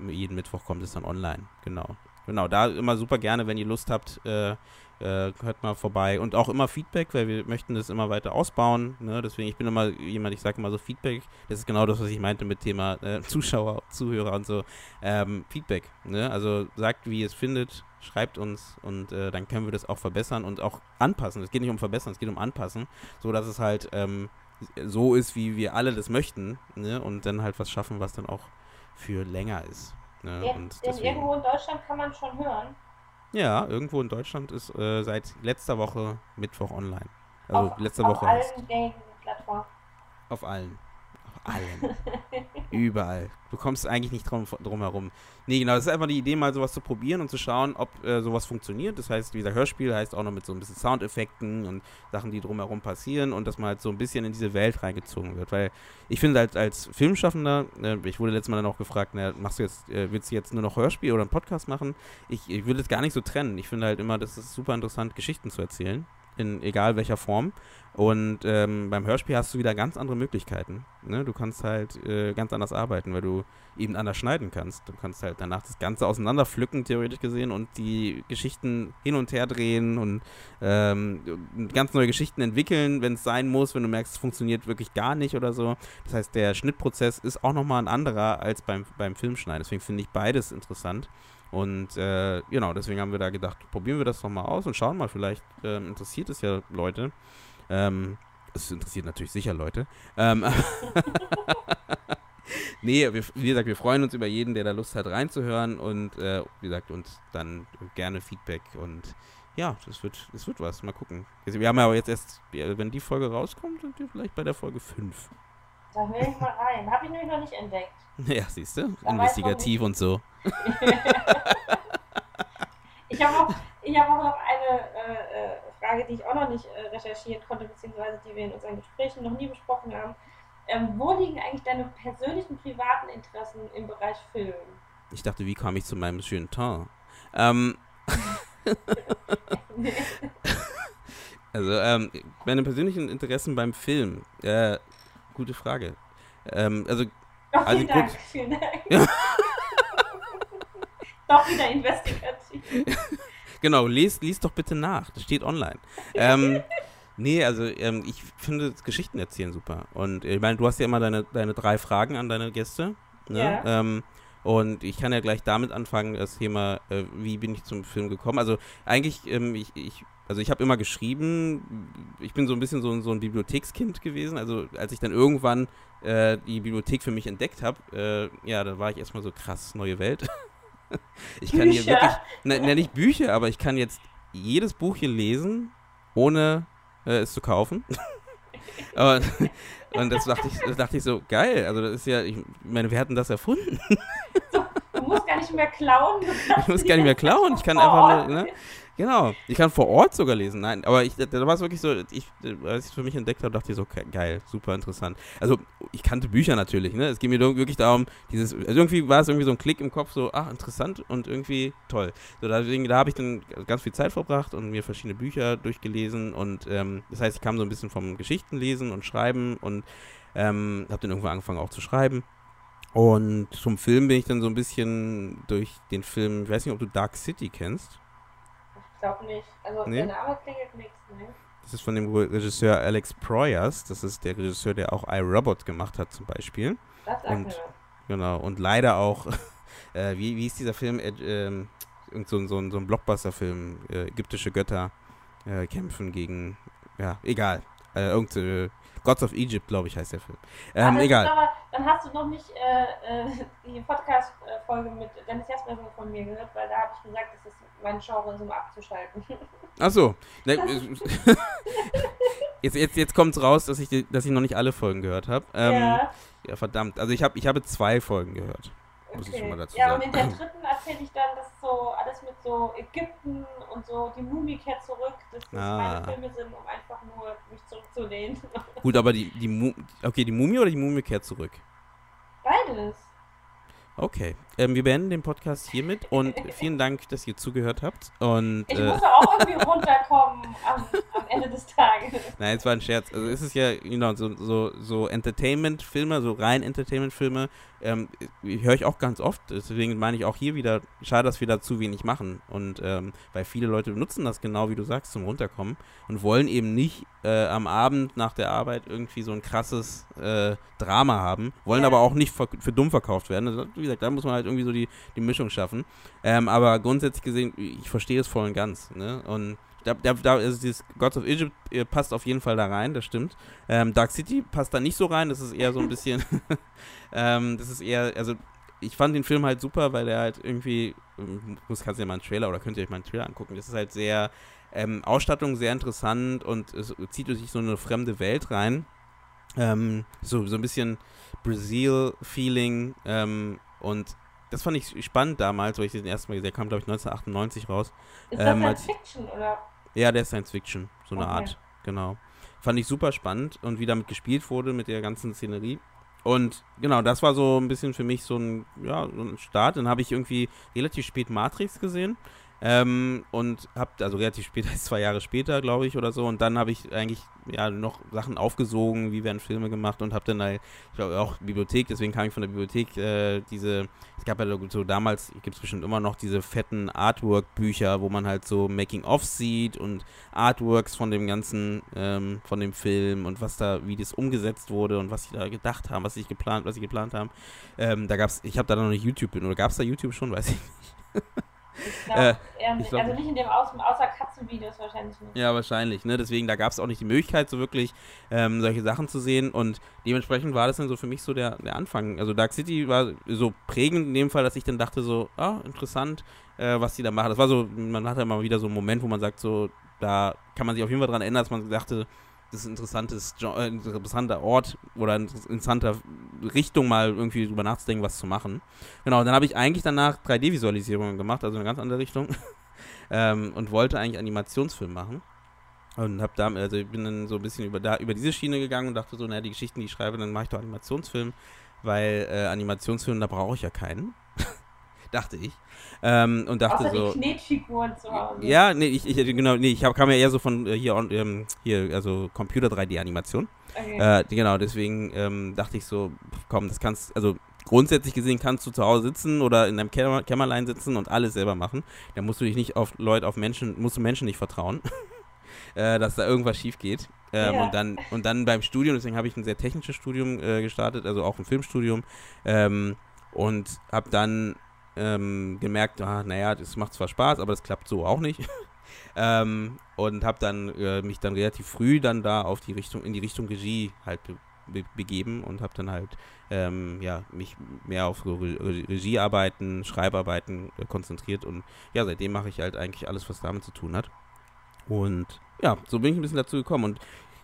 Jeden Mittwoch kommt es dann online. Genau. Genau, da immer super gerne, wenn ihr Lust habt, äh, äh, hört mal vorbei. Und auch immer Feedback, weil wir möchten das immer weiter ausbauen. Ne? Deswegen, ich bin immer jemand, ich sage immer so Feedback. Das ist genau das, was ich meinte mit Thema äh, Zuschauer, Zuhörer und so. Ähm, Feedback. Ne? Also sagt, wie ihr es findet, schreibt uns und äh, dann können wir das auch verbessern und auch anpassen. Es geht nicht um verbessern, es geht um anpassen, so dass es halt ähm, so ist, wie wir alle das möchten. Ne? Und dann halt was schaffen, was dann auch für länger ist. Ne? Ja, und deswegen, irgendwo in Deutschland kann man schon hören. Ja, irgendwo in Deutschland ist äh, seit letzter Woche Mittwoch online. Also auf, letzte Woche. Auf allen Gaming-Plattformen. Auf allen. Auf allen. Überall. Du kommst eigentlich nicht drum, drum herum. Nee, genau, das ist einfach die Idee, mal sowas zu probieren und zu schauen, ob äh, sowas funktioniert. Das heißt, dieser Hörspiel heißt auch noch mit so ein bisschen Soundeffekten und Sachen, die drumherum passieren und dass man halt so ein bisschen in diese Welt reingezogen wird. Weil ich finde halt als Filmschaffender, äh, ich wurde letztes Mal dann auch gefragt, na, machst du jetzt, äh, willst du jetzt nur noch Hörspiel oder einen Podcast machen? Ich, ich würde es gar nicht so trennen. Ich finde halt immer, das ist super interessant, Geschichten zu erzählen in egal welcher Form. Und ähm, beim Hörspiel hast du wieder ganz andere Möglichkeiten. Ne? Du kannst halt äh, ganz anders arbeiten, weil du eben anders schneiden kannst. Du kannst halt danach das Ganze auseinander pflücken, theoretisch gesehen, und die Geschichten hin und her drehen und ähm, ganz neue Geschichten entwickeln, wenn es sein muss, wenn du merkst, es funktioniert wirklich gar nicht oder so. Das heißt, der Schnittprozess ist auch nochmal ein anderer als beim, beim Filmschneiden. Deswegen finde ich beides interessant. Und äh, genau, deswegen haben wir da gedacht, probieren wir das doch mal aus und schauen mal, vielleicht äh, interessiert es ja Leute. Ähm, es interessiert natürlich sicher Leute. Ähm, nee, wir, wie gesagt, wir freuen uns über jeden, der da Lust hat reinzuhören und äh, wie gesagt, und dann gerne Feedback und ja, das wird, das wird was. Mal gucken. Wir haben ja aber jetzt erst, wenn die Folge rauskommt, sind wir vielleicht bei der Folge 5. Da höre ich mal rein. Habe ich nämlich noch nicht entdeckt. Ja, siehst du? Investigativ und so. ich habe auch, hab auch noch eine äh, äh, Frage, die ich auch noch nicht äh, recherchieren konnte, beziehungsweise die wir in unseren Gesprächen noch nie besprochen haben. Ähm, wo liegen eigentlich deine persönlichen privaten Interessen im Bereich Film? Ich dachte, wie kam ich zu meinem schönen Teint? Ähm. Also, ähm, meine persönlichen Interessen beim Film. Äh, gute Frage. Ähm, also, Also vielen gut. Dank, vielen Dank. Doch wieder investigativ. genau, lest, liest doch bitte nach. Das steht online. ähm, nee, also, ähm, ich finde das Geschichten erzählen super. Und ich meine, du hast ja immer deine, deine drei Fragen an deine Gäste. Ne? Ja. Ähm, und ich kann ja gleich damit anfangen, das Thema, äh, wie bin ich zum Film gekommen. Also eigentlich, ähm, ich, ich, also ich habe immer geschrieben, ich bin so ein bisschen so, ein- so ein Bibliothekskind gewesen. Also als ich dann irgendwann äh, die Bibliothek für mich entdeckt habe, äh, ja, da war ich erstmal so krass, neue Welt. ich kann hier Bücher. wirklich, ne, ne, nicht Bücher, aber ich kann jetzt jedes Buch hier lesen, ohne äh, es zu kaufen. und, und das dachte ich, das dachte ich so, geil, also das ist ja, ich meine, wir hatten das erfunden. Du musst gar nicht mehr klauen. du Ich kannst muss die gar nicht mehr klauen, ich kann einfach ne? Genau, ich kann vor Ort sogar lesen. Nein, aber ich, da war es wirklich so, ich, als ich es für mich entdeckt habe, dachte ich so, geil, super interessant. Also, ich kannte Bücher natürlich, ne? Es ging mir wirklich darum, dieses, also irgendwie war es irgendwie so ein Klick im Kopf, so, ach, interessant und irgendwie toll. So, deswegen, da habe ich dann ganz viel Zeit verbracht und mir verschiedene Bücher durchgelesen und ähm, das heißt, ich kam so ein bisschen vom Geschichtenlesen und Schreiben und ähm, habe dann irgendwann angefangen auch zu schreiben. Und zum Film bin ich dann so ein bisschen durch den Film, ich weiß nicht, ob du Dark City kennst. Glaube nicht. Also Nee? der Name klingelt nichts, ne? Das ist von dem Regisseur Alex Proyas. Das ist der Regisseur, der auch iRobot gemacht hat zum Beispiel. Das sagt Und-. Genau. Und leider auch, äh, wie, wie ist dieser Film? Äh, irgend so, ein- so, so ein Blockbuster-Film. Äh, ägyptische Götter äh, kämpfen gegen, ja, egal. Äh, irgend, äh, Gods of Egypt, glaube ich, heißt der Film. Ähm, egal. Aber, dann hast du noch nicht äh, äh, die Podcast-Folge mit Dennis Jasper von mir gehört, weil da habe ich gesagt, das ist mein Genre, so mal abzuschalten. Achso. Ne, äh, jetzt, jetzt, jetzt kommt es raus, dass ich, dass ich noch nicht alle Folgen gehört habe. Ähm, ja. ja, verdammt. Also ich, hab, ich habe zwei Folgen gehört. Muss ich okay. schon mal dazu ja, sagen. und in der dritten erzähle ich dann, dass so alles mit so Ägypten und so die Mumie kehrt zurück, dass das Ah. meine Filme sind, um einfach nur mich zurückzulehnen. Gut, aber die, die Mu okay, die Mumie oder die Mumie kehrt zurück? Beides. Okay. Ähm, wir beenden den Podcast hiermit und vielen Dank, dass ihr zugehört habt. Und Ich äh, muss ja auch irgendwie runterkommen am, am Ende des Tages. nein, es war ein Scherz. Also es ist ja, genau, so, so, so Entertainment-Filme, so rein Entertainment-Filme, ähm, höre ich auch ganz oft. Deswegen meine ich auch hier wieder, schade, dass wir da zu wenig machen. Und ähm, weil viele Leute nutzen das genau, wie du sagst, zum Runterkommen und wollen eben nicht äh, am Abend nach der Arbeit irgendwie so ein krasses äh, Drama haben, wollen Ja. aber auch nicht für, für dumm verkauft werden. Also, wie gesagt, da muss man halt irgendwie so die, die Mischung schaffen. Ähm, aber grundsätzlich gesehen, ich verstehe es voll und ganz. Ne? Und da, da, da ist dieses Gods of Egypt äh, passt auf jeden Fall da rein, das stimmt. Ähm, Dark City passt da nicht so rein, das ist eher so ein bisschen, ähm, das ist eher, also ich fand den Film halt super, weil er halt irgendwie, ähm, muss kannst du dir mal einen Trailer oder könnt ihr euch mal einen Trailer angucken, das ist halt sehr, ähm, Ausstattung sehr interessant und es zieht durch so eine fremde Welt rein. Ähm, so, so ein bisschen Brazil-Feeling ähm, und das fand ich spannend damals, weil ich den ersten Mal gesehen habe. Der kam, glaube ich, 1998 raus. Ist Ähm, das Science Fiction oder? Ja, der ist Science Fiction, so eine Okay. Art, genau. Fand ich super spannend und wie damit gespielt wurde mit der ganzen Szenerie. Und genau, das war so ein bisschen für mich so ein, ja, so ein Start. Dann habe ich irgendwie relativ spät Matrix gesehen. Ähm, und habe, also relativ spät, zwei Jahre später, glaube ich, oder so. Und dann habe ich eigentlich ja noch Sachen aufgesogen, wie werden Filme gemacht und habe dann halt, ich glaube auch Bibliothek, deswegen kam ich von der Bibliothek, äh, diese, es gab ja so damals, gibt es bestimmt immer noch diese fetten Artwork-Bücher, wo man halt so Making-ofs sieht und Artworks von dem ganzen, ähm, von dem Film und was da, wie das umgesetzt wurde und was sie da gedacht haben, was sie geplant, was sie geplant haben. Ähm, da gab's, ich habe da noch nicht YouTube, oder gab es da YouTube schon, weiß ich nicht. Ich Äh, eher ich nicht. glaub also nicht. in dem Aus außer Katzenvideos wahrscheinlich nicht. Ja, wahrscheinlich, ne? Deswegen, da gab es auch nicht die Möglichkeit, so wirklich ähm, solche Sachen zu sehen. Und dementsprechend war das dann so für mich so der, der Anfang. Also Dark City war so prägend in dem Fall, dass ich dann dachte so, ah, interessant, äh, was die da machen. Das war so, man hatte mal wieder so einen Moment, wo man sagt, so, da kann man sich auf jeden Fall dran erinnern, dass man dachte, ist ein äh, interessanter Ort oder eine interessante Richtung, mal irgendwie drüber nachzudenken, was zu machen. Genau, dann habe ich eigentlich danach 3D-Visualisierungen gemacht, also eine ganz andere Richtung. ähm, und wollte eigentlich Animationsfilm machen. Und hab da, also ich bin dann so ein bisschen über, da, über diese Schiene gegangen und dachte so, naja, die Geschichten, die ich schreibe, dann mache ich doch Animationsfilm, weil äh, Animationsfilm, da brauche ich ja keinen. Dachte ich. Ähm, und dachte Außer so. die Knetfiguren zu Hause. Ja, nee, ich, ich genau, nee, ich hab, kam ja eher so von äh, hier, on- ähm, hier, also Computer 3D-Animation. Okay. Äh, genau, deswegen ähm, dachte ich so, komm, das kannst, also grundsätzlich gesehen kannst du zu Hause sitzen oder in deinem Kämmer, Kämmerlein sitzen und alles selber machen. Da musst du dich nicht auf Leute, auf Menschen, musst du Menschen nicht vertrauen, äh, dass da irgendwas schief geht. Ähm, Ja. und, dann, und dann beim Studium, deswegen habe ich ein sehr technisches Studium äh, gestartet, also auch ein Filmstudium. Ähm, und habe dann ähm, gemerkt, ah, naja, das macht zwar Spaß, aber das klappt so auch nicht. ähm, und habe dann äh, mich dann relativ früh dann da auf die Richtung, in die Richtung Regie halt be be begeben und habe dann halt ähm, ja, mich mehr auf Re Re Regiearbeiten, Schreibarbeiten äh, konzentriert und ja, seitdem mache ich halt eigentlich alles, was damit zu tun hat. Und ja, so bin ich ein bisschen dazu gekommen und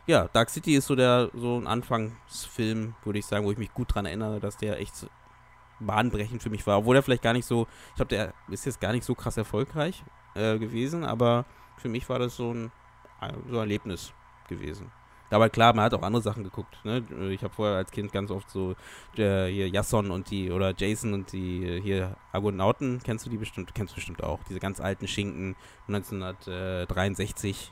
ja, Dark City ist so der so ein Anfangsfilm, würde ich sagen, wo ich mich gut dran erinnere, dass der echt bahnbrechend für mich war, obwohl er vielleicht gar nicht so, ich glaube, der ist jetzt gar nicht so krass erfolgreich äh, gewesen, aber für mich war das so ein, so ein Erlebnis gewesen. Aber klar, man hat auch andere Sachen geguckt. Ne? Ich habe vorher als Kind ganz oft so äh, hier Jason und die oder Jason und die äh, hier Argonauten, kennst du die bestimmt? Kennst du bestimmt auch. Diese ganz alten Schinken 1963.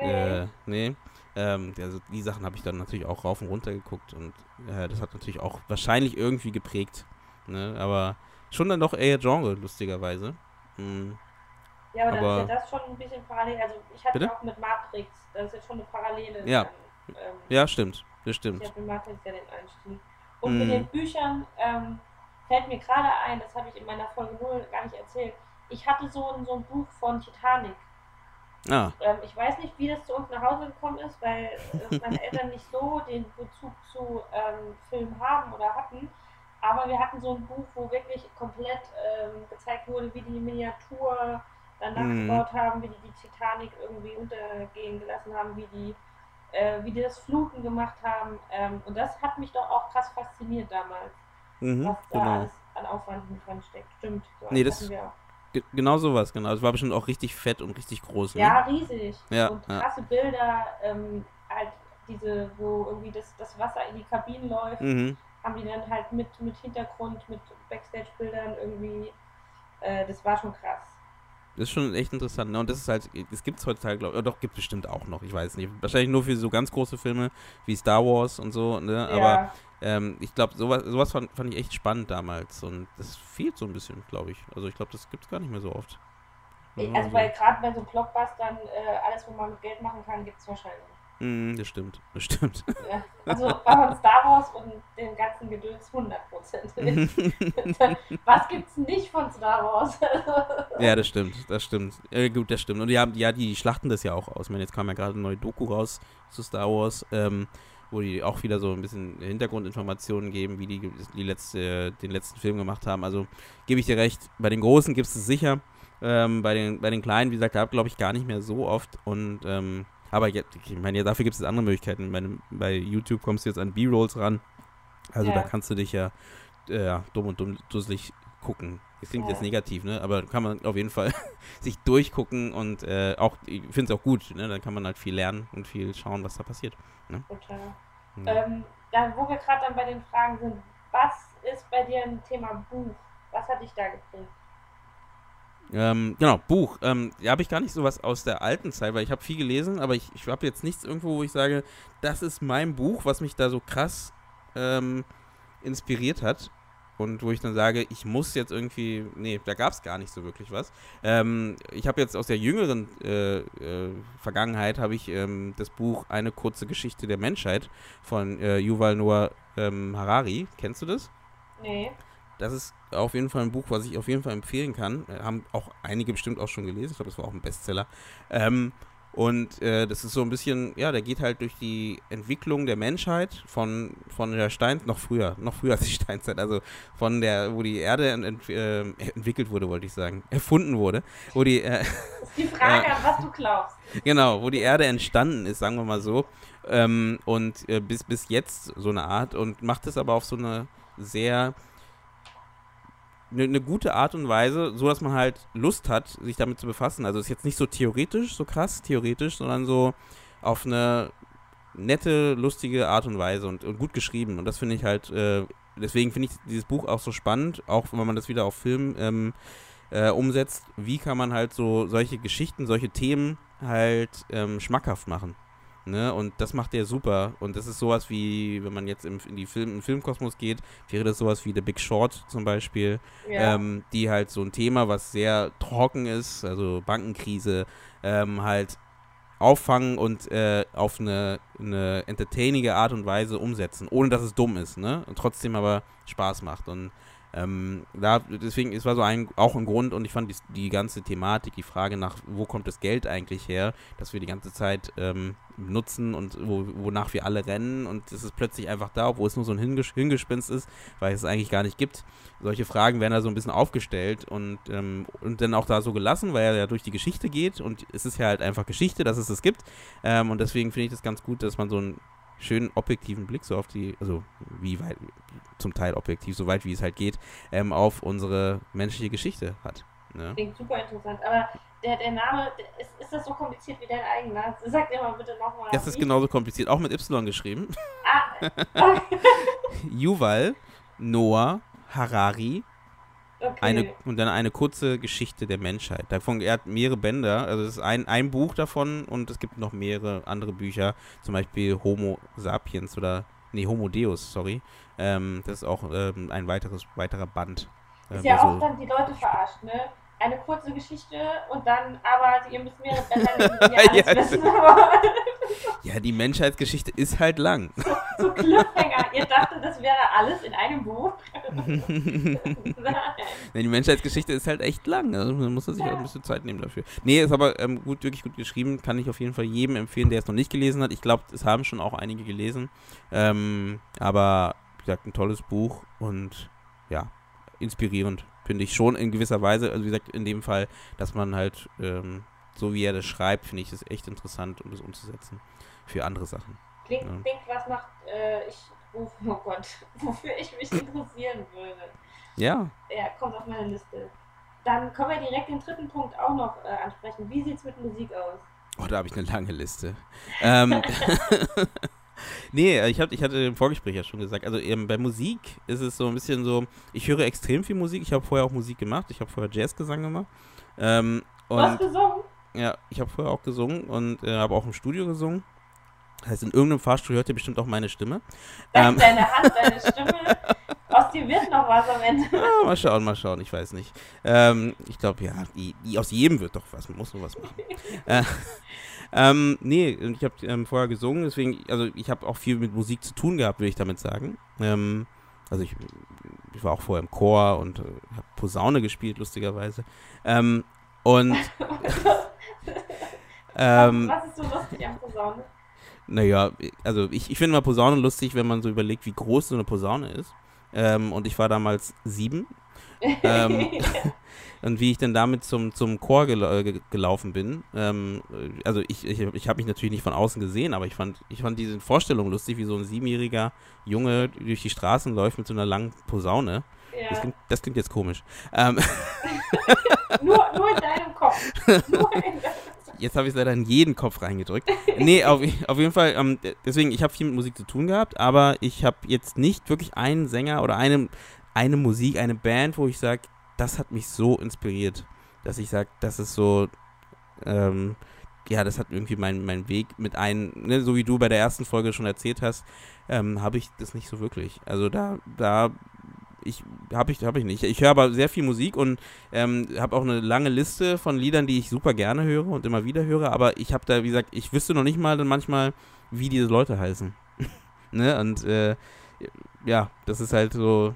nee. Äh, nee. Ähm, also die Sachen habe ich dann natürlich auch rauf und runter geguckt und äh, das hat natürlich auch wahrscheinlich irgendwie geprägt. Ne? Aber schon dann doch eher Genre, lustigerweise. Hm. ja, aber, dann aber- ist ja das schon ein bisschen parallel. Also ich hatte Bitte? auch mit Matrix, das ist jetzt schon eine Parallele. Ja. Dann, ähm, Ja, stimmt. Das Ich habe in Matrix ja den Einstieg. Und Mhm. mit den Büchern ähm, fällt mir gerade ein, das habe ich in meiner Folge 0 gar nicht erzählt. Ich hatte so ein, so ein Buch von Titanic. Ah, Ähm, ich weiß nicht, wie das zu uns nach Hause gekommen ist, weil äh, meine Eltern nicht so den Bezug zu ähm, Filmen haben oder hatten. Aber wir hatten so ein Buch, wo wirklich komplett ähm, gezeigt wurde, wie die Miniatur dann Mhm. nachgebaut haben, wie die die Titanic irgendwie untergehen gelassen haben, wie die, äh, wie die das Fluten gemacht haben. Ähm, und das hat mich doch auch krass fasziniert damals, mhm, was da genau. alles an Aufwand mit dran steckt. Stimmt. So Nee, das- wir auch. Genau sowas, genau. Es war bestimmt auch richtig fett und richtig groß. Ne? Ja, riesig. Ja, und ja. krasse Bilder, ähm, halt diese, wo irgendwie das, das Wasser in die Kabinen läuft, Mhm. Haben die dann halt mit, mit Hintergrund, mit Backstage-Bildern irgendwie, äh, das war schon krass. Das ist schon echt interessant. Ne? Und das ist halt, das gibt es heutzutage, glaube ich, doch, gibt es bestimmt auch noch, ich weiß nicht. Wahrscheinlich nur für so ganz große Filme wie Star Wars und so, ne? Aber ja, ähm, ich glaube, sowas, sowas fand, fand ich echt spannend damals. Und das fehlt so ein bisschen, glaube ich. Also ich glaube, das gibt es gar nicht mehr so oft. Ja, also bei gerade bei so Blockbustern, äh, alles, wo man mit Geld machen kann, gibt es wahrscheinlich. Mm, das stimmt, das stimmt. Ja. Also bei Star Wars und dem ganzen Gedöns 100%. Was gibt's nicht von Star Wars? ja, das stimmt, das stimmt. Äh, gut, das stimmt. Und die haben, ja, die schlachten das ja auch aus. Ich meine, jetzt kam ja gerade eine neue Doku raus zu Star Wars, ähm, wo die auch wieder so ein bisschen Hintergrundinformationen geben, wie die, die letzte, den letzten Film gemacht haben. Also gebe ich dir recht, bei den Großen gibt es es sicher. Ähm, bei, den, bei den Kleinen, wie gesagt, da glaube ich gar nicht mehr so oft. Und ähm, aber jetzt, ich meine, ja, dafür gibt es andere Möglichkeiten. Bei, bei YouTube kommst du jetzt an B-Rolls ran. Also Ja. da kannst du dich ja äh, dumm und dumm dusselig gucken. Das klingt Ja. jetzt negativ, ne? Aber kann man auf jeden Fall sich durchgucken und äh, auch, ich finde es auch gut, ne? Dann kann man halt viel lernen und viel schauen, was da passiert. Total. Ja. Ähm, dann, wo wir gerade dann bei den Fragen sind, was ist bei dir ein Thema Buch? Was hat dich da geprägt? Ähm, genau, Buch. Ähm, da habe ich gar nicht sowas aus der alten Zeit, weil ich habe viel gelesen, aber ich, ich habe jetzt nichts irgendwo, wo ich sage, das ist mein Buch, was mich da so krass ähm, inspiriert hat. Und wo ich dann sage, ich muss jetzt irgendwie, nee, da gab es gar nicht so wirklich was. Ähm, ich habe jetzt aus der jüngeren äh, äh, Vergangenheit habe ich ähm, das Buch Eine kurze Geschichte der Menschheit von äh, Yuval Noah ähm, Harari. Kennst du das? Nee. Das ist auf jeden Fall ein Buch, was ich auf jeden Fall empfehlen kann. Äh, haben auch einige bestimmt auch schon gelesen. Ich glaube, das war auch ein Bestseller. Ähm, und äh, das ist so ein bisschen, ja, der geht halt durch die Entwicklung der Menschheit von, von der Stein, noch früher, noch früher als die Steinzeit, also von der, wo die Erde ent, äh, entwickelt wurde, wollte ich sagen, erfunden wurde, wo die, äh, Das ist die Frage, Äh. an was du glaubst. genau, wo die Erde entstanden ist, sagen wir mal so, ähm, und äh, bis, bis jetzt so eine Art und macht es aber auf so eine sehr eine ne gute Art und Weise, so dass man halt Lust hat, sich damit zu befassen. Also ist jetzt nicht so theoretisch, so krass theoretisch, sondern so auf eine nette, lustige Art und Weise und, und gut geschrieben. Und das finde ich halt äh, deswegen finde ich dieses Buch auch so spannend, auch wenn man das wieder auf Film ähm, äh, umsetzt. Wie kann man halt so solche Geschichten, solche Themen halt ähm, schmackhaft machen? Ne? Und das macht er super. Und das ist sowas wie, wenn man jetzt im, in die Film, in Filmkosmos geht, wäre das sowas wie The Big Short zum Beispiel, ja. ähm, die halt so ein Thema, was sehr trocken ist, also Bankenkrise, ähm, halt auffangen und äh, auf eine, eine entertainige Art und Weise umsetzen, ohne dass es dumm ist, ne? Und trotzdem aber Spaß macht. Und ähm, da, deswegen, es war so ein, auch ein Grund und ich fand die, die, ganze Thematik, die Frage nach, wo kommt das Geld eigentlich her, dass wir die ganze Zeit ähm, nutzen und wo, wonach wir alle rennen und es ist plötzlich einfach da, obwohl es nur so ein Hinges Hingespinst ist, weil es es eigentlich gar nicht gibt. Solche Fragen werden da so ein bisschen aufgestellt und, ähm, und dann auch da so gelassen, weil er ja durch die Geschichte geht und es ist ja halt einfach Geschichte, dass es es gibt. Ähm, und deswegen finde ich das ganz gut, dass man so ein schönen objektiven Blick so auf die, also wie weit, zum Teil objektiv, so weit wie es halt geht, ähm, auf unsere menschliche Geschichte hat. Ne? Klingt super interessant, aber der, der Name, der, ist, ist das so kompliziert wie dein eigener? Sag dir mal bitte nochmal. Das ist genauso kompliziert, auch mit Y geschrieben. Ah. Yuval Noah Harari Okay. Eine, und dann eine kurze Geschichte der Menschheit. Davon, er hat mehrere Bänder, also es ist ein, ein Buch davon und es gibt noch mehrere andere Bücher, zum Beispiel Homo sapiens oder, nee, Homo Deus, sorry. Ähm, das ist auch ähm, ein weiteres, weiterer Band. Äh, ist ja auch so dann die Leute verarscht, ne? Eine kurze Geschichte und dann, aber ihr müsst die alles ja, wissen. ja, die Menschheitsgeschichte ist halt lang. So, so Cliffhanger. Ihr dachtet, das wäre alles in einem Buch. die Menschheitsgeschichte ist halt echt lang. Also man muss sich auch ein bisschen Zeit nehmen dafür. Nee, ist aber ähm, gut, wirklich gut geschrieben. Kann ich auf jeden Fall jedem empfehlen, der es noch nicht gelesen hat. Ich glaube, es haben schon auch einige gelesen. Ähm, aber, wie gesagt, ein tolles Buch und ja, inspirierend, finde ich schon in gewisser Weise. Also, wie gesagt, in dem Fall, dass man halt, ähm, so wie er das schreibt, finde ich es echt interessant, um das umzusetzen für andere Sachen. Klingt, ja. klingt was macht, äh, ich, oh, oh Gott, wofür ich mich interessieren würde. Ja. Ja, kommt auf meine Liste. Dann können wir direkt den dritten Punkt auch noch äh, ansprechen. Wie sieht es mit Musik aus? Oh, da habe ich eine lange Liste. ähm, nee, ich, hab, ich hatte im Vorgespräch ja schon gesagt, also eben bei Musik ist es so ein bisschen so, ich höre extrem viel Musik. Ich habe vorher auch Musik gemacht. Ich habe vorher Jazzgesang gemacht. Ähm, und, du hast gesungen? Ja, ich habe vorher auch gesungen und äh, habe auch im Studio gesungen. Das heißt, in irgendeinem Fahrstuhl hört ihr bestimmt auch meine Stimme. Ähm, deine Hand, deine Stimme. Aus dir wird noch was am Ende. Ja, mal schauen, mal schauen, ich weiß nicht. Ähm, ich glaube, ja, die, die, aus jedem wird doch was, man muss nur was machen. äh, ähm, nee, ich habe ähm, vorher gesungen, deswegen, also ich habe auch viel mit Musik zu tun gehabt, will ich damit sagen. Ähm, also ich, ich, war auch vorher im Chor und äh, habe Posaune gespielt, lustigerweise. Ähm, und ähm, was ist so lustig am Posaune? Naja, also ich, ich finde mal Posaune lustig, wenn man so überlegt, wie groß so eine Posaune ist. Ähm, und ich war damals sieben. ähm, und wie ich dann damit zum, zum Chor gel äh, gelaufen bin. Ähm, also ich, ich, ich habe mich natürlich nicht von außen gesehen, aber ich fand, ich fand diese Vorstellung lustig, wie so ein siebenjähriger Junge durch die Straßen läuft mit so einer langen Posaune. Ja. Das, klingt, das, klingt, jetzt komisch. Ähm. nur, nur in deinem Kopf. Nur in deinem Jetzt habe ich es leider in jeden Kopf reingedrückt. nee, auf, auf jeden Fall, ähm, deswegen, ich habe viel mit Musik zu tun gehabt, aber ich habe jetzt nicht wirklich einen Sänger oder eine, eine Musik, eine Band, wo ich sage, das hat mich so inspiriert, dass ich sage, das ist so, ähm, ja, das hat irgendwie meinen mein Weg mit ein, ne, so wie du bei der ersten Folge schon erzählt hast, ähm, habe ich das nicht so wirklich. Also da, da ich habe ich, hab ich nicht. Ich höre aber sehr viel Musik und ähm, habe auch eine lange Liste von Liedern, die ich super gerne höre und immer wieder höre. Aber ich habe da, wie gesagt, ich wüsste noch nicht mal dann manchmal, wie diese Leute heißen. ne? Und äh, ja, das ist halt so,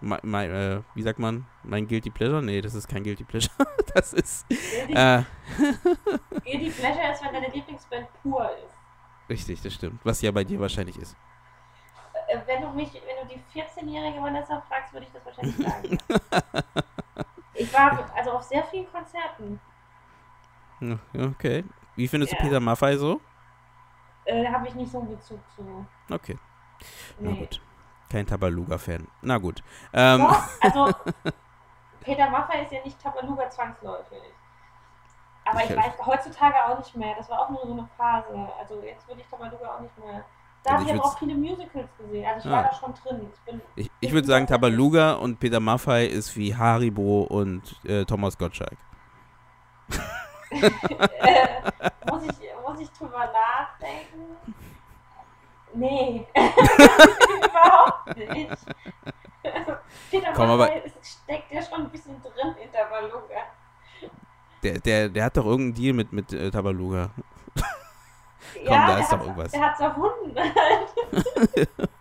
mein, mein, äh, wie sagt man, mein Guilty Pleasure? Nee, das ist kein Guilty Pleasure. das ist. Guilty, äh, Guilty Pleasure ist, wenn deine Lieblingsband pur ist. Richtig, das stimmt. Was ja bei dir wahrscheinlich ist. Äh, wenn du mich, wenn du die 14-jährige Vanessa fragst, würde ich das wahrscheinlich sagen. ich war also auf sehr vielen Konzerten. Okay. Wie findest ja. du Peter Maffay so? Äh, Habe ich nicht so einen Bezug zu. Okay. Nee. Na gut. Kein Tabaluga-Fan. Na gut. Ähm. Doch, also Peter Maffay ist ja nicht Tabaluga zwangsläufig. Aber ich, ich weiß heutzutage auch nicht mehr. Das war auch nur so eine Phase. Also jetzt würde ich Tabaluga auch nicht mehr Da Also habe ich ich würd's- auch viele Musicals gesehen. Also ich Ah. war da schon drin. Ich bin, Ich, ich würde sagen, Tabaluga und Peter Maffay ist wie Haribo und äh, Thomas Gottschalk. äh, muss, ich, muss ich drüber nachdenken? Nee. Überhaupt nicht. Peter Komm, ist- steckt ja schon ein bisschen drin in der Baluga. Der, der, der hat doch irgendeinen Deal mit, mit äh, Tabaluga. Ja, da ist doch irgendwas. Der hat's erfunden.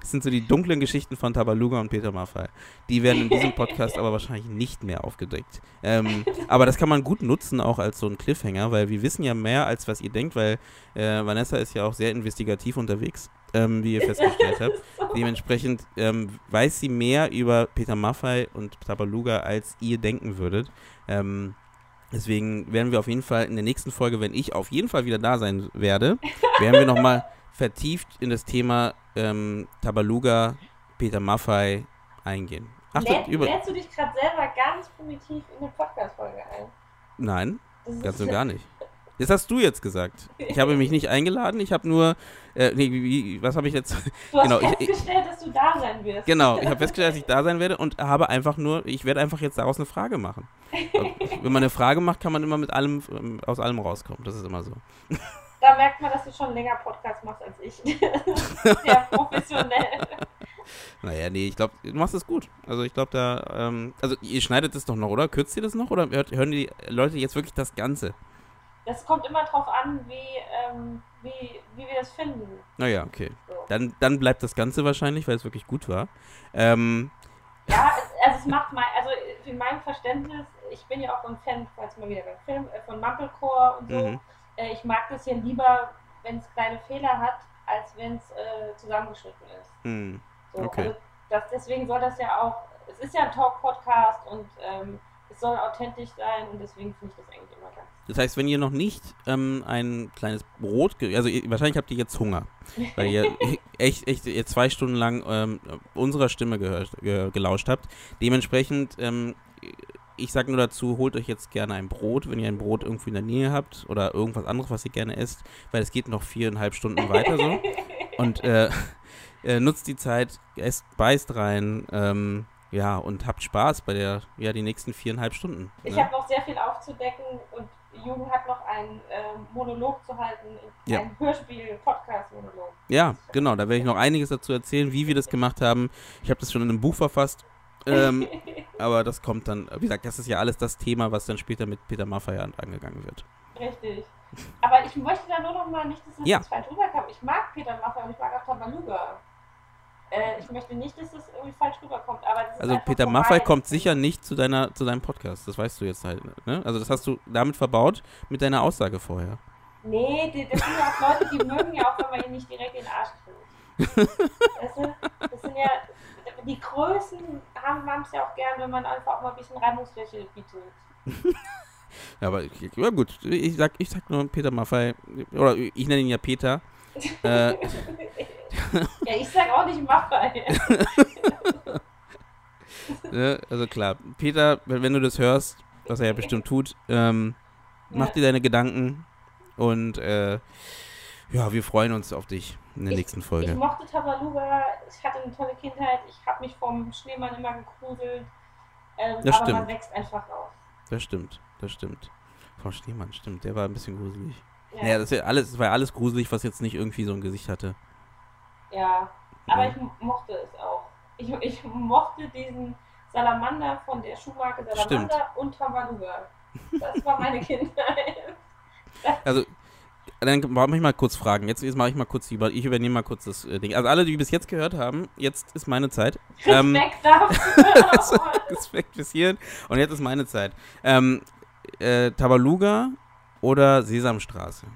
Das sind so die dunklen Geschichten von Tabaluga und Peter Maffay. Die werden in diesem Podcast aber wahrscheinlich nicht mehr aufgedeckt. Ähm, aber das kann man gut nutzen, auch als so ein Cliffhanger, weil wir wissen ja mehr, als was ihr denkt, weil äh, Vanessa ist ja auch sehr investigativ unterwegs, ähm, wie ihr festgestellt habt. Dementsprechend ähm, weiß sie mehr über Peter Maffay und Tabaluga, als ihr denken würdet. Ähm, deswegen werden wir auf jeden Fall in der nächsten Folge, wenn ich auf jeden Fall wieder da sein werde, werden wir nochmal vertieft in das Thema ähm, Tabaluga, Peter Maffay eingehen. Ach, Läd, über. lädst du dich gerade selber ganz primitiv in eine Podcast-Folge ein? Nein, ganz und gar nicht. Das hast du jetzt gesagt. Ich habe mich nicht eingeladen, ich habe nur. Äh, nee, wie, was habe ich jetzt? Du hast genau, ich- festgestellt, dass du da sein wirst. Genau, ich habe festgestellt, dass ich da sein werde und habe einfach nur, ich werde einfach jetzt daraus eine Frage machen. Wenn man eine Frage macht, kann man immer mit allem, ähm, aus allem rauskommen. Das ist immer so. Da merkt man, dass du schon länger Podcast machst als ich. Sehr professionell. Naja, nee, ich glaube, du machst es gut. Also ich glaube, da, ähm, also ihr schneidet es doch noch, oder? Kürzt ihr das noch? Oder hört, hören die Leute jetzt wirklich das Ganze? Das kommt immer drauf an, wie, ähm, wie, wie wir das finden. Naja, okay. So. Dann, dann bleibt das Ganze wahrscheinlich, weil es wirklich gut war. Ähm, Ja, es, also es macht mein, also in meinem Verständnis, ich bin ja auch ein Fan, falls mal wieder beim Film, äh, von Mumblecore und so. Mhm. Äh, ich mag das hier lieber, wenn es kleine Fehler hat, als wenn es äh, zusammengeschnitten ist. hm, So, Okay. also das, deswegen soll das ja auch, es ist ja ein Talk-Podcast und ähm, es soll authentisch sein und deswegen finde ich das eigentlich immer ganz. Das heißt, wenn ihr noch nicht ähm, ein kleines Brot, also ihr, wahrscheinlich habt ihr jetzt Hunger, weil ihr echt, echt ihr zwei Stunden lang ähm, unserer Stimme gehört, ge gelauscht habt. Dementsprechend, ähm, ich sage nur dazu, holt euch jetzt gerne ein Brot, wenn ihr ein Brot irgendwo in der Nähe habt oder irgendwas anderes, was ihr gerne esst, weil es geht noch viereinhalb Stunden weiter so. Und äh, äh, nutzt die Zeit, esst, beißt rein, ähm, ja, und habt Spaß bei der, ja, die nächsten viereinhalb Stunden. Ich ne? habe noch sehr viel aufzudecken und Jugend hat noch einen ähm, Monolog zu halten, Ja. ein Hörspiel-Podcast-Monolog. Ja, genau, da werde ich noch einiges dazu erzählen, wie wir das gemacht haben. Ich habe das schon in einem Buch verfasst, ähm, aber das kommt dann, wie gesagt, das ist ja alles das Thema, was dann später mit Peter Maffay an- angegangen wird. Richtig. Aber ich möchte da nur noch mal nicht, dass das Ja. falsch rüberkommt. Ich mag Peter Maffay und ich mag auch Tabaluga. Äh, ich möchte nicht, dass das irgendwie falsch rüberkommt. Aber das ist Also Peter vorbei. Maffay kommt sicher nicht zu deiner, zu deinem Podcast, das weißt du jetzt halt, ne? Also das hast du damit verbaut mit deiner Aussage vorher. Nee, die, das sind ja auch Leute, die mögen ja auch, wenn man ihnen nicht direkt in den Arsch tritt. weißt du? Das sind ja, die Größen haben es ja auch gern, wenn man einfach auch mal ein bisschen Reibungsfläche bietet. Ja, aber ja gut, ich sag, ich sag nur Peter Maffay, oder ich nenne ihn ja Peter. Äh, Ja, ich sag auch nicht Maffei. ne? Also klar, Peter, wenn, du das hörst, was er ja bestimmt tut, ähm, mach Ja. dir deine Gedanken und äh, ja, wir freuen uns auf dich in der Ich- nächsten Ich Folge. mochte Tabaluga, ich hatte eine tolle Kindheit, ich habe mich vom Schneemann immer gegruselt. Ähm, Das aber man stimmt. wächst einfach raus. Das stimmt, das stimmt. Frau Schneemann, stimmt, der war ein bisschen gruselig. Ja, Ja, das, ja alles, das war ja alles gruselig, was jetzt nicht irgendwie so ein Gesicht hatte. ja. aber Ja. ich mochte es auch. Ich, ich mochte diesen Salamander von der Schuhmarke Salamander und Tabaluga. Das war meine Kindheit. Also, dann mache ich mal kurz Fragen. Jetzt, jetzt mache ich mal kurz die, ich übernehme mal kurz das äh, Ding. Also alle, die bis jetzt gehört haben, jetzt ist meine Zeit. Ähm, Respekt dafür. Respekt bis hierhin. Und jetzt ist meine Zeit. Ähm, äh, Tabaluga oder Sesamstraße?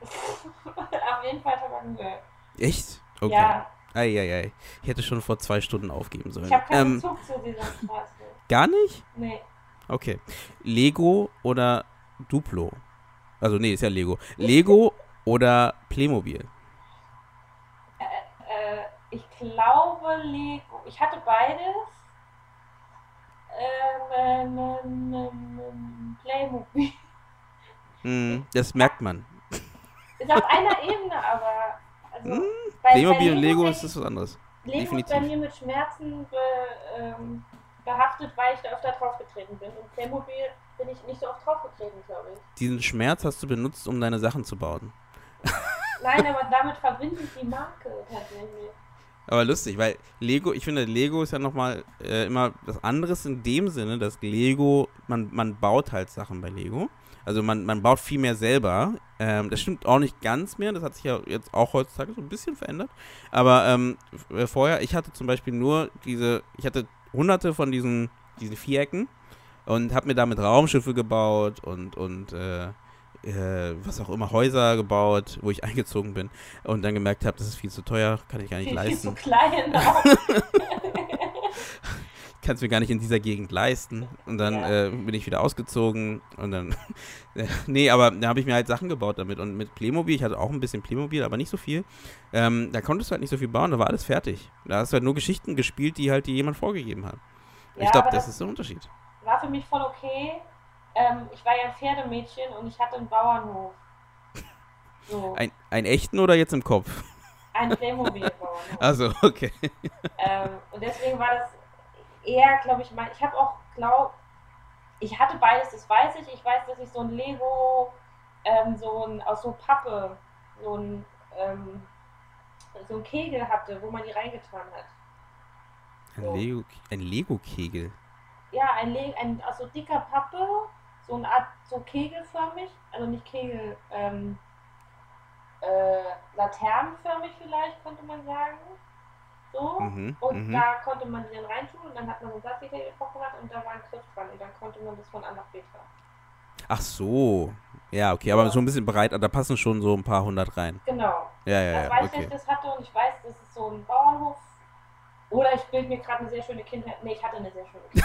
Auf jeden Fall Tabaluga. Echt? Okay. Ja, Eieiei. Ich hätte schon vor zwei Stunden aufgeben sollen. ich habe keinen Ähm, Zug zu dieser Straße. gar nicht? Nee. Okay. Lego oder Duplo? Also, nee, ist ja Lego. Lego oder Playmobil? Äh, ich glaube Lego. Ich hatte beides. Ähm, ähm, ähm, Playmobil. Hm, das merkt man. Ist auf einer Ebene, aber. Also, Hm, Bei- Playmobil bei und Lego denke ist das was anderes. Lego definitiv. ist bei mir mit Schmerzen be, ähm, behaftet, weil ich da öfter draufgetreten bin. Und Playmobil bin ich nicht so oft draufgetreten, glaube ich. Diesen Schmerz hast du benutzt, um deine Sachen zu bauen. Nein, aber damit verbinde ich die Marke tatsächlich. Aber lustig, weil Lego, ich finde, Lego ist ja nochmal äh, immer was anderes in dem Sinne, dass Lego, man, man baut halt Sachen bei Lego. Also man, man baut viel mehr selber. Ähm, das stimmt auch nicht ganz mehr, das hat sich ja jetzt auch heutzutage so ein bisschen verändert. Aber ähm, äh, vorher, ich hatte zum Beispiel nur diese, ich hatte hunderte von diesen, diesen Vierecken und habe mir damit Raumschiffe gebaut und, und äh, äh, was auch immer, Häuser gebaut, wo ich eingezogen bin und dann gemerkt habe, das ist viel zu teuer, kann ich gar nicht Viel, viel zu leisten. klein. kann es mir gar nicht in dieser Gegend leisten. Und dann Ja. äh, bin ich wieder ausgezogen und dann, nee, aber da habe ich mir halt Sachen gebaut damit. Und mit Playmobil, ich hatte auch ein bisschen Playmobil, aber nicht so viel. Ähm, da konntest du halt nicht so viel bauen, da war alles fertig. Da hast du halt nur Geschichten gespielt, die halt dir jemand vorgegeben hat. Ja, ich glaube, das das- ist der Unterschied. War für mich voll okay. Ähm, ich war ja ein Pferdemädchen und ich hatte einen Bauernhof. So, Ein, einen echten oder jetzt im Kopf? ein Playmobil-Bauernhof. Also, okay. Ähm, und deswegen war das eher, glaube ich, mein. Ich habe auch, glaube ich, hatte beides, das weiß ich. Ich weiß, dass ich so ein Lego, ähm, so ein, aus so Pappe, so ein, ähm, so ein Kegel hatte, wo man die reingetan hat. Ein, So. Lego, ein Lego-Kegel. Ja, ein, Le ein aus so dicker Pappe, so eine Art, so kegelförmig, also nicht Kegel, ähm, äh, laternenförmig vielleicht, könnte man sagen. So. Mhm, Und mhm. da konnte man die dann reintun und dann hat man so ein Plastikkegel drauf gemacht und da war ein Griff dran und dann konnte man das von A nach B tragen. Ach so. Ja, okay, aber Ja. so ein bisschen breit, da passen schon so ein paar hundert rein. Genau. Ja, ja, das ja, weiß ich, okay. dass ich das hatte und ich weiß, das ist so ein Bauernhof. Oder ich bilde mir gerade eine sehr schöne Kindheit. Nee, ich hatte eine sehr schöne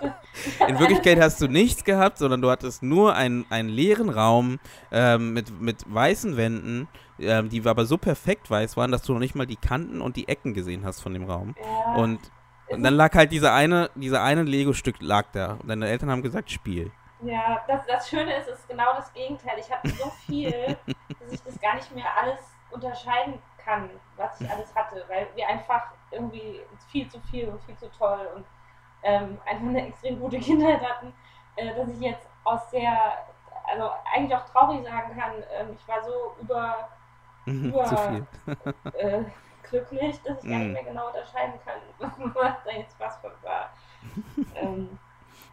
Kindheit. In Wirklichkeit hast du nichts gehabt, sondern du hattest nur einen, einen leeren Raum ähm, mit, mit weißen Wänden, ähm, die aber so perfekt weiß waren, dass du noch nicht mal die Kanten und die Ecken gesehen hast von dem Raum. Ja, Und, und dann lag halt diese eine, diese eine Lego-Stück lag da. Und deine Eltern haben gesagt, Spiel. Ja, das, das Schöne ist, es ist genau das Gegenteil. Ich hatte so viel, dass ich das gar nicht mehr alles unterscheiden kann, was ich alles hatte, weil wir einfach irgendwie viel zu viel und viel zu toll und ähm, einfach eine extrem gute Kindheit hatten, äh, dass ich jetzt aus sehr, also eigentlich auch traurig sagen kann, ähm, ich war so über Ja. Zu viel. äh, glücklich, dass ich gar nicht mehr genau unterscheiden kann, was da jetzt was von war. ähm,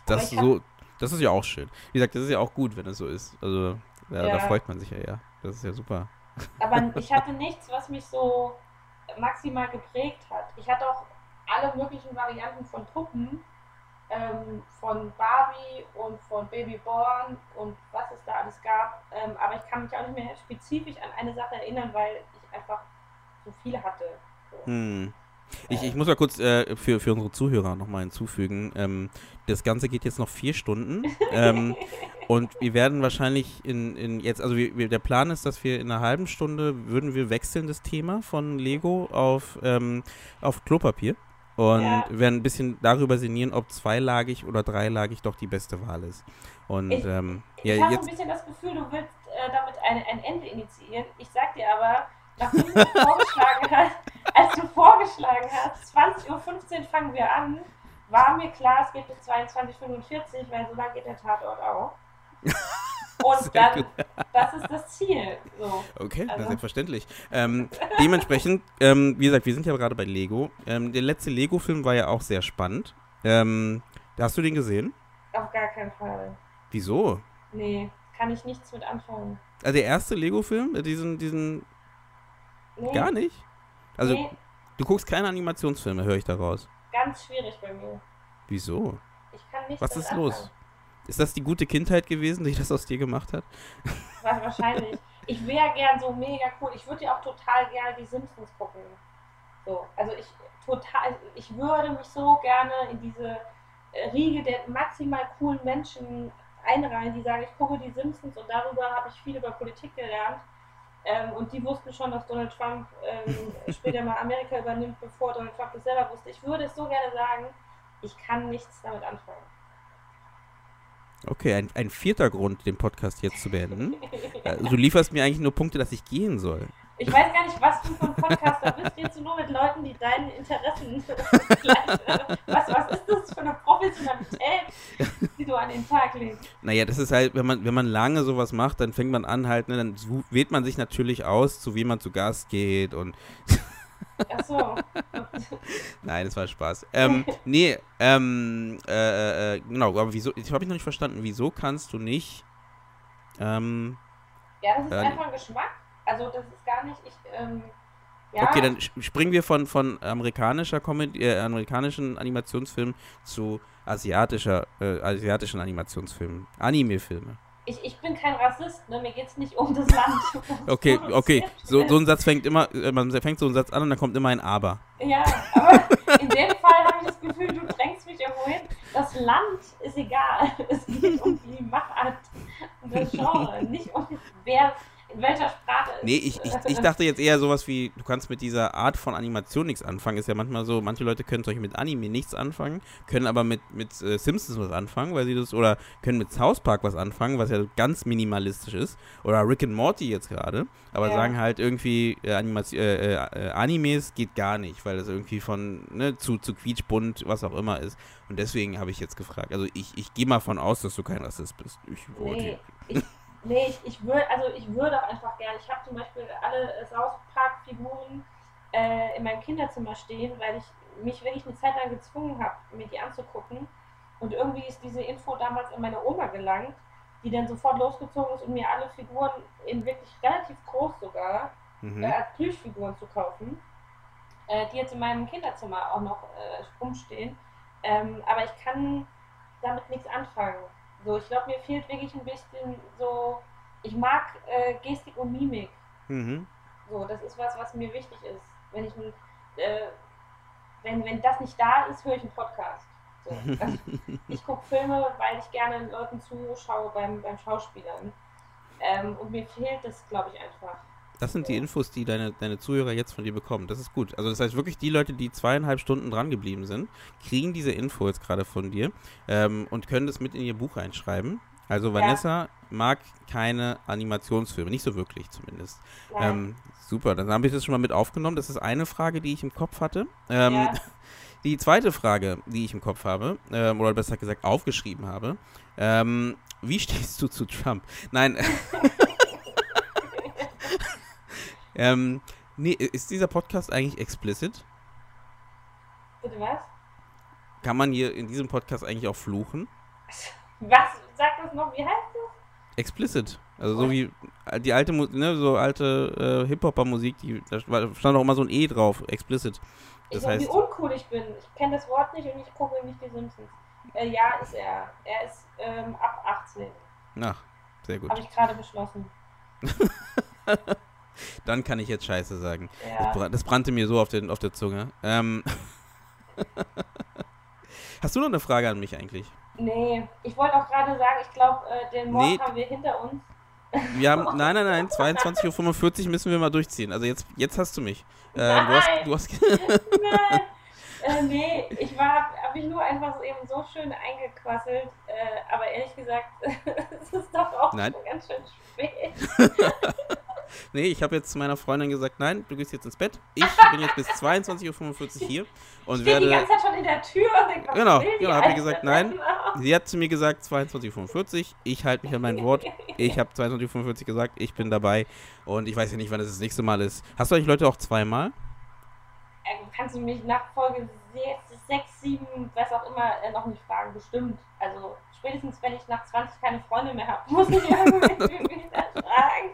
Das, so, das ist ja auch schön. Wie gesagt, das ist ja auch gut, wenn es so ist. Also, ja, da Ja. freut man sich ja eher. Das ist ja super. Aber ich hatte nichts, was mich so maximal geprägt hat. Ich hatte auch alle möglichen Varianten von Puppen, ähm, von Barbie und von Babyborn und was es da alles gab. Ähm, aber ich kann mich auch nicht mehr spezifisch an eine Sache erinnern, weil ich einfach so viele hatte. So. Hm. Ich, ich muss mal kurz äh, für, für unsere Zuhörer nochmal hinzufügen. Ähm, das Ganze geht jetzt noch vier Stunden. ähm, und wir werden wahrscheinlich in, in jetzt, also wir, wir, der Plan ist, dass wir in einer halben Stunde würden wir wechseln das Thema von Lego auf, ähm, auf Klopapier. Und Ja. werden ein bisschen darüber sinnieren, ob zweilagig oder dreilagig doch die beste Wahl ist. Und Ich- ähm, Ich ja, habe ein bisschen das Gefühl, du willst äh, damit ein, ein Ende initiieren. Ich sag dir aber, nachdem du vorgeschlagen hast, als du vorgeschlagen hast, 20.15 Uhr fangen wir an, war mir klar, es geht bis 22.45 Uhr, weil so lange geht der Tatort auch. Und dann, das ist das Ziel. So. Okay, Also- selbstverständlich. Ähm, dementsprechend, ähm, wie gesagt, wir sind ja gerade bei Lego. Ähm, der letzte Lego-Film war ja auch sehr spannend. Ähm, hast du den gesehen? Auf gar keinen Fall. Wieso? Nee, kann ich nichts mit anfangen. Also der erste Lego-Film, äh, diesen, diesen, Nee, gar nicht? Also nee, du guckst keine Animationsfilme, höre ich daraus. ganz schwierig bei mir. Wieso? Ich kann nichts Was ist los? anfangen. Ist das die gute Kindheit gewesen, die das aus dir gemacht hat? Wa- Wahrscheinlich. Ich wäre gern so mega cool. Ich würde ja auch total gerne die Simpsons gucken. So, also ich total, ich würde mich so gerne in diese äh, Riege der maximal coolen Menschen einreihen, die sagen, ich gucke die Simpsons und darüber habe ich viel über Politik gelernt. Ähm, und die wussten schon, dass Donald Trump ähm, später mal Amerika übernimmt, bevor Donald Trump das selber wusste. Ich würde es so gerne sagen, ich kann nichts damit anfangen. Okay, ein, ein vierter Grund, den Podcast jetzt zu beenden. Äh, du lieferst mir eigentlich nur Punkte, dass ich gehen soll. Ich weiß gar nicht, was du für ein Podcaster bist. Redest du nur mit Leuten, die deinen Interessen was, was ist das für eine Professionalität, die du an den Tag legst? Naja, das ist halt, wenn man, wenn man lange sowas macht, dann fängt man an halt, ne, dann wählt man sich natürlich aus, zu wem man zu Gast geht und Ach so. Nein, das war Spaß. Ähm, nee, ähm, äh, äh, genau, aber wieso, ich habe ich noch nicht verstanden, wieso kannst du nicht, ähm, Ja, das ist äh, einfach ein Geschmack. Also das ist gar nicht, ich, ähm, ja. Okay, dann springen wir von, von amerikanischer Comedy, äh, amerikanischen Animationsfilmen zu asiatischer, äh, asiatischen Animationsfilmen, Anime-Filme. Ich, ich bin kein Rassist, ne? mir geht es nicht um das Land. okay, okay, so, so ein Satz fängt immer, äh, man fängt so einen Satz an und dann kommt immer ein Aber. Ja, aber in dem Fall habe ich das Gefühl, du drängst mich irgendwo hin. Das Land ist egal. Es geht um die Machart und das Genre, nicht um wer in welcher Sprache ist. Nee, ich, ich, ich dachte jetzt eher sowas wie, du kannst mit dieser Art von Animation nichts anfangen. Ist ja manchmal so, manche Leute können Beispiel mit Anime nichts anfangen, können aber mit, mit äh, Simpsons was anfangen, weil sie das, oder können mit South Park was anfangen, was ja ganz minimalistisch ist. Oder Rick and Morty jetzt gerade. Aber Ja. sagen halt irgendwie, äh, Animation, äh, äh, Animes geht gar nicht, weil das irgendwie von, ne, zu, zu quietschbunt, was auch immer ist. Und deswegen habe ich jetzt gefragt. Also ich, ich gehe mal von aus, dass du kein Rassist bist. Ich wollte. Nee, ich, nee, ich, ich würde, also ich würde auch einfach gerne. Ich habe zum Beispiel alle äh, South Park Figuren äh, in meinem Kinderzimmer stehen, weil ich mich wirklich eine Zeit lang gezwungen habe, mir die anzugucken. Und irgendwie ist diese Info damals an meine Oma gelangt, die dann sofort losgezogen ist, um mir alle Figuren in wirklich relativ groß sogar Mhm. äh, als Plüschfiguren zu kaufen, äh, die jetzt in meinem Kinderzimmer auch noch äh, rumstehen. Ähm, aber ich kann damit nichts anfangen. So, ich glaube, mir fehlt wirklich ein bisschen so, ich mag äh, Gestik und Mimik. Mhm. So, das ist was, was mir wichtig ist. Wenn ich ein, äh, wenn, wenn das nicht da ist, höre ich einen Podcast. So. Also, ich gucke Filme, weil ich gerne Leuten zuschaue beim, beim Schauspielern. Ähm, und mir fehlt das, glaube ich, einfach. Das sind die Infos, die deine, deine Zuhörer jetzt von dir bekommen. Das ist gut. Also das heißt wirklich, die Leute, die zweieinhalb Stunden dran geblieben sind, kriegen diese Info jetzt gerade von dir ähm, und können das mit in ihr Buch reinschreiben. Also Vanessa mag keine Animationsfilme, nicht so wirklich zumindest. Nein. Ähm, super, dann habe ich das schon mal mit aufgenommen. Das ist eine Frage, die ich im Kopf hatte. Ähm, Ja. Die zweite Frage, die ich im Kopf habe, ähm, oder besser gesagt aufgeschrieben habe, ähm, wie stehst du zu Trump? Nein. ähm, nee, ist dieser Podcast eigentlich explicit? Bitte was? Kann man hier in diesem Podcast eigentlich auch fluchen? Was? Sag das noch, wie heißt das? Explicit. Also so wie die alte, ne, so alte äh, Hip-Hopper-Musik, die, da stand auch immer so ein E drauf, explicit. Das ich weiß, wie heißt, uncool ich bin. Ich kenne das Wort nicht und ich gucke nicht die Simpsons. Äh, ja, ist er. Er ist ähm, ab 18. ach, sehr gut. Habe ich gerade beschlossen. Dann kann ich jetzt Scheiße sagen. Das, Ja. bra das brannte mir so auf, den, auf der Zunge. Ähm Hast du noch eine Frage an mich eigentlich? Nee, ich wollte auch gerade sagen, ich glaube, äh, den Mord Nee. haben wir hinter uns. Wir haben, nein, nein, nein, 22.45 Uhr müssen wir mal durchziehen. Also jetzt, jetzt hast du mich. Äh, du hast, Nein. du hast, Nein. äh, nee, ich war, habe mich nur einfach so eben so schön eingequasselt. Äh, aber ehrlich gesagt, es ist doch auch Nein. schon ganz schön spät. nee, ich habe jetzt zu meiner Freundin gesagt, nein, du gehst jetzt ins Bett. Ich bin jetzt bis 22.45 Uhr hier und Ich stehe die werde. ganze Zeit schon in der Tür und Genau, genau, hab ich gesagt, nein. Sie hat zu mir gesagt 22.45 Uhr. Ich halte mich an mein Wort. Ich habe 22.45 Uhr gesagt, ich bin dabei. Und ich weiß ja nicht, wann das das nächste Mal ist. Hast du eigentlich Leute auch zweimal? Äh, kannst du mich nach Folge 6, 7, was auch immer, äh, noch nicht fragen? Bestimmt. Also spätestens, wenn ich nach 20 keine Freunde mehr habe, muss ich irgendwie wieder fragen.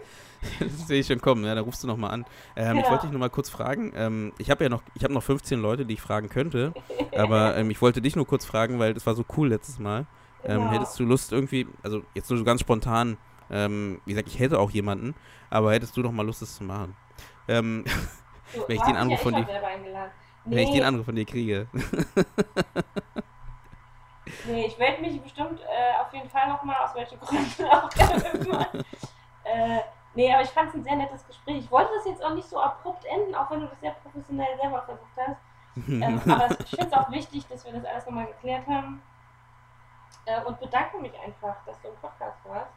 Das sehe ich schon kommen, ja, da rufst du nochmal an. Ähm, Ich Genau. wollte dich nochmal kurz fragen. Ähm, ich habe ja noch, ich habe noch 15 Leute, die ich fragen könnte, aber ähm, ich wollte dich nur kurz fragen, weil das war so cool letztes Mal. Ähm, Genau. Hättest du Lust irgendwie, also jetzt nur so ganz spontan, ähm, wie gesagt, ich hätte auch jemanden, aber hättest du noch mal Lust, das zu machen? Ähm, Wenn ich den Anruf von dir-. Wenn ich den Anruf von dir kriege. Nee, ich werde mich bestimmt äh, auf jeden Fall nochmal, aus welchen Gründen auch immer. äh, nee, aber ich fand es ein sehr nettes Gespräch. Ich wollte das jetzt auch nicht so abrupt enden, auch wenn du das sehr professionell selber versucht hast. Ähm, aber ich finde es auch wichtig, dass wir das alles nochmal geklärt haben. Äh, und bedanke mich einfach, dass du im Podcast warst.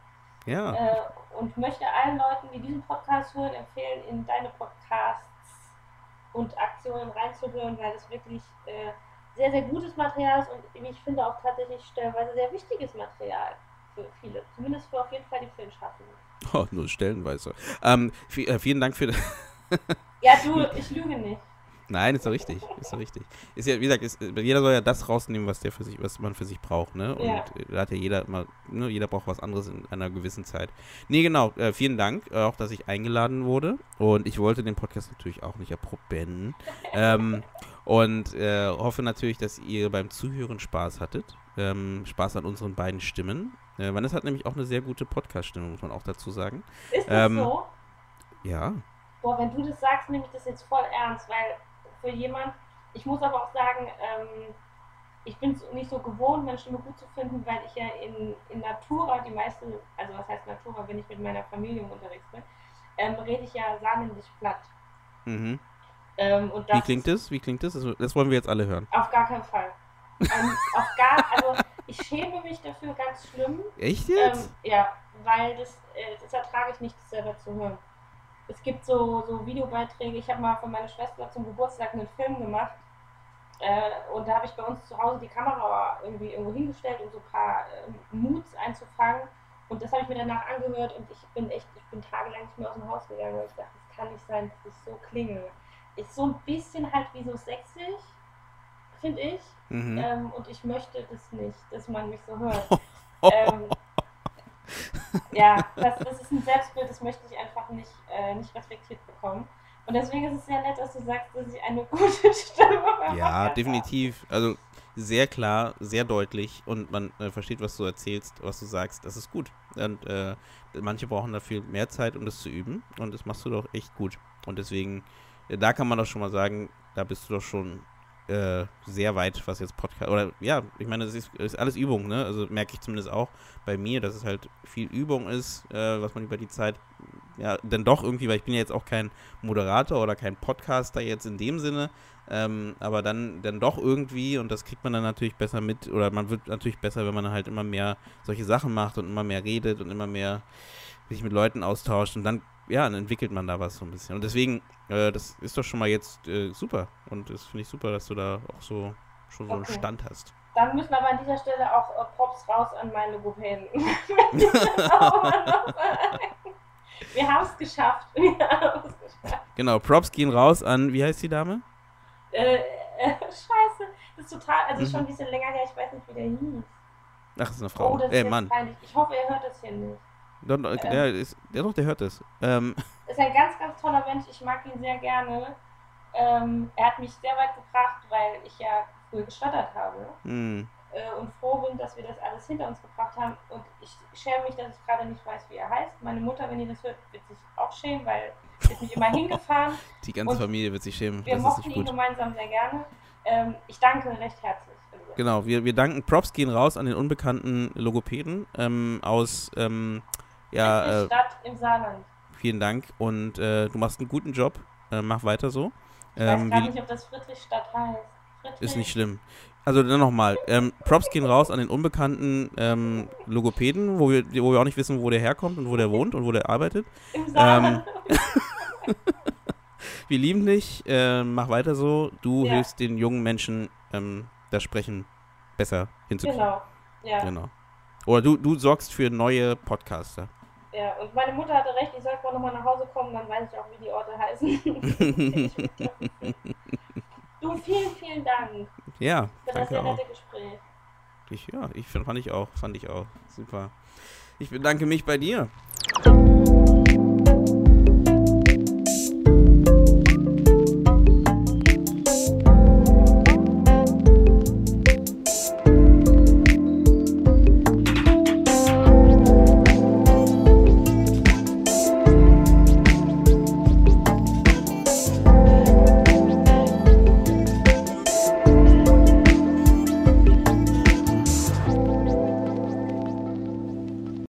ja. Äh, und möchte allen Leuten, die diesen Podcast hören, empfehlen, in deine Podcasts und Aktionen reinzuhören, weil es wirklich äh, sehr, sehr gutes Material ist und ich finde auch tatsächlich stellenweise sehr wichtiges Material für viele. Zumindest für auf jeden Fall die Filmschaffenden. Oh, nur stellenweise. Ähm, äh, vielen Dank für. ja, du, ich lüge nicht. Nein, ist doch richtig. Ist doch richtig. Ist ja, wie gesagt, ist, jeder soll ja das rausnehmen, was der für sich, was man für sich braucht, ne? Und ja. da hat ja jeder immer, ne, jeder braucht was anderes in einer gewissen Zeit. Nee, genau. Äh, vielen Dank, äh, auch dass ich eingeladen wurde. Und ich wollte den Podcast natürlich auch nicht erproben. ähm, und äh, hoffe natürlich, dass ihr beim Zuhören Spaß hattet. Ähm, Spaß an unseren beiden Stimmen. Äh, Vanessa hat nämlich auch eine sehr gute Podcast-Stimme, muss man auch dazu sagen. Ist das ähm, so? Ja. Boah, wenn du das sagst, nehme ich das jetzt voll ernst, weil für jemand. Ich muss aber auch sagen, ähm, ich bin nicht so gewohnt, meine Stimme gut zu finden, weil ich ja in, in Natura die meiste, also was heißt Natura, wenn ich mit meiner Familie unterwegs bin, ähm, rede ich ja sahnendig platt. Mhm. Ähm, Wie klingt es? Wie klingt? Das, das, wollen wir jetzt alle hören. Auf gar keinen Fall. Ähm, auf gar, also ich schäme mich dafür ganz schlimm. Echt jetzt? Ähm, ja, weil das, äh, das ertrage ich nicht, das selber zu hören es gibt so, so Videobeiträge. Ich habe mal von meiner Schwester zum Geburtstag einen Film gemacht. Äh, und da habe ich bei uns zu Hause die Kamera irgendwie irgendwo hingestellt, um so ein paar äh, Moods einzufangen. Und das habe ich mir danach angehört und ich bin echt, ich bin tagelang nicht mehr aus dem Haus gegangen, weil ich dachte, das kann nicht sein, dass ich so klinge. Ist so ein bisschen halt wie so sexig, finde ich. Mhm. Ähm, und ich möchte das nicht, dass man mich so hört. ähm, ja, das, das ist ein Selbstbild, das möchte ich einfach nicht, äh, nicht reflektiert bekommen. Und deswegen ist es sehr nett, dass du sagst, dass ich eine gute Stimme habe. Ja, definitiv. Also sehr klar, sehr deutlich und man äh, versteht, was du erzählst, was du sagst. Das ist gut. Und äh, manche brauchen dafür mehr Zeit, um das zu üben. Und das machst du doch echt gut. Und deswegen, da kann man doch schon mal sagen, da bist du doch schon äh, sehr weit, was jetzt Podcast. Oder ja, ich meine, das ist, ist, alles Übung, ne? Also merke ich zumindest auch bei mir, dass es halt viel Übung ist, äh, was man über die Zeit, ja, dann doch irgendwie, weil ich bin ja jetzt auch kein Moderator oder kein Podcaster jetzt in dem Sinne, ähm, aber dann, dann doch irgendwie, und das kriegt man dann natürlich besser mit, oder man wird natürlich besser, wenn man halt immer mehr solche Sachen macht und immer mehr redet und immer mehr sich mit Leuten austauscht und dann ja, dann entwickelt man da was so ein bisschen. Und deswegen, äh, das ist doch schon mal jetzt äh, super. Und das finde ich super, dass du da auch so schon so okay. einen Stand hast. Dann müssen aber an dieser Stelle auch äh, Props raus an meine Logopäden. Wir haben es geschafft. geschafft. Genau, Props gehen raus an, wie heißt die Dame? Äh, äh, scheiße. Das ist total, also mhm. schon ein bisschen länger her, ich weiß nicht, wie der hieß. Ach, das ist eine Frau. Oh, das äh, Mann. Peinlich. Ich hoffe, ihr hört das hier nicht. Doch, ähm, der, ist, der, doch, der hört es. Ähm. Ist ein ganz, ganz toller Mensch. Ich mag ihn sehr gerne. Ähm, er hat mich sehr weit gebracht, weil ich ja früher gestottert habe. Mm. Äh, und froh bin, dass wir das alles hinter uns gebracht haben. Und ich schäme mich, dass ich gerade nicht weiß, wie er heißt. Meine Mutter, wenn ihr das hört, wird sich auch schämen, weil sie ist mich immer hingefahren. Die ganze Familie wird sich schämen. Wir das mochten ihn gemeinsam sehr gerne. Ähm, ich danke recht herzlich. Genau, wir, wir danken. Props gehen raus an den unbekannten Logopäden ähm, aus ähm, ja, äh, Stadt im Saarland. Vielen Dank und äh, du machst einen guten Job. Äh, mach weiter so. Ich ähm, weiß gar nicht, ob das Friedrichstadt heißt. Friedrich? Ist nicht schlimm. Also dann nochmal, ähm, Props gehen raus an den unbekannten ähm, Logopäden, wo wir, wo wir auch nicht wissen, wo der herkommt und wo der wohnt und wo der arbeitet. Im Saarland. Ähm, wir lieben dich, äh, mach weiter so. Du ja. hilfst den jungen Menschen, ähm, das Sprechen besser hinzukriegen. Genau, ja. Genau. Oder du, du sorgst für neue Podcaster. Ja, und meine Mutter hatte recht, ich sollte mal nochmal nach Hause kommen, dann weiß ich auch, wie die Orte heißen. du, vielen, vielen Dank. Ja, für das sehr nette Gespräch. Ich, ja, ich fand ich auch, fand ich auch. Super. Ich bedanke mich bei dir.